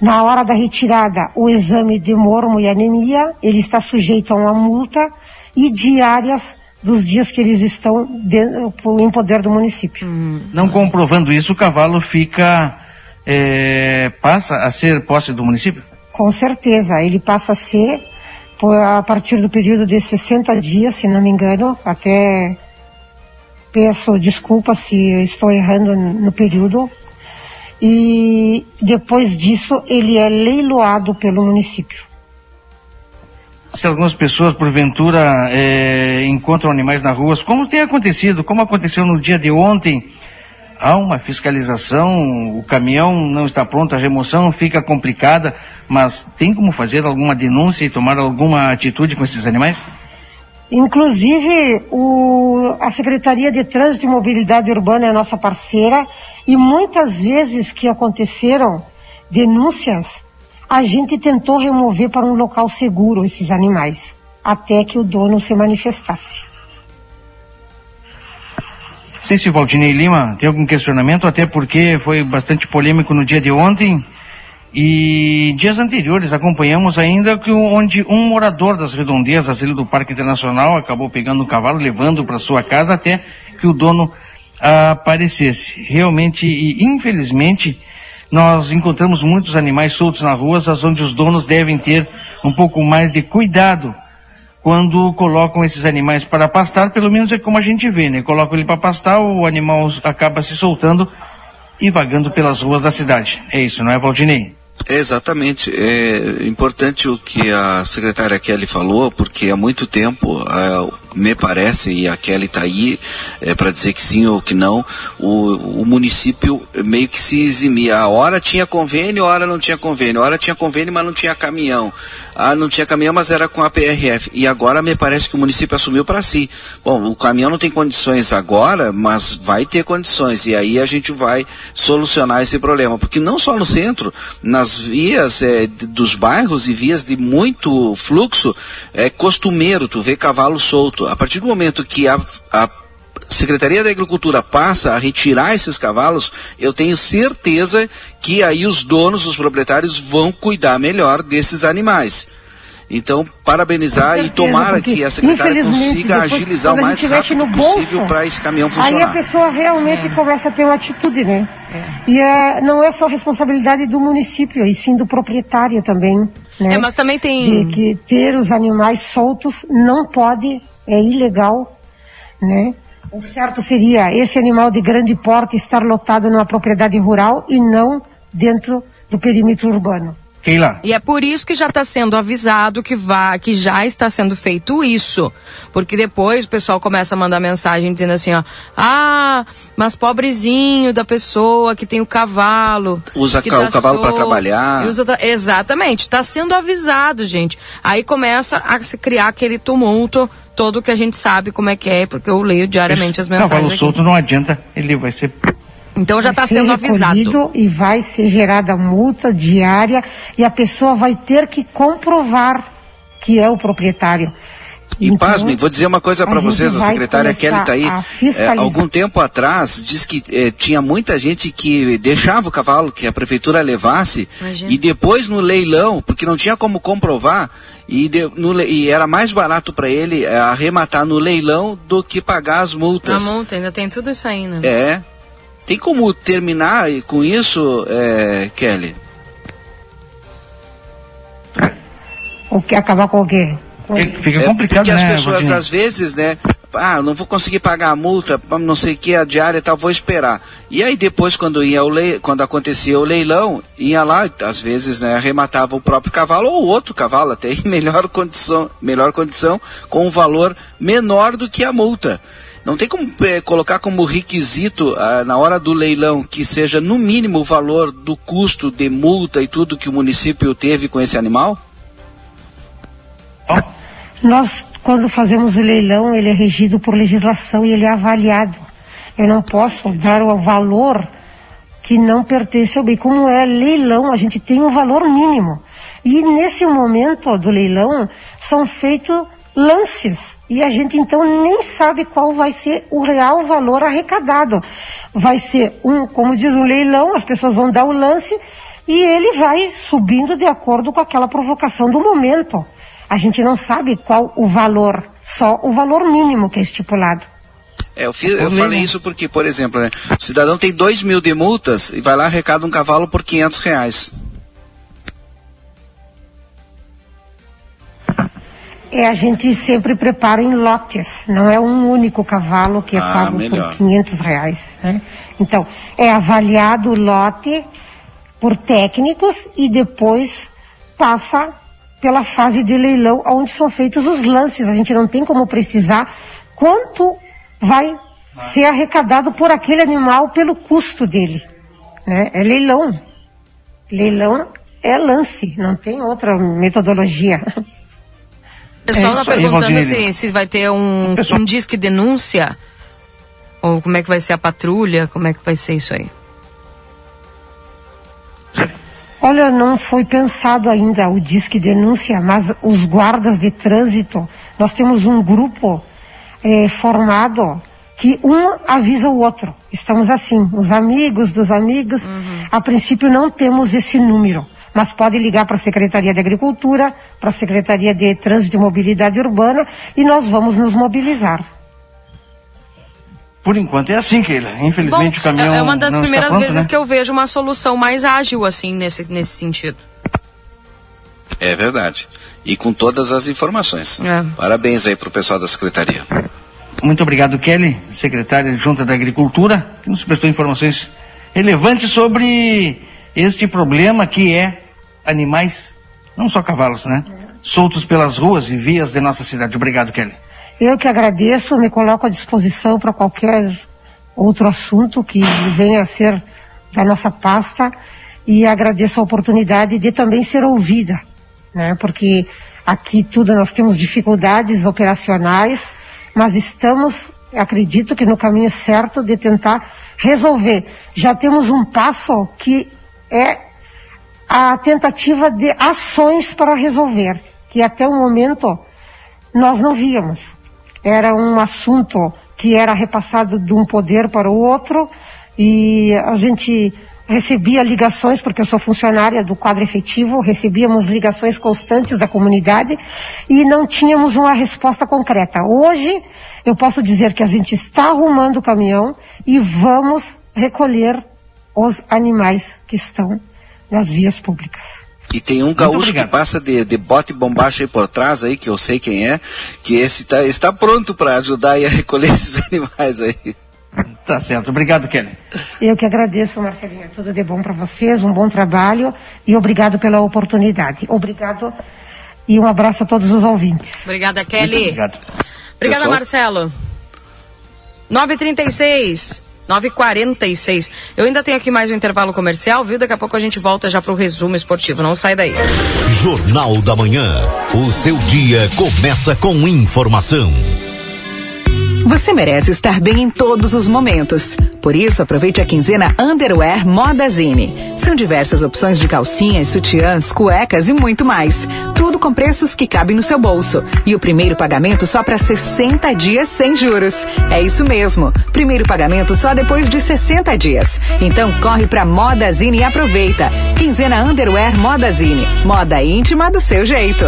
na hora da retirada o exame de mormo e anemia. Ele está sujeito a uma multa e diárias dos dias que eles estão de, em poder do município. Não comprovando isso, o cavalo fica é, passa a ser posse do município? Com certeza, ele passa a ser a partir do período de 60 dias, se não me engano, até peço desculpa se estou errando no período. E depois disso ele é leiloado pelo município. Se algumas pessoas, porventura, é, encontram animais na rua, como tem acontecido, como aconteceu no dia de ontem, há uma fiscalização, o caminhão não está pronto, a remoção fica complicada, mas tem como fazer alguma denúncia e tomar alguma atitude com esses animais? Inclusive, o- a Secretaria de Trânsito e Mobilidade Urbana é nossa parceira e muitas vezes que aconteceram denúncias, a gente tentou remover para um local seguro esses animais, até que o dono se manifestasse. Não sei se Valdinei Lima tem algum questionamento, até porque foi bastante polêmico no dia de ontem. E dias anteriores acompanhamos ainda que onde um morador das redondezas ali do Parque Internacional acabou pegando o cavalo, levando para sua casa até que o dono aparecesse. Realmente e infelizmente nós encontramos muitos animais soltos nas ruas, as onde os donos devem ter um pouco mais de cuidado quando colocam esses animais para pastar, pelo menos é como a gente vê, né? Colocam ele para pastar, o animal acaba se soltando e vagando pelas ruas da cidade. É isso, não é, Valdinei? Exatamente. É importante o que a secretária Kelly falou, porque há muito tempo, ah, me parece, e a Kelly está aí para dizer que sim ou que não, o, o município meio que se eximia. A hora tinha convênio, a hora não tinha convênio. A hora tinha convênio, mas não tinha caminhão. Ah, não tinha caminhão, mas era com a PRF. E agora me parece que o município assumiu para si. Bom, o caminhão não tem condições agora, mas vai ter condições. E aí a gente vai solucionar esse problema. Porque não só no centro, nas vias de- dos bairros e vias de muito fluxo, é costumeiro tu vê cavalo solto. A partir do momento que a, a Secretaria da Agricultura passa a retirar esses cavalos, eu tenho certeza que aí os donos, os proprietários vão cuidar melhor desses animais. Então, parabenizar e tomara que a secretária consiga depois, agilizar o mais rápido no possível para esse caminhão Aí a funcionar. pessoa realmente começa a ter uma atitude, né? E é, não é só responsabilidade do município, e sim do proprietário também. Né? É, mas também tem- De que ter os animais soltos não pode, é ilegal, né? O certo seria esse animal de grande porte estar lotado numa propriedade rural e não dentro do perímetro urbano. Keila. E é por isso que já está sendo avisado que, vá, que já está sendo feito isso. Porque depois o pessoal começa a mandar mensagem dizendo assim, ó. Ah, mas pobrezinho da pessoa que tem o cavalo. Usa que ca- tá o cavalo pra solto, trabalhar. usa tra- exatamente, está sendo avisado, gente. Aí começa a se criar aquele tumulto todo que a gente sabe como é que é, porque eu leio diariamente as mensagens Cavalo aqui. solto não adianta, ele vai ser Então já está sendo avisado. E vai ser gerada multa diária e a pessoa vai ter que comprovar que é o proprietário. E pasmem, vou dizer uma coisa Então, para vocês, a secretária Kelly está aí. É, algum tempo atrás, diz que eh, tinha muita gente que deixava o cavalo que a prefeitura levasse Imagina. e depois no leilão, porque não tinha como comprovar, e, de- no e era mais barato para ele eh, arrematar no leilão do que pagar as A multas. multa, ainda tem tudo isso aí, né? É. Tem como terminar com isso, eh, Kelly? O que acabar com o quê? Fica É, complicado, porque as né, pessoas às vezes, né? Ah, não vou conseguir pagar a multa, não sei o que, a diária e tal, vou esperar. E aí depois, quando ia o lei, quando acontecia o leilão, ia lá, às vezes, né, arrematava o próprio cavalo ou outro cavalo, até em melhor condição, melhor condição, com um valor menor do que a multa. Não tem como eh, colocar como requisito ah, na hora do leilão que seja no mínimo o valor do custo de multa e tudo que o município teve com esse animal? Nós, quando fazemos o leilão, ele é regido por legislação e ele é avaliado. Eu não posso dar o valor que não pertence ao bem. Como é leilão, a gente tem um valor mínimo. E nesse momento do leilão são feitos lances e a gente então nem sabe qual vai ser o real valor arrecadado. Vai ser um, como diz um leilão, as pessoas vão dar o lance e ele vai subindo de acordo com aquela provocação do momento. A gente não sabe qual o valor, só o valor mínimo que é estipulado. É, eu, fiz, eu falei isso porque, por exemplo, né, o cidadão tem 2 mil de multas e vai lá arrecada um cavalo por 500 reais. É, a gente sempre prepara em lotes, não é um único cavalo que é Ah, pago melhor. por 500 reais. Né? Então, é avaliado o lote por técnicos e depois passa pela fase de leilão, onde são feitos os lances. A gente não tem como precisar quanto vai ser arrecadado por aquele animal pelo custo dele. Né? É leilão. Leilão é lance, não tem outra metodologia. O pessoal É tá perguntando se, se vai ter um, um disque denúncia. Ou como é que vai ser a patrulha, como é que vai ser isso aí? Olha, não foi pensado ainda o disque denúncia, mas os guardas de trânsito, nós temos um grupo eh, formado que um avisa o outro. Estamos assim, os amigos dos amigos. A princípio não temos esse número, mas pode ligar para a Secretaria de Agricultura, para a Secretaria de Trânsito e Mobilidade Urbana e nós vamos nos mobilizar. Por enquanto é assim, Keila. Infelizmente o caminhão é é uma das não primeiras pronto, vezes né? que eu vejo uma solução mais ágil, assim, nesse, nesse sentido. É verdade. E com todas as informações. É. Parabéns aí pro pessoal da secretaria. Muito obrigado, Kelly, secretária junta da Agricultura, que nos prestou informações relevantes sobre este problema que é animais, não só cavalos, né? Soltos pelas ruas e vias de nossa cidade. Obrigado, Kelly. Eu que agradeço, me coloco à disposição para qualquer outro assunto que venha a ser da nossa pasta e agradeço a oportunidade de também ser ouvida, né? Porque aqui tudo nós temos dificuldades operacionais, mas estamos, acredito que no caminho certo de tentar resolver. Já temos um passo que é a tentativa de ações para resolver, que até o momento nós não víamos. Era um assunto que era repassado de um poder para o outro e a gente recebia ligações, porque eu sou funcionária do quadro efetivo, recebíamos ligações constantes da comunidade e não tínhamos uma resposta concreta. Hoje eu posso dizer que a gente está arrumando o caminhão e vamos recolher os animais que estão nas vias públicas. E tem um gaúcho que passa de, de bote bombacha aí por trás aí, que eu sei quem é, que esse tá, está pronto para ajudar aí a recolher esses animais aí. Tá certo. Obrigado, Kelly. Eu que agradeço, Marcelinha. Tudo de bom para vocês, um bom trabalho e obrigado pela oportunidade. Obrigado e um abraço a todos os ouvintes. Obrigada, Kelly. Muito obrigado. Obrigada, Pessoal- Marcelo. 9h36. 9h46. Eu ainda tenho aqui mais um intervalo comercial, viu? Daqui a pouco a gente volta já pro resumo esportivo. Não sai daí. Jornal da Manhã. O seu dia começa com informação. Você merece estar bem em todos os momentos. Por isso, aproveite a quinzena Underwear Moda Zine. São diversas opções de calcinhas, sutiãs, cuecas e muito mais. Tudo com preços que cabem no seu bolso. E o primeiro pagamento só para 60 dias sem juros. É isso mesmo. Primeiro pagamento só depois de 60 dias. Então corre pra Moda Zine e aproveita. Quinzena Underwear Moda Zine. Moda íntima do seu jeito.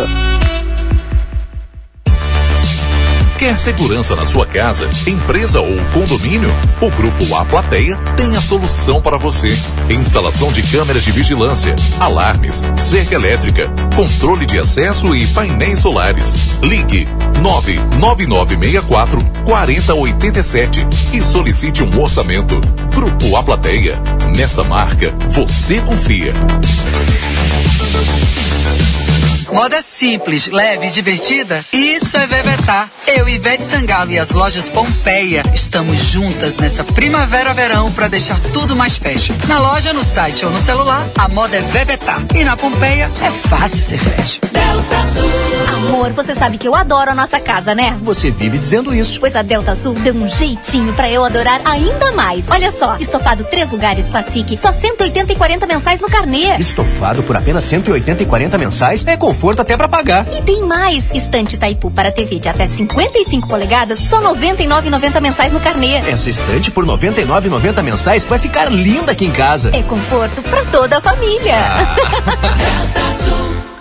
Quer segurança na sua casa, empresa ou condomínio? O Grupo A Plateia tem a solução para você. Instalação de câmeras de vigilância, alarmes, cerca elétrica, controle de acesso e painéis solares. Ligue 99964 4087 e solicite um orçamento. Grupo A Plateia. Nessa marca, você confia. Moda simples, leve e divertida? Isso é Vevetar. Eu, Ivete Sangalo e as lojas Pompeia estamos juntas nessa primavera-verão para deixar tudo mais fashion. Na loja, no site ou no celular, a moda é Vevetar. E na Pompeia é fácil ser fashion. Delta Sul. Amor, você sabe que eu adoro a nossa casa, né? Você vive dizendo isso. Pois a Delta Sul deu um jeitinho pra eu adorar ainda mais. Olha só, estofado três lugares classique, só 180 e 40 mensais no carnê. Estofado por apenas 180 e 40 mensais é conforto até pra pagar. E tem mais, estante Taipu para TV de até 55 polegadas, só 99,90 mensais no carnê. Essa estante por 99,90 mensais vai ficar linda aqui em casa. É conforto pra toda a família.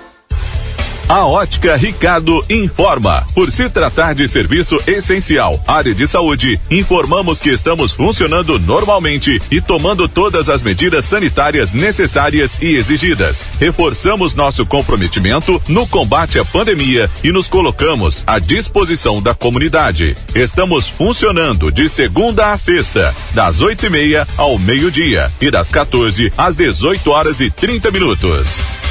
A Ótica Ricardo informa. Por se tratar de serviço essencial, área de saúde, informamos que estamos funcionando normalmente e tomando todas as medidas sanitárias necessárias e exigidas. Reforçamos nosso comprometimento no combate à pandemia e nos colocamos à disposição da comunidade. Estamos funcionando de segunda a sexta, das oito e meia ao meio-dia e das 14 às 18 horas e 30 minutos.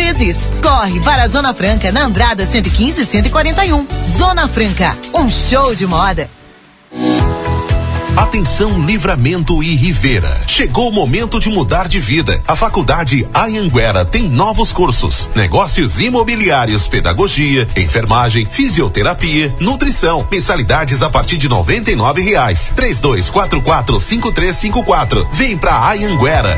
vezes. Corre para a Zona Franca na Andrada 115 e 141. Zona Franca, um show de moda. Atenção Livramento e Rivera. Chegou o momento de mudar de vida. A Faculdade Anhanguera tem novos cursos: negócios imobiliários, pedagogia, enfermagem, fisioterapia, nutrição. Mensalidades a partir de noventa e nove reais. Três dois quatro quatro cinco três cinco quatro. Vem pra Anhanguera.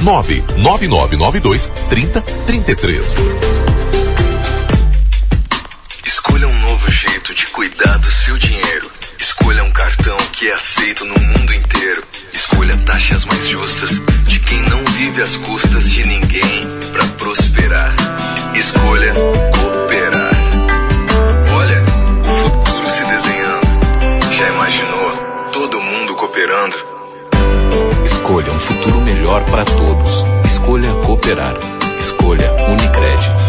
99992 3033. Escolha um novo jeito de cuidar do seu dinheiro. Escolha um cartão que é aceito no mundo inteiro. Escolha taxas mais justas de quem não vive às custas de ninguém para prosperar. Escolha Escolha um futuro melhor para todos. Escolha cooperar. Escolha Unicred.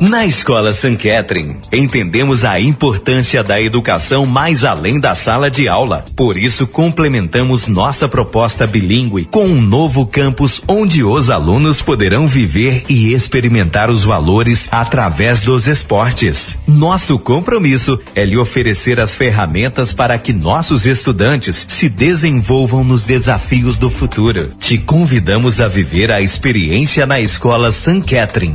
Na Escola San Catherine, entendemos a importância da educação mais além da sala de aula. Por isso, complementamos nossa proposta bilíngue com um novo campus onde os alunos poderão viver e experimentar os valores através dos esportes. Nosso compromisso é lhe oferecer as ferramentas para que nossos estudantes se desenvolvam nos desafios do futuro. Te convidamos a viver a experiência na Escola San Catherine.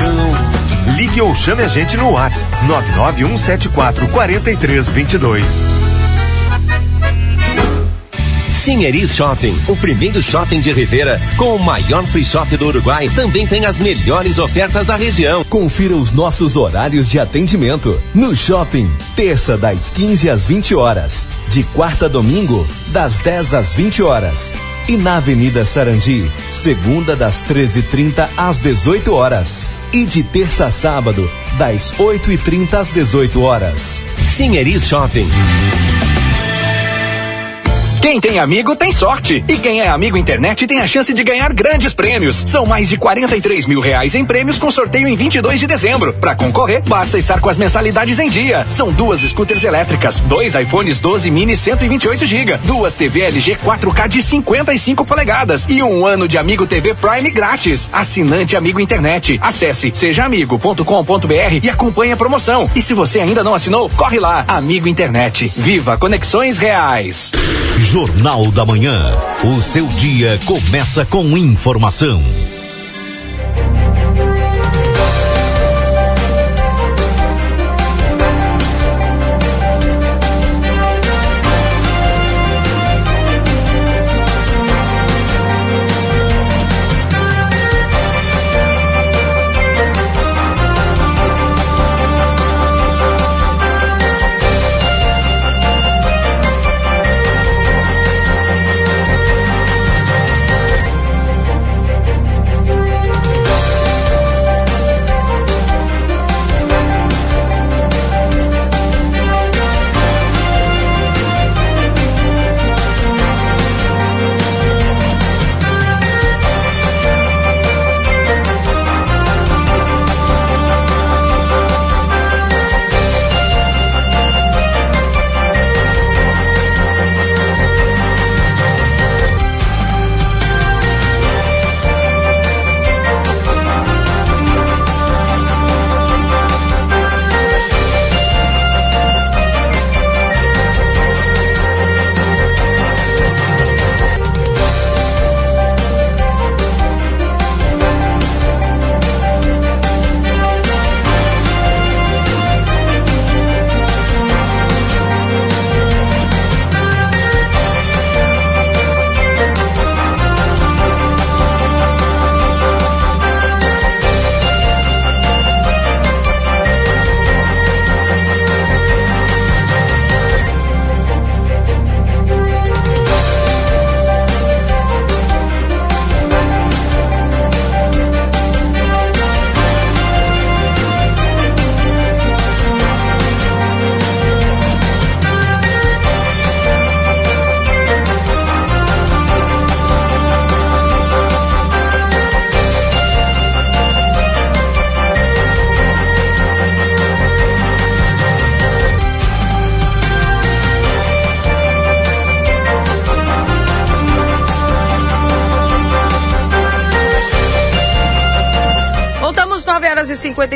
Ligue ou chame a gente no WhatsApp 99174 4322. Sinheris Shopping, o primeiro shopping de Rivera, com o maior free shop do Uruguai, também tem as melhores ofertas da região. Confira os nossos horários de atendimento. No shopping, terça das 15 às 20 horas, de quarta a domingo, das 10 às 20 horas. E na Avenida Sarandi, segunda das 13h30 às 18 horas. E de terça a sábado, das 8h30 às 18 horas. Sinheris Shopping. Quem tem amigo tem sorte. E quem é amigo internet tem a chance de ganhar grandes prêmios. São mais de 43 mil reais em prêmios com sorteio em 22 de dezembro. Para concorrer, basta estar com as mensalidades em dia. São duas scooters elétricas, dois iPhones 12 mini 128 GB, duas TV LG 4K de 55 polegadas e um ano de Amigo TV Prime grátis. Assinante Amigo Internet. Acesse sejaamigo.com.br e acompanhe a promoção. E se você ainda não assinou, corre lá. Amigo Internet. Viva conexões reais. Jornal da Manhã. O seu dia começa com informação.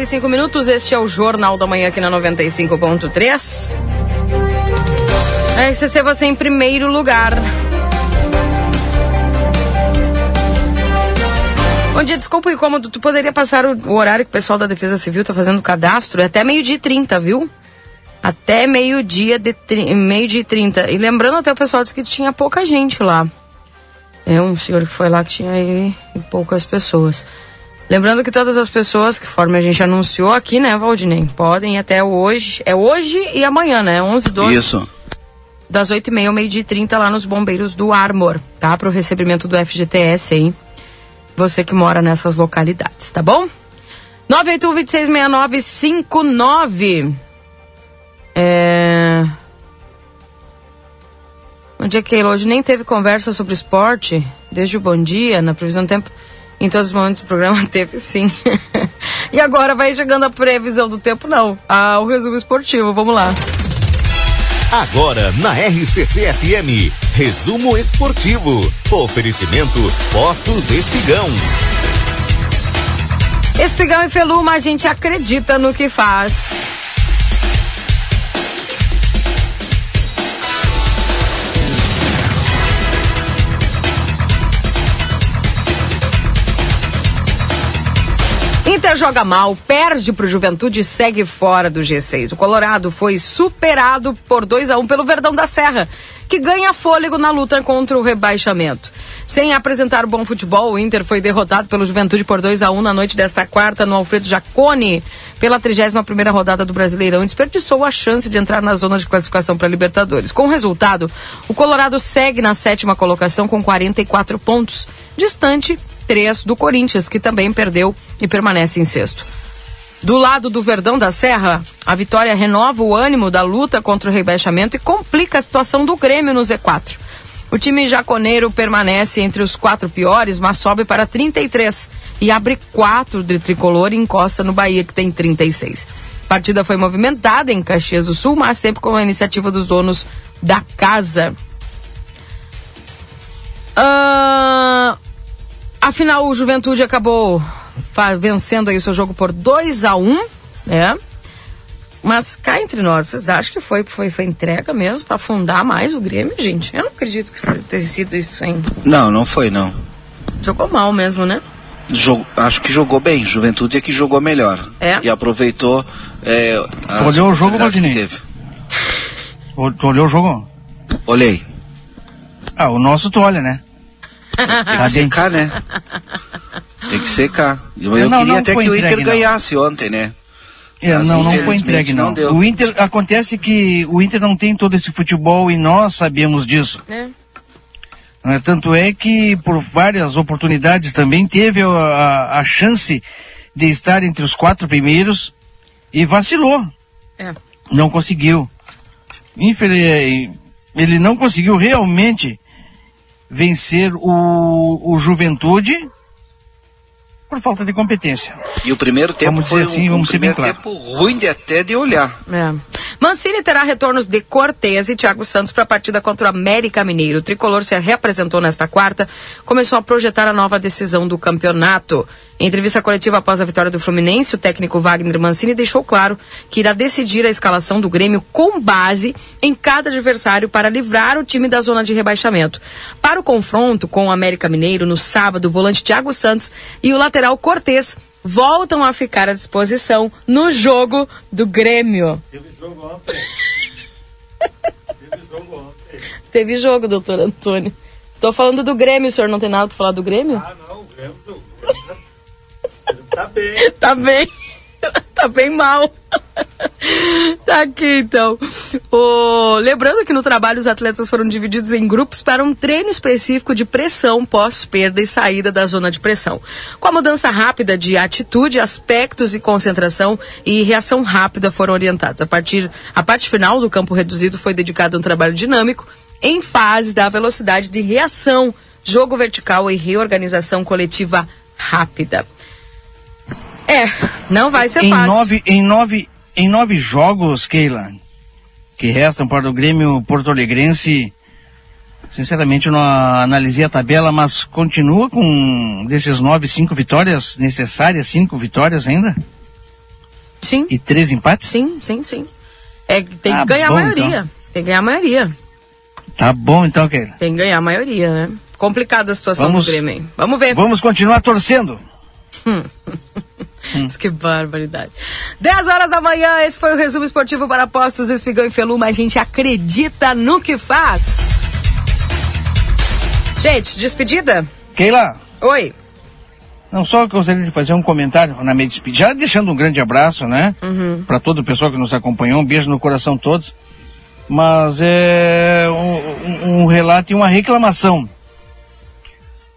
E 55 minutos. Este é o Jornal da Manhã aqui na 95.3. RCC você em primeiro lugar. Bom dia, desculpa o incômodo. Tu poderia passar o, horário que o pessoal da Defesa Civil tá fazendo cadastro? É até meio-dia e 30, viu? Até meio-dia de meio-dia e 30. E lembrando até o pessoal disse que tinha pouca gente lá. É um senhor que foi lá que tinha e poucas pessoas. Lembrando que todas as pessoas, que forma a gente anunciou aqui, né, Valdinei, podem ir até hoje. É hoje e amanhã, né? 11, 12. Isso. Das 8h30 ao meio-dia e 30 lá nos bombeiros do Armor, tá? Para o recebimento do FGTS aí. Você que mora nessas localidades, tá bom? 981-266959. É. Bom dia, Keila. Hoje nem teve conversa sobre esporte, desde o bom dia, na previsão do tempo. Em todos os momentos do programa teve sim. e agora vai chegando a previsão do tempo, não. Ah, o resumo esportivo, vamos lá. Agora na RCC FM, resumo esportivo. Oferecimento Postos Espigão. Espigão e Feluma, a gente acredita no que faz. Inter joga mal, perde para o Juventude e segue fora do G6. O Colorado foi superado por 2 a 1 pelo Verdão da Serra, que ganha fôlego na luta contra o rebaixamento. Sem apresentar bom futebol, o Inter foi derrotado pelo Juventude por 2 a 1 na noite desta quarta no Alfredo Jacone, pela 31ª rodada do Brasileirão e desperdiçou a chance de entrar na zona de classificação para Libertadores. Com o resultado, o Colorado segue na sétima colocação com 44 pontos, distante três do Corinthians, que também perdeu e permanece em sexto. Do lado do Verdão da Serra, a vitória renova o ânimo da luta contra o rebaixamento e complica a situação do Grêmio no Z4. O time jaconeiro permanece entre os quatro piores, mas sobe para 33 e abre quatro de tricolor e encosta no Bahia, que tem 36. A partida foi movimentada em Caxias do Sul, mas sempre com a iniciativa dos donos da casa. Afinal, o Juventude acabou vencendo aí o seu jogo por 2 a 1 um, né? Mas cá entre nós, vocês acham que foi, foi, foi entrega mesmo para afundar mais o Grêmio, gente? Eu não acredito que ter sido isso, hein? Não, não foi não. Jogou mal mesmo, né? Jo- acho que jogou bem. Juventude é que jogou melhor. É? E aproveitou. É, as Olhou o jogo, Valdinei? Tu olhou o jogo? Olhei. Ah, o nosso tu olha, né? Tem Tá que secar, né? Tem que secar. Eu, É, eu não, queria não até que o entregue, Inter não. ganhasse ontem, né? É, Mas, não, não foi entregue, não. não deu. O Inter, acontece que o Inter não tem todo esse futebol e nós sabemos disso. É. Né? Tanto é que por várias oportunidades também teve a, a- a chance de estar entre os quatro primeiros e vacilou. É. Não conseguiu. Infeliz, ele não conseguiu realmente vencer o, o Juventude por falta de competência. E o primeiro tempo Vamos foi dizer assim, um, um vamos ser bem primeiro claros. tempo ruim de até de olhar. É. Mancini terá retornos de Cortez e Thiago Santos para a partida contra o América Mineiro. O tricolor se reapresentou nesta quarta, começou a projetar a nova decisão do campeonato. Em entrevista coletiva após a vitória do Fluminense, o técnico Wagner Mancini deixou claro que irá decidir a escalação do Grêmio com base em cada adversário para livrar o time da zona de rebaixamento. Para o confronto com o América Mineiro no sábado, o volante Thiago Santos e o lateral Cortez voltam a ficar à disposição no jogo do Grêmio. Teve jogo, doutor Antônio. Estou falando do Grêmio, o senhor não tem nada para falar do Grêmio? Ah, não, o Grêmio. Tá bem. tá bem. tá bem mal. tá aqui então. O... Lembrando que no trabalho os atletas foram divididos em grupos para um treino específico de pressão pós-perda e saída da zona de pressão. Com a mudança rápida de atitude, aspectos e concentração e reação rápida foram orientados. A partir a parte final do campo reduzido foi dedicada a um trabalho dinâmico em fase da velocidade de reação, jogo vertical e reorganização coletiva rápida. É, não vai ser em fácil. Nove, em, nove, em nove jogos, Keila, que restam para o Grêmio Porto Alegrense, sinceramente eu não analisei a tabela, mas continua com desses nove, cinco vitórias necessárias, cinco vitórias ainda? Sim. E três empates? Sim, sim, sim. É, tem Ah, que ganhar bom, a maioria. então. Tem que ganhar a maioria. Tá bom então, Keila. Tem que ganhar a maioria, né? Complicada a situação Vamos- do Grêmio. hein? Vamos ver. Vamos continuar torcendo. Mas que barbaridade. 10 horas da manhã, esse foi o resumo esportivo para Postos Espigão e Feluma. A gente acredita no que faz. Gente, despedida? Keila, Oi. não só gostaria de fazer um comentário na minha despedida, já deixando um grande abraço, né? Uhum. para todo o pessoal que nos acompanhou, um beijo no coração todos. Mas é um- um relato e uma reclamação.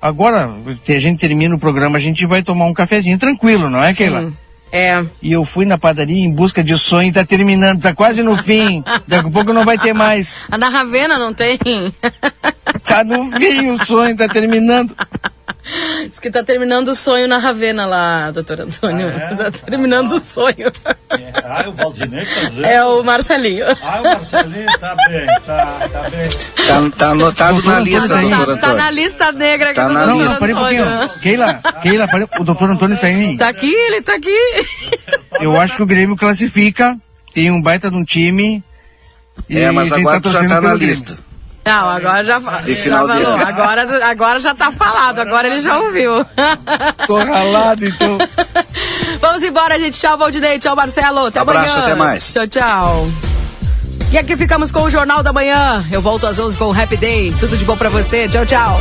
Agora, que a gente termina o programa, a gente vai tomar um cafezinho tranquilo, não é, Keila? É. E eu fui na padaria em busca de sonho, tá terminando, tá quase no fim. Daqui a pouco não vai ter mais. A da Ravena não tem? Tá no fim o sonho, tá terminando. Diz que tá terminando o sonho na Ravena lá, doutor Antônio. Tá terminando o sonho. Ah, é o Valdinei que tá dizendo. É o Marcelinho. Ah, o Marcelinho, tá bem, tá, tá bem. Tá, tá anotado na lista, Antônio. doutor Tá Antônio. na lista negra Tá na doutor Não, lista. mas parei um Antônio. pouquinho. Keila, Keila, parei, o doutor Antônio tá aí. Tá aqui, ele tá aqui. Eu acho que o Grêmio classifica, tem um baita de um time. É, mas a gente agora tu já tá na lista. Não, agora já, De já final de falou. ano. Agora, agora já tá falado, agora ele já ouviu. Tô ralado, então. Vamos embora, gente. Tchau, Valdinei. Tchau, Marcelo. Até Abraço, amanhã. até mais. Tchau, tchau. E aqui ficamos com o Jornal da Manhã. Eu volto às 11 com o Happy Day. Tudo de bom pra você. Tchau, tchau.